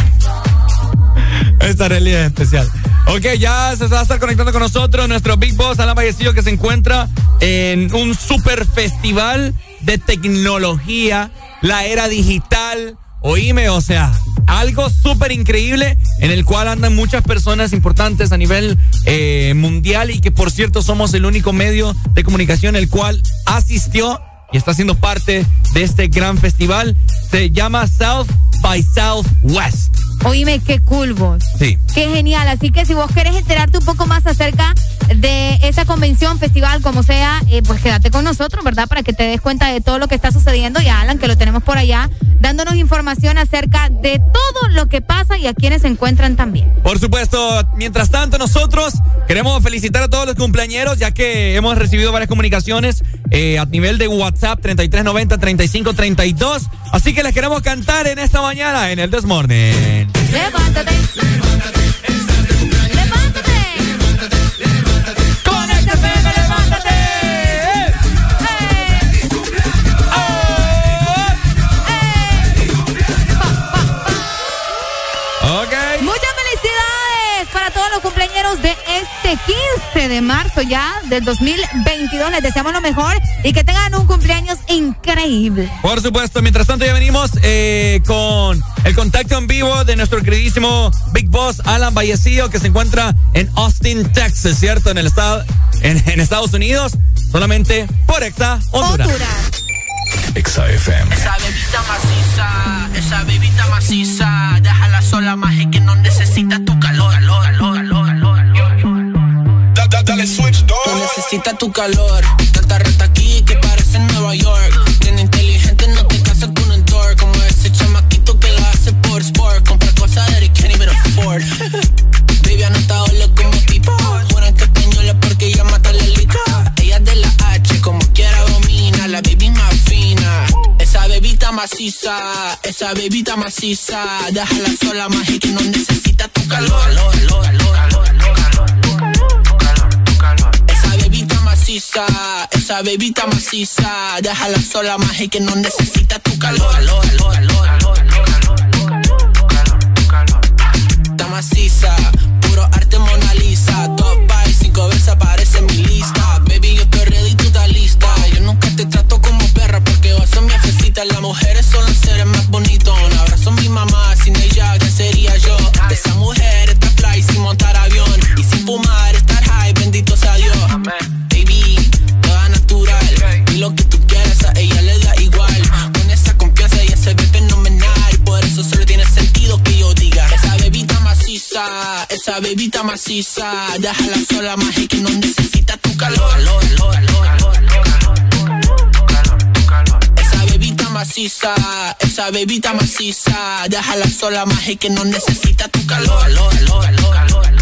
Esta realidad es especial. Ok, ya se va a estar conectando con nosotros nuestro Big Boss Alan Vallecillo que se encuentra en un super festival de tecnología, la era digital. Oíme, o sea, algo súper increíble en el cual andan muchas personas importantes a nivel eh, mundial y que por cierto somos el único medio de comunicación el cual asistió y está siendo parte de este gran festival. Se llama South by Southwest. Oíme, qué cool vos. Sí. Qué genial. Así que si vos querés enterarte un poco más acerca de esa convención, festival, como sea, eh, pues quédate con nosotros, ¿verdad? Para que te des cuenta de todo lo que está sucediendo. Y Alan, que lo tenemos por allá, dándonos información acerca de todo lo que pasa y a quienes se encuentran también. Por supuesto, mientras tanto nosotros queremos felicitar a todos los cumpleañeros ya que hemos recibido varias comunicaciones eh, a nivel de WhatsApp 3390-3532. Así que les queremos cantar en esta mañana en el Desmorning. Levántate. Levántate. De marzo ya del 2022. Les deseamos lo mejor y que tengan un cumpleaños increíble. Por supuesto, mientras tanto ya venimos eh, con el contacto en vivo de nuestro queridísimo Big Boss Alan Vallecillo que se encuentra en Austin, Texas, ¿cierto? En el estado, en, en Estados Unidos, solamente por Exa Honduras. Exa FM. Esa bebita maciza, esa bebita maciza, déjala sola más es que no necesita tu necesita tu calor, tanta rata aquí que parece en Nueva York. Tiene inteligente, no te casas con un tour, como ese chamaquito que la hace por sport, compra cosas that he can't even afford. Baby, anotado lo como tipo, juran que es española porque ella mata la lita. Ella de la H, como quiera domina, la baby más fina. Esa bebita maciza, esa bebita maciza, déjala sola más que no necesita tu calor. calor, calor, esa maciza, esa bebita maciza, déjala sola y que no necesita tu calor. Está maciza, puro arte Mona Lisa, top by cinco veces aparece en mi lista. Baby, yo estoy ready, tú lista. Yo nunca te trato como perra porque vos sos mi jefecita. Las mujeres son los seres más bonitos. Un abrazo a mi mamá, sin ella, ¿qué sería yo? Esa mujer esa bebita maciza, déjala sola más que no necesita tu calor. Esa bebita maciza, esa bebita maciza, déjala sola más que no necesita tu calor.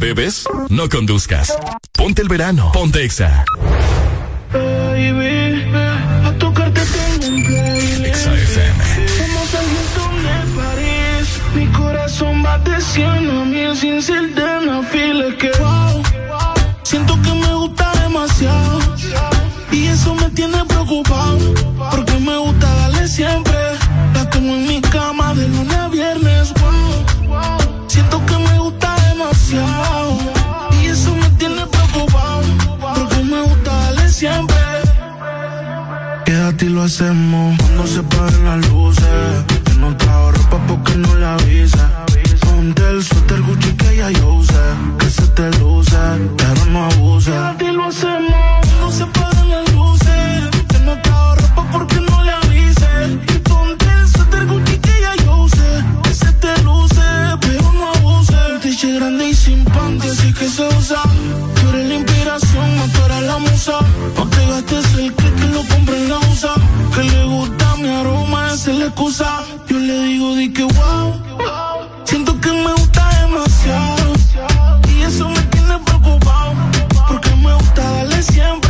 ¿Bebes? No conduzcas. Ponte el verano. Ponte Exa. Baby, a tocarte tengo. Exa FM. Somos al Hilton de París. Mi corazón va de 100 a mil sin ser de una fila que wow. Siento que me gusta demasiado. Y eso me tiene preocupado. Porque me gusta darle siempre. Siempre. Quédate y lo hacemos cuando se paren las luces. Que no trajo ropa porque no la avisa. Ponte el suéter Gucci que ya yo usé. Que se te luce, pero no abuse. Quédate y lo hacemos cuando se paren las luces. Que no trajo ropa porque no grande y sin panty, así que se usa. Tú la inspiración, no tú la musa. No te gastes el que que lo compre en la usa. Que le gusta mi aroma, esa es la excusa. Yo le digo, di que wow. Siento que me gusta demasiado. Y eso me tiene preocupado. Porque me gusta darle siempre.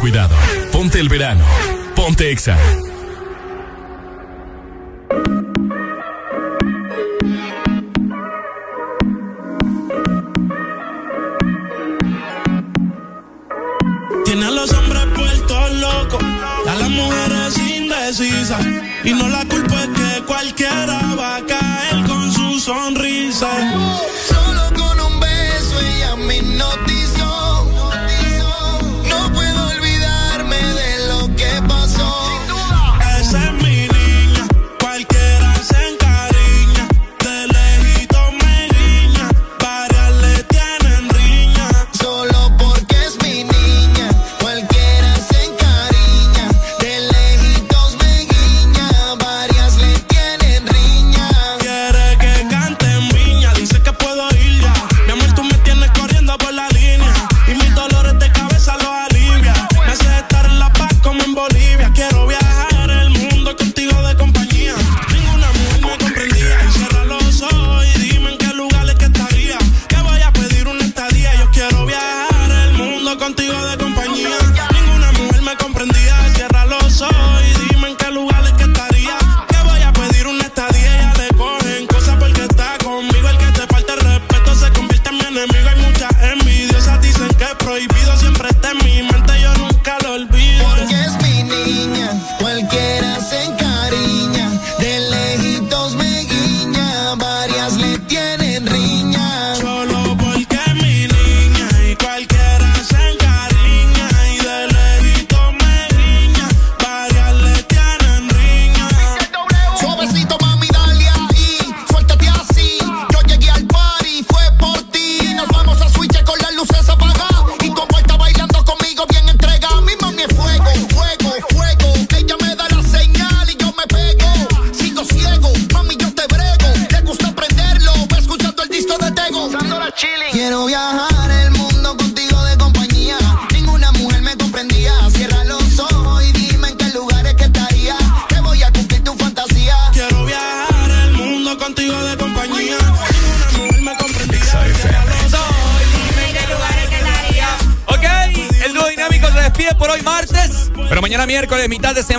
cuidado. Ponte el verano. Ponte Exa. Tiene a los hombres puestos locos, a las mujeres indecisas. Y no la culpa es que cualquiera va a caer con su sonrisa.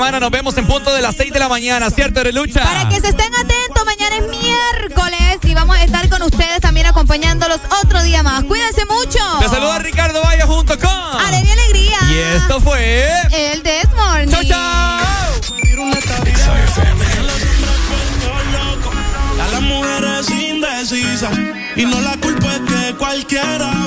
semana nos vemos en punto de las 6 de la mañana, ¿cierto, Lucha? Para que se estén atentos, mañana es miércoles y vamos a estar con ustedes también acompañándolos otro día más. Cuídense mucho. Te saluda Ricardo Valle junto con Alegría Alegría. Y esto fue El This Morning. Chau, chau. A las mujeres indecisas y no la culpa es que cualquiera